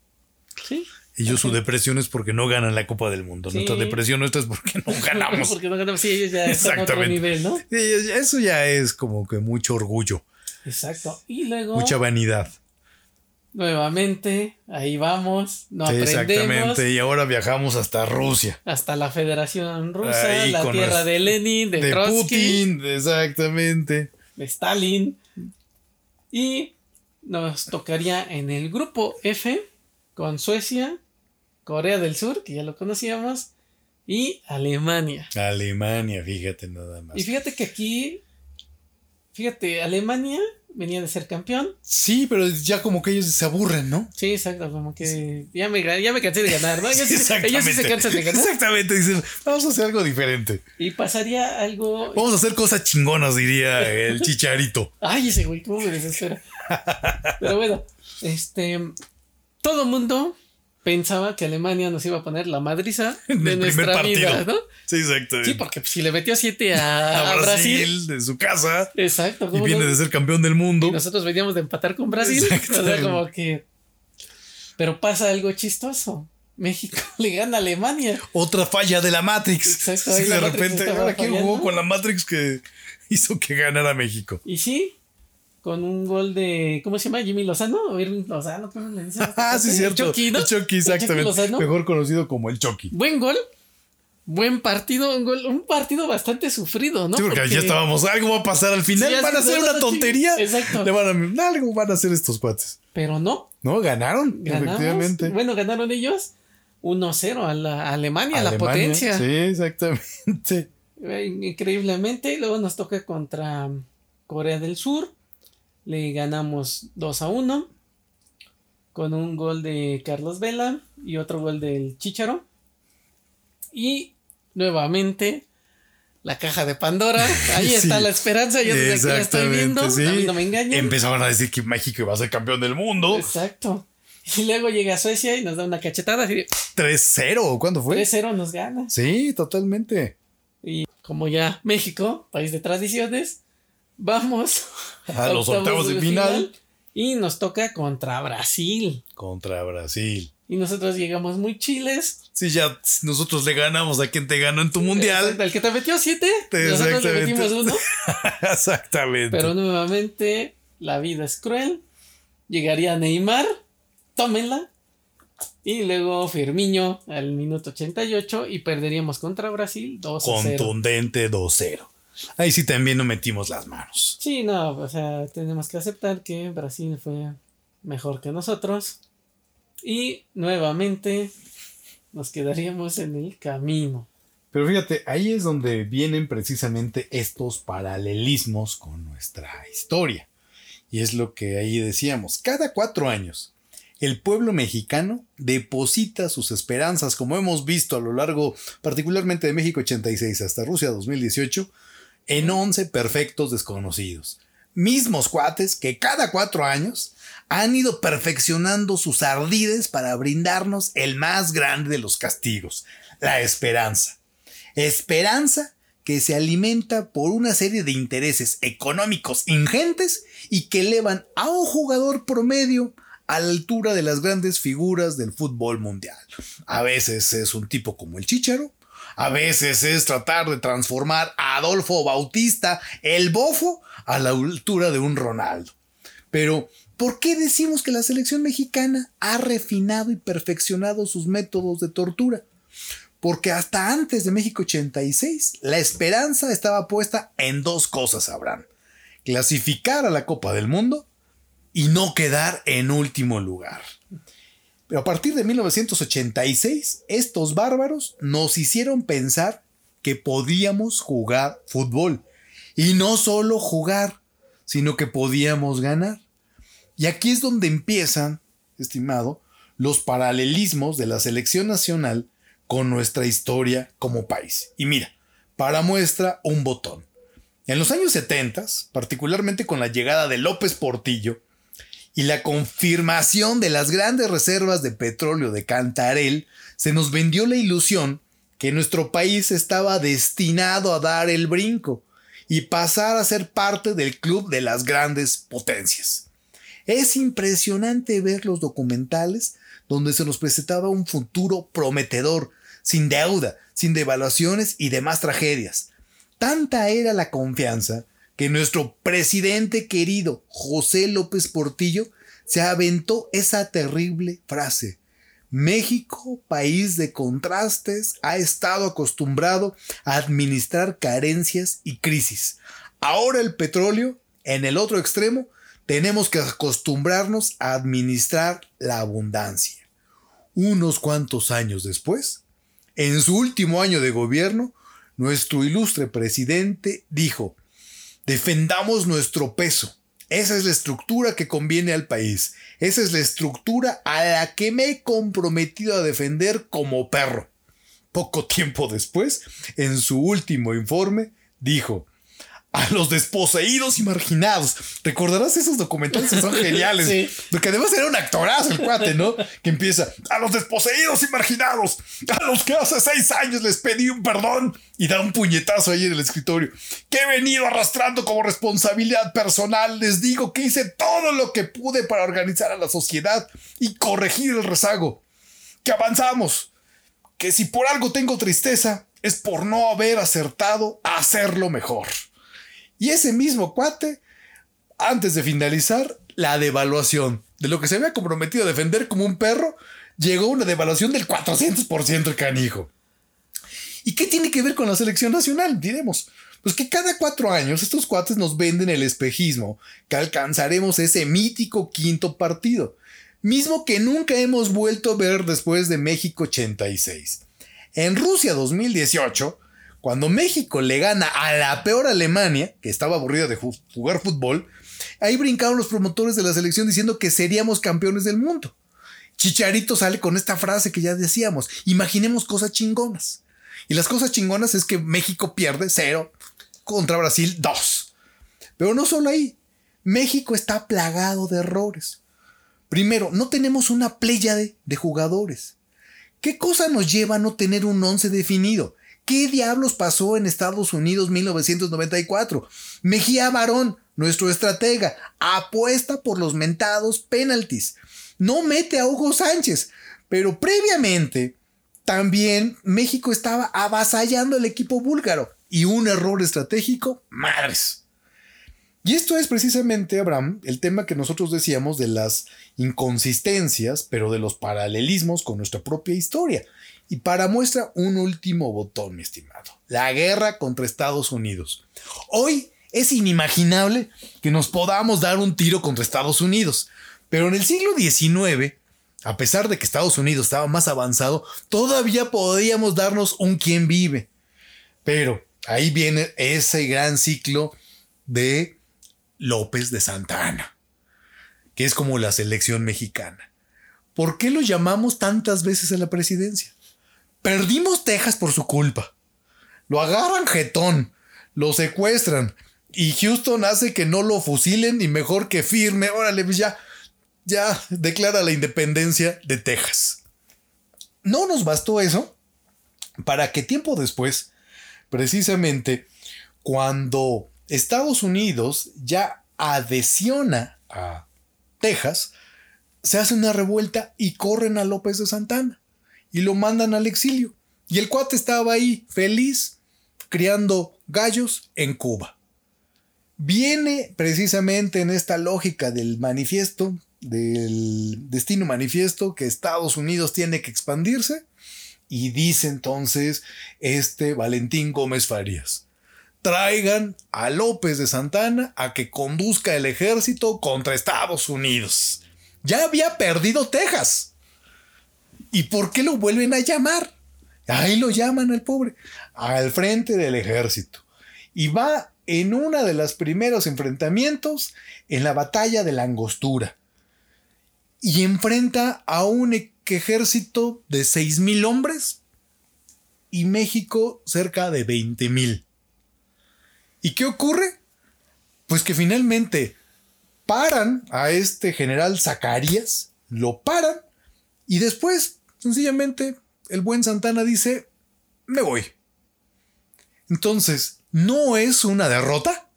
Sí. ellos su depresión es porque no ganan la Copa del Mundo. Sí. Nuestra depresión nuestra es porque no ganamos. Porque no ganamos. Sí, ellos ya están a otro nivel, ¿no? Eso ya es como que mucho orgullo, Exacto. Y luego, mucha vanidad. Nuevamente, ahí vamos. No aprendemos. Exactamente. Y ahora viajamos hasta Rusia. Hasta la Federación Rusa, Ahí la tierra de Lenin, de, De Trotsky. Putin, exactamente. de Stalin. Y nos tocaría en el grupo F con Suecia, Corea del Sur, que ya lo conocíamos, y Alemania. Alemania, fíjate nada más. Y fíjate que aquí, fíjate, Alemania venía de ser campeón. Sí, pero ya como que ellos se aburren, ¿no? Sí, exacto, como que ya me, ya me cansé de ganar, ¿no? Ellos, sí- Exactamente. ellos sí se cansan de ganar. Exactamente, dicen, vamos a hacer algo diferente. Y pasaría algo... Vamos a hacer cosas chingonas, diría el chicharito. Ay, ese güey, cómo me desespera. Pero bueno, este. Todo mundo pensaba que Alemania nos iba a poner la madriza En de nuestra vida, ¿no? Sí, exacto. Sí, porque si le metió 7 a, Brasil, Brasil. de su casa Exacto. y ¿cómo viene no? de ser campeón del mundo. Y nosotros veníamos de empatar con Brasil. O Exactamente. sea, como que. Pero pasa algo chistoso. México le gana a Alemania. Otra falla de la Matrix. Exacto, Sí, de Matrix repente, ahora quién jugó con la Matrix que hizo que ganara México. Y sí, con un gol de. ¿Cómo se llama? Jimmy Lozano o Irving Lozano, ¿cómo le dicen? Ah, sí, El cierto. Chucky, ¿no? El Chucky, El Chucky exactamente. Lozano. Mejor conocido como el Chucky. Buen gol. Buen partido, un, gol, un partido bastante sufrido, ¿no? Sí, porque, ya estábamos, algo va a pasar al final, Sí, van a hacer no, no, una no, tontería. exacto. Le van a, algo van a hacer estos cuates. Pero no, No, ganaron, ganamos. efectivamente. Bueno, ganaron ellos 1-0 a la a Alemania, a la Alemania, potencia. Sí, exactamente. Eh, Increíblemente. Luego nos toca contra Corea del Sur. Le ganamos 2 a 1. Con un gol de Carlos Vela y otro gol del Chicharo. Y nuevamente la caja de Pandora. Ahí Sí. está la esperanza. Yo desde aquí la estoy viendo. Exactamente, A mí sí. no me engañan. Empezaban a decir que México iba a ser campeón del mundo. Exacto. Y luego llega Suecia y nos da una cachetada. Así de 3-0, ¿cuándo fue? 3-0 nos gana. Sí, totalmente. Y como ya México, país de tradiciones, vamos A los octavos de final y nos toca contra Brasil. contra Brasil. Y nosotros llegamos muy chiles. Sí, ya nosotros le ganamos a quien te ganó en tu mundial. El que te metió siete, nosotros le Exactamente. metimos uno. Exactamente. Pero nuevamente, la vida es cruel. Llegaría Neymar, tómenla. Y luego Firmiño al minuto 88 y perderíamos contra Brasil 2 a 0. Contundente 2-0. Ahí sí también no metimos las manos. Sí, no, o sea, tenemos que aceptar que Brasil fue mejor que nosotros. Y nuevamente nos quedaríamos en el camino. Pero fíjate, ahí es donde vienen precisamente estos paralelismos con nuestra historia. Y es lo que ahí decíamos. Cada cuatro años, el pueblo mexicano deposita sus esperanzas, como hemos visto a lo largo, particularmente de México 86 hasta Rusia 2018, en 11 perfectos desconocidos. Mismos cuates que cada cuatro años han ido perfeccionando sus ardides para brindarnos el más grande de los castigos, la esperanza. Esperanza que se alimenta por una serie de intereses económicos ingentes y que elevan a un jugador promedio a la altura de las grandes figuras del fútbol mundial. A veces es un tipo como el Chicharo, a veces es tratar de transformar a Adolfo Bautista, el bofo, a la altura de un Ronaldo. Pero, ¿por qué decimos que la selección mexicana ha refinado y perfeccionado sus métodos de tortura? Porque hasta antes de México 86, la esperanza estaba puesta en dos cosas, Abraham. Clasificar a la Copa del Mundo y no quedar en último lugar. Pero a partir de 1986, estos bárbaros nos hicieron pensar que podíamos jugar fútbol. Y no solo jugar, sino que podíamos ganar. Y aquí es donde empiezan, estimado, los paralelismos de la selección nacional con nuestra historia como país. Y mira, para muestra un botón. En los años 70, particularmente con la llegada de López Portillo y la confirmación de las grandes reservas de petróleo de Cantarell, se nos vendió la ilusión que nuestro país estaba destinado a dar el brinco y pasar a ser parte del club de las grandes potencias. Es impresionante ver los documentales donde se nos presentaba un futuro prometedor, sin deuda, sin devaluaciones y demás tragedias. Tanta era la confianza que nuestro presidente querido José López Portillo se aventó esa terrible frase. México, país de contrastes, ha estado acostumbrado a administrar carencias y crisis. Ahora el petróleo, en el otro extremo, tenemos que acostumbrarnos a administrar la abundancia. Unos cuantos años después, en su último año de gobierno, nuestro ilustre presidente dijo, defendamos nuestro peso. Esa es la estructura que conviene al país. Esa es la estructura a la que me he comprometido a defender como perro. Poco tiempo después, en su último informe, dijo, a los desposeídos y marginados. Recordarás esos documentales que son geniales. Sí. Porque además era un actorazo el cuate, ¿no? Que empieza a los desposeídos y marginados, a los que hace seis años les pedí un perdón y da un puñetazo ahí en el escritorio. Que he venido arrastrando como responsabilidad personal. Les digo que hice todo lo que pude para organizar a la sociedad y corregir el rezago. que avanzamos, que si por algo tengo tristeza, es por no haber acertado a hacerlo mejor. Y ese mismo cuate, antes de finalizar, la devaluación de lo que se había comprometido a defender como un perro, llegó una devaluación del 400% el canijo. ¿Y qué tiene que ver con la selección nacional? Diremos. Pues que cada cuatro años estos cuates nos venden el espejismo, que alcanzaremos ese mítico quinto partido, mismo que nunca hemos vuelto a ver después de México 86. En Rusia 2018, cuando México le gana a la peor Alemania, que estaba aburrida de jugar fútbol, ahí brincaron los promotores de la selección diciendo que seríamos campeones del mundo. Chicharito sale con esta frase que ya decíamos, imaginemos cosas chingonas. Y las cosas chingonas es que México pierde cero contra Brasil dos. Pero no solo ahí, México está plagado de errores. Primero, no tenemos una pléyade de jugadores. ¿Qué cosa nos lleva a no tener un once definido? ¿Qué diablos pasó en Estados Unidos 1994? Mejía Barón, nuestro estratega, apuesta por los mentados penaltis. No mete a Hugo Sánchez, pero previamente también México estaba avasallando al equipo búlgaro y un error estratégico, madres. Y esto es precisamente, Abraham, el tema que nosotros decíamos de las inconsistencias, pero de los paralelismos con nuestra propia historia. Y para muestra un último botón, mi estimado. La guerra contra Estados Unidos. Hoy es inimaginable que nos podamos dar un tiro contra Estados Unidos. Pero en el siglo XIX a pesar de que Estados Unidos estaba más avanzado, todavía podíamos darnos un quién vive. Pero ahí viene ese gran ciclo de López de Santa Ana, que es como la selección mexicana. ¿Por qué lo llamamos tantas veces a la presidencia? Perdimos Texas por su culpa. Lo agarran jetón, lo secuestran y Houston hace que no lo fusilen y mejor que firme, órale, pues ya, ya declara la independencia de Texas. No nos bastó eso para que tiempo después, precisamente cuando Estados Unidos ya adhesiona a Texas, se hace una revuelta y corren a López de Santana y lo mandan al exilio. Y el cuate estaba ahí feliz criando gallos en Cuba. Viene precisamente en esta lógica del manifiesto del destino manifiesto que Estados Unidos tiene que expandirse y dice entonces este Valentín Gómez Farías. Traigan a López de Santana a que conduzca el ejército contra Estados Unidos. Ya había perdido Texas. ¿Y por qué lo vuelven a llamar? Ahí lo llaman al pobre, al frente del ejército. Y va en uno de los primeros enfrentamientos en la batalla de la Angostura y enfrenta a un ejército de 6.000 hombres y México cerca de 20.000. ¿Y qué ocurre? Pues que finalmente paran a este general Zacarías, lo paran y después sencillamente el buen Santana dice, me voy. Entonces, ¿no es una derrota?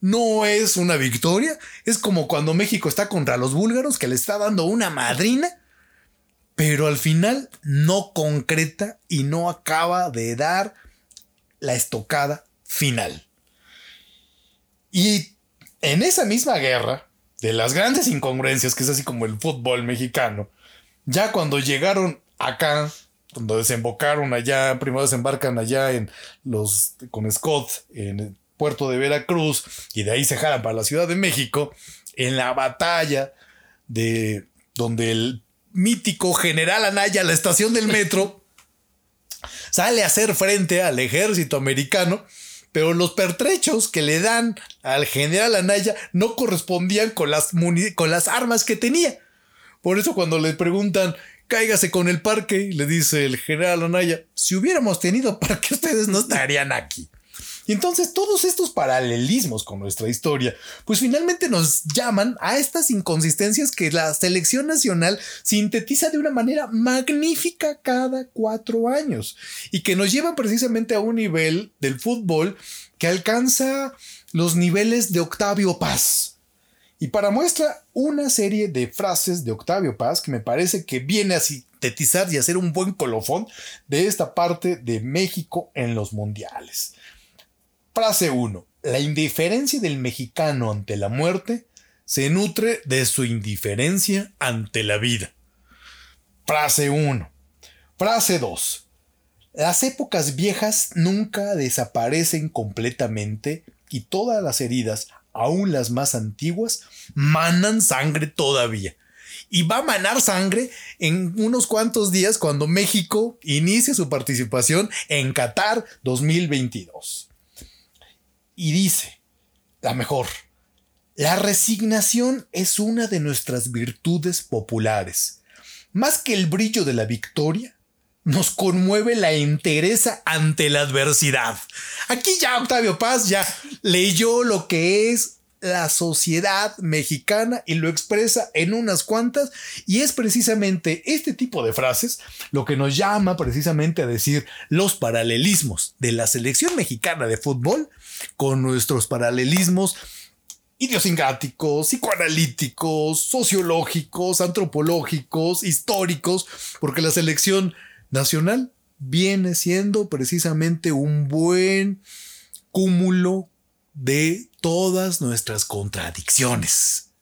no es una victoria. Es como cuando México está contra los búlgaros, que le está dando una madrina, pero al final no concreta y no acaba de dar la estocada final. Y en esa misma guerra, de las grandes incongruencias, que es así como el fútbol mexicano, ya cuando llegaron acá, cuando desembocaron allá, primero desembarcan allá en los con Scott en puerto de Veracruz y de ahí se jalan para la Ciudad de México, en la batalla de donde el mítico general Anaya, la estación del metro, sale a hacer frente al ejército americano, pero los pertrechos que le dan al general Anaya no correspondían con las, con las armas que tenía. Por eso cuando le preguntan, cáigase con el parque, le dice el general Anaya, si hubiéramos tenido parque ustedes no estarían aquí. Y entonces todos estos paralelismos con nuestra historia, pues finalmente nos llaman a estas inconsistencias que la selección nacional sintetiza de una manera magnífica cada cuatro años y que nos llevan precisamente a un nivel del fútbol que alcanza los niveles de Octavio Paz. Y para muestra una serie de frases de Octavio Paz que me parece que viene así sintetizar y hacer un buen colofón de esta parte de México en los mundiales. Frase 1. La indiferencia del mexicano ante la muerte se nutre de su indiferencia ante la vida. Frase 1. Frase 2. Las épocas viejas nunca desaparecen completamente y todas las heridas, aun las más antiguas, manan sangre todavía. Y va a manar sangre en unos cuantos días cuando México inicie su participación en Qatar 2022. Y dice, la mejor, la resignación es una de nuestras virtudes populares. Más que el brillo de la victoria, nos conmueve la entereza ante la adversidad. Aquí ya Octavio Paz ya leyó lo que es la sociedad mexicana y lo expresa en unas cuantas y es precisamente este tipo de frases lo que nos llama precisamente a decir los paralelismos de la selección mexicana de fútbol con nuestros paralelismos idiosincráticos, psicoanalíticos, sociológicos, antropológicos, históricos, porque la selección nacional viene siendo precisamente un buen cúmulo de todas nuestras contradicciones.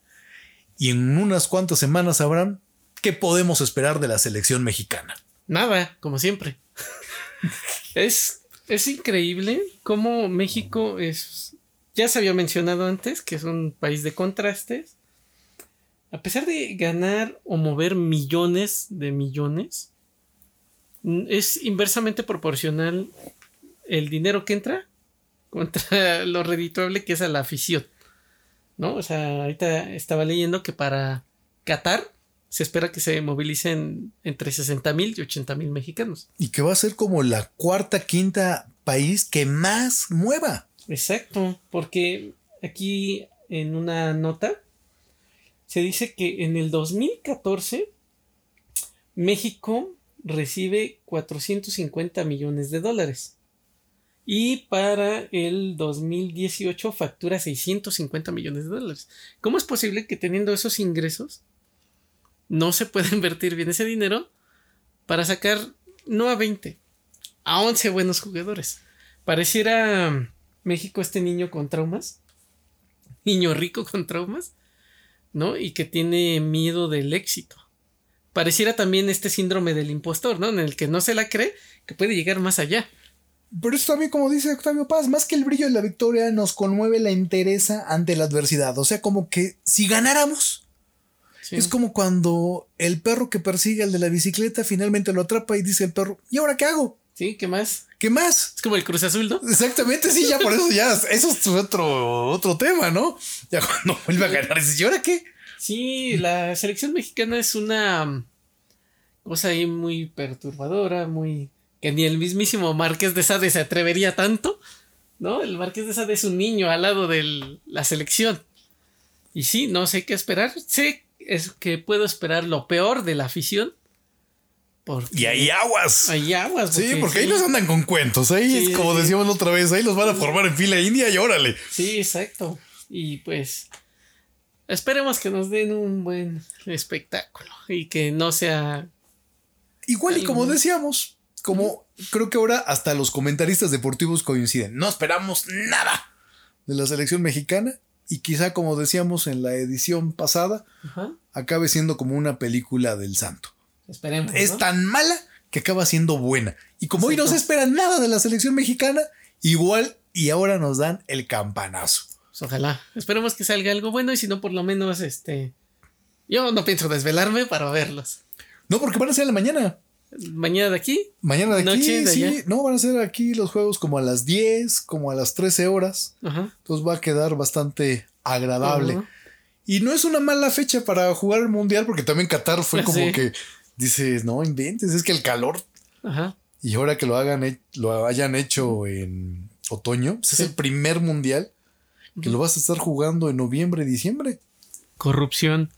Y en unas cuantas semanas sabrán qué podemos esperar de la selección mexicana. Nada, como siempre. es, es increíble cómo México es, ya se había mencionado antes, que es un país de contrastes. A pesar de ganar o mover millones de millones, es inversamente proporcional el dinero que entra contra lo redituable que es a la afición. ¿No? O sea, ahorita estaba leyendo que para Qatar se espera que se movilicen entre 60 mil y 80 mil mexicanos. Y que va a ser como la cuarta, quinta país que más mueva. Exacto, porque aquí en una nota se dice que en el 2014 México recibe 450 millones de dólares. Y para el 2018 factura 650 millones de dólares. ¿Cómo es posible que teniendo esos ingresos no se pueda invertir bien ese dinero para sacar no a 20, a 11 buenos jugadores? Pareciera México este niño con traumas, niño rico con traumas, ¿no? Y que tiene miedo del éxito pareciera también este síndrome del impostor, ¿no? En el que no se la cree, que puede llegar más allá. Pero eso también, como dice Octavio Paz, más que el brillo de la victoria, nos conmueve la entereza ante la adversidad. O sea, como que si ganáramos, es como cuando el perro que persigue al de la bicicleta finalmente lo atrapa y dice el perro, ¿y ahora qué hago? Sí, ¿qué más? ¿Qué más? Es como el Cruz Azul, ¿no? Exactamente, sí, ya por eso ya, eso es otro, otro tema, ¿no? Ya cuando vuelve a ganar, ¿y ahora qué? Sí, la selección mexicana es una cosa ahí muy perturbadora, muy que ni el mismísimo Marqués de Sade se atrevería tanto, ¿no? El Marqués de Sade es un niño al lado de la selección. Y sí, no sé qué esperar. Sé es que puedo esperar lo peor de la afición. y hay aguas. Hay aguas. sí, porque ahí nos andan con cuentos. Ahí, como decíamos la otra vez, ahí los van a formar en fila india y órale. Sí, exacto. Y pues Esperemos que nos den un buen espectáculo y que no sea. Igual y como decíamos, como creo que ahora hasta los comentaristas deportivos coinciden, no esperamos nada de la selección mexicana y quizá como decíamos en la edición pasada, acabe siendo como una película del santo. Esperemos. Es tan mala que acaba siendo buena. Y como hoy no se espera nada de la selección mexicana, igual y ahora nos dan el campanazo. Pues, ojalá. Esperemos que salga algo bueno y si no, por lo menos este. Yo no pienso desvelarme para verlos. No, porque van a ser en la mañana. ¿Mañana de aquí? Mañana de aquí, sí. No, van a ser aquí los juegos como a las 10, como a las 13 horas. Entonces va a quedar bastante agradable. Y no es una mala fecha para jugar el mundial, porque también Qatar fue como que dices, no inventes, es que el calor. Ajá. Y ahora que lo hagan, lo hayan hecho en otoño, pues es el primer mundial que lo vas a estar jugando en noviembre, diciembre. Corrupción.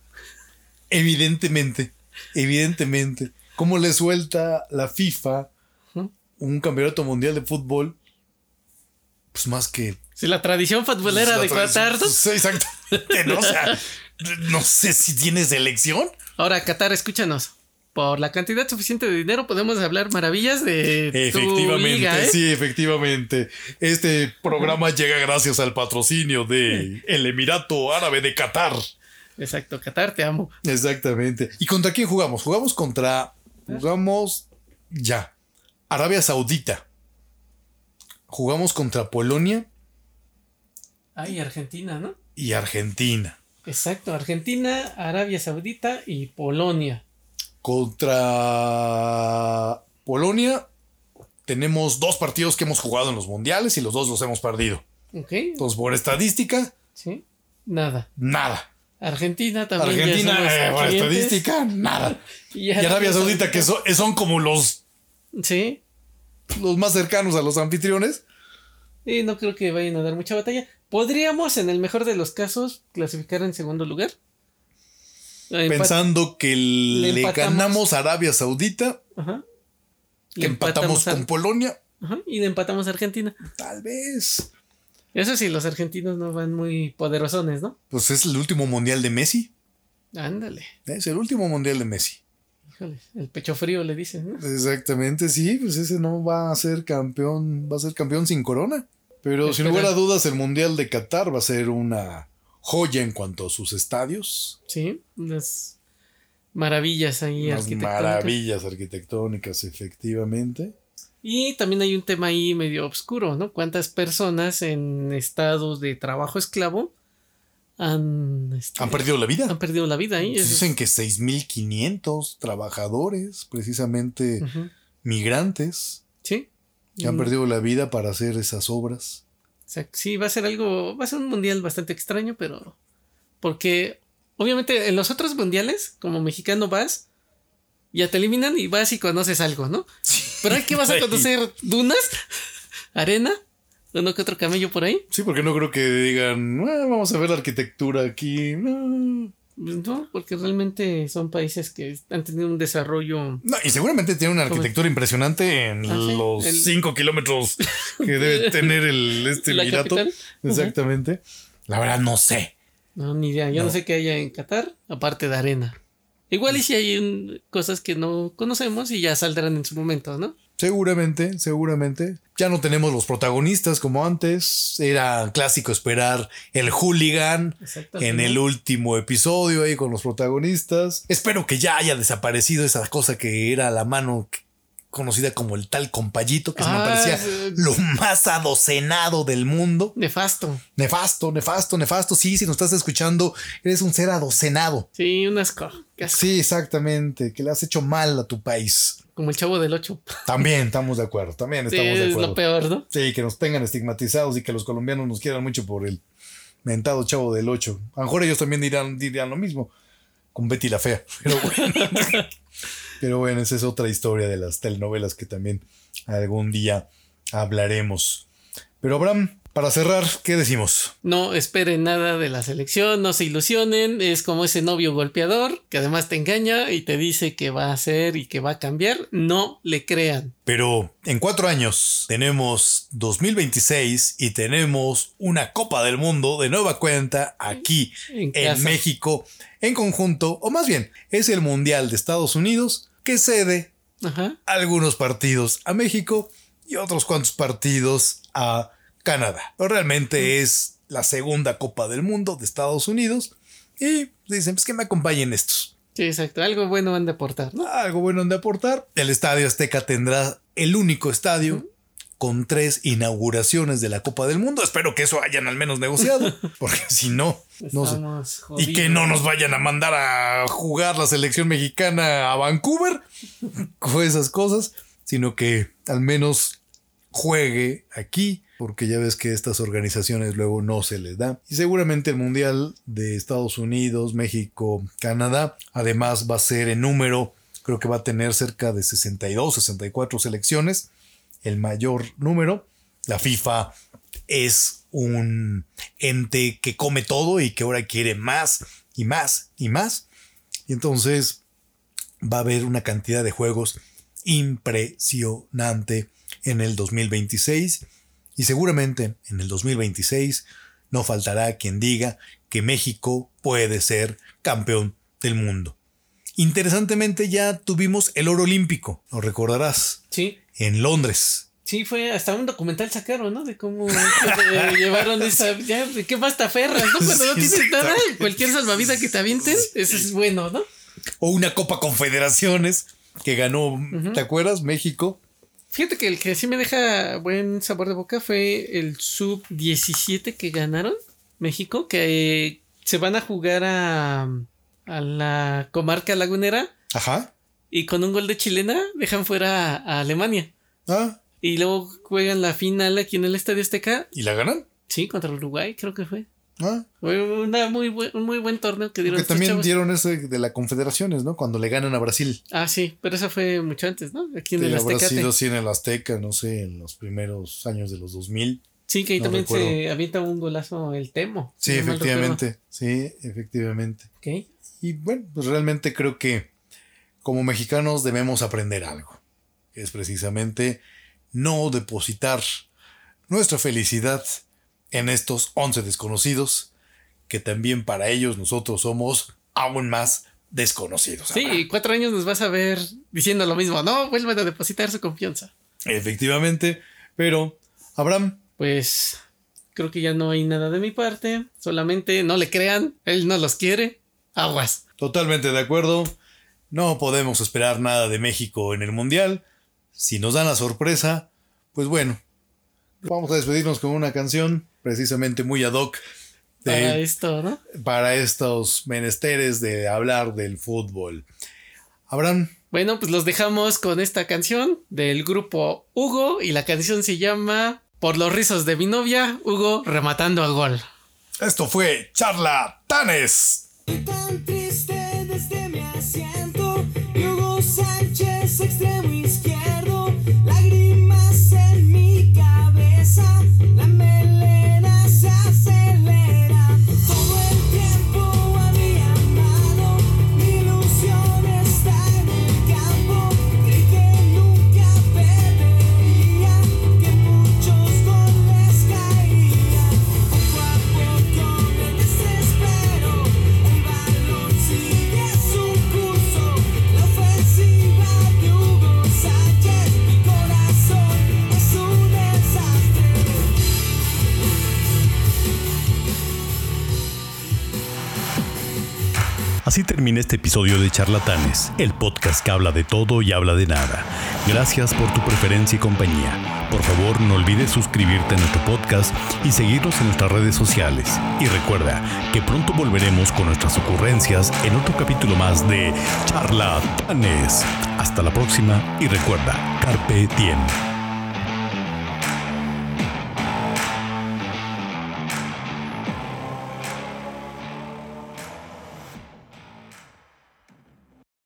Evidentemente, evidentemente. ¿Cómo le suelta la FIFA un campeonato mundial de fútbol? Pues más que. Si la tradición futbolera de Qatar. Exactamente. No, no sé si tienes elección. Ahora, Qatar, escúchanos. Por la cantidad suficiente de dinero podemos hablar maravillas de tu Efectivamente, liga, ¿eh? sí, efectivamente. Este programa llega gracias al patrocinio de el Emirato Árabe de Qatar. Exacto, Qatar, te amo. Exactamente. ¿Y contra quién jugamos? Jugamos contra. Jugamos. Ya. Arabia Saudita. Jugamos contra Polonia Ay, Argentina, ¿no? y Argentina. Exacto, Argentina, Arabia Saudita y Polonia. Contra Polonia tenemos dos partidos que hemos jugado en los mundiales y los dos los hemos perdido. ¿Ok? Entonces, por estadística, Sí. Nada. nada. Argentina también. Argentina, eh, por estadística, nada. Y Y Arabia Saudita, que son, son como los, Sí. los más cercanos a los anfitriones. Y no creo que vayan a dar mucha batalla. Podríamos, en el mejor de los casos, clasificar en segundo lugar. Pensando que le ganamos a Arabia Saudita, Ajá. que empatamos a- con Polonia, Ajá, y le empatamos a Argentina. tal vez. Eso sí, los argentinos no van muy poderosones, ¿no? Pues es el último mundial de Messi. Ándale. Es el último mundial de Messi. Híjole, el pecho frío le dicen, ¿no? Exactamente, sí, pues ese no va a ser campeón, va a ser campeón sin corona. Pero sin lugar a dudas, el mundial de Qatar va a ser una joya en cuanto a sus estadios. Sí, unas maravillas ahí Unas arquitectónicas. maravillas arquitectónicas, efectivamente. Y también hay un tema ahí medio oscuro, ¿no? ¿Cuántas personas en estados de trabajo esclavo han, este, Han perdido la vida. han perdido la vida ahí? Dicen que 6.500 trabajadores, precisamente migrantes, Sí. que han Mm, perdido la vida para hacer esas obras. O sea, sí, va a ser algo, va a ser un mundial bastante extraño, pero porque obviamente en los otros mundiales, como mexicano vas, ya te eliminan y vas y conoces algo, ¿no? Pero aquí vas a Sí. conocer dunas, arena, uno que otro camello por ahí. Sí, porque no creo que digan, "Ah, vamos a ver la arquitectura aquí. No. Pues No, porque realmente son países que han tenido un desarrollo. No, y seguramente tiene una arquitectura impresionante en Ah, sí, los el- 5 kilómetros que debe tener el este La Emirato. capital. Exactamente. La verdad no sé. No, ni idea. Yo no, No. sé qué haya en Qatar, aparte de arena. Igual y si hay un- cosas que no conocemos y ya saldrán en su momento, ¿no? Seguramente, seguramente. Ya no tenemos los protagonistas como antes. Era clásico esperar el hooligan en el último episodio ahí con los protagonistas. Espero que ya haya desaparecido esa cosa que era la mano conocida como el tal compayito, que se me Ah, parecía lo más adocenado del mundo. Nefasto. Nefasto, nefasto, nefasto. Sí, si nos estás escuchando, eres un ser adocenado. Sí, unas co- casi Sí, exactamente, que le has hecho mal a tu país. Como el chavo del 8. También estamos de acuerdo, también Sí, estamos de es acuerdo. lo peor, ¿no? Sí, que nos tengan estigmatizados y que los colombianos nos quieran mucho por el mentado chavo del 8. A lo mejor ellos también dirán, dirían lo mismo con Betty la Fea. Pero bueno. Pero bueno, esa es otra historia de las telenovelas que también algún día hablaremos. Pero Abraham, para cerrar, ¿qué decimos? No esperen nada de la selección, no se ilusionen, es como ese novio golpeador que además te engaña y te dice que va a hacer y que va a cambiar, no le crean. Pero en cuatro años tenemos 2026 y tenemos una Copa del Mundo de nueva cuenta aquí En. México en conjunto, o más bien, es el Mundial de Estados Unidos que cede Ajá. algunos partidos a México y otros cuantos partidos a Canadá. Realmente es la segunda Copa del Mundo de Estados Unidos y dicen pues que me acompañen estos. Sí, exacto, algo bueno van de aportar, ¿no? Algo bueno de aportar. El Estadio Azteca tendrá el único estadio con tres inauguraciones de la Copa del Mundo. Espero que eso hayan al menos negociado, porque si no, no sé. Y que no nos vayan a mandar a jugar la selección mexicana a Vancouver con esas cosas, sino que al menos juegue aquí, porque ya ves que estas organizaciones luego no se les da. Y seguramente el Mundial de Estados Unidos, México, Canadá, además va a ser en número, creo que va a tener cerca de 62, 64 selecciones, el mayor número. La FIFA es un ente que come todo y que ahora quiere más y más y más. Y entonces va a haber una cantidad de juegos impresionante en el 2026 y seguramente en el 2026 no faltará quien diga que México puede ser campeón del mundo. Interesantemente ya tuvimos el oro olímpico, lo recordarás, Sí. en Londres. Sí, fue hasta un documental sacaron, ¿no? De cómo eh, llevaron esa. Ya, ¿de ¿Qué más te aferras, no? Cuando no tienes nada, cualquier salvavidas que te avienten, eso es bueno, ¿no? O una Copa Confederaciones que ganó, ¿te acuerdas? México. Fíjate que el que sí me deja buen sabor de boca fue el sub 17 que ganaron México, que eh, se van a jugar a, a la comarca lagunera Ajá. y con un gol de chilena dejan fuera a, a Alemania. Ah, Y luego juegan la final aquí en el Estadio Azteca, ¿y la ganan? sí, contra Uruguay, creo que fue. Ah, una muy buen, un muy buen torneo que dieron estos también chavos. dieron ese de la Confederaciones, ¿no? Cuando le ganan a Brasil. Ah, sí, pero eso fue mucho antes, ¿no? Aquí en Sí, el Aztecate. sido así en el Azteca, no sé, en los primeros años de los 2000. Sí, que ahí no también recuerdo. se avienta un golazo el Temo. Sí, no efectivamente. Sí, efectivamente. recuerdo. Ok. Y bueno, pues realmente creo que como mexicanos debemos aprender algo. Que es precisamente no depositar nuestra felicidad en estos 11 desconocidos, que también para ellos nosotros somos aún más desconocidos. Sí, y cuatro años nos vas a ver diciendo lo mismo. No, vuelvan a depositar su confianza. Efectivamente, pero Abraham, Pues creo que ya no hay nada de mi parte. Solamente no le crean, él no los quiere. Aguas. totalmente de acuerdo. No podemos esperar nada de México en el Mundial. Si nos dan la sorpresa, pues bueno, vamos a despedirnos con una canción precisamente muy ad hoc de- Para esto, ¿no? para estos menesteres de hablar del fútbol. Abraham, Bueno, pues los dejamos con esta canción del grupo Hugo y la canción se llama Por los rizos de mi novia, Hugo rematando a gol. esto fue Charlatanes. Tan triste desde mi asiento, Hugo Sánchez, extremo izquierdo, lágrimas en mi cabeza, la Así termina este episodio de Charlatanes, el podcast que habla de todo y habla de nada. Gracias por tu preferencia y compañía. Por favor, no olvides suscribirte a nuestro podcast y seguirnos en nuestras redes sociales. Y recuerda que pronto volveremos con nuestras ocurrencias en otro capítulo más de Charlatanes. Hasta la próxima y recuerda, Carpe Diem.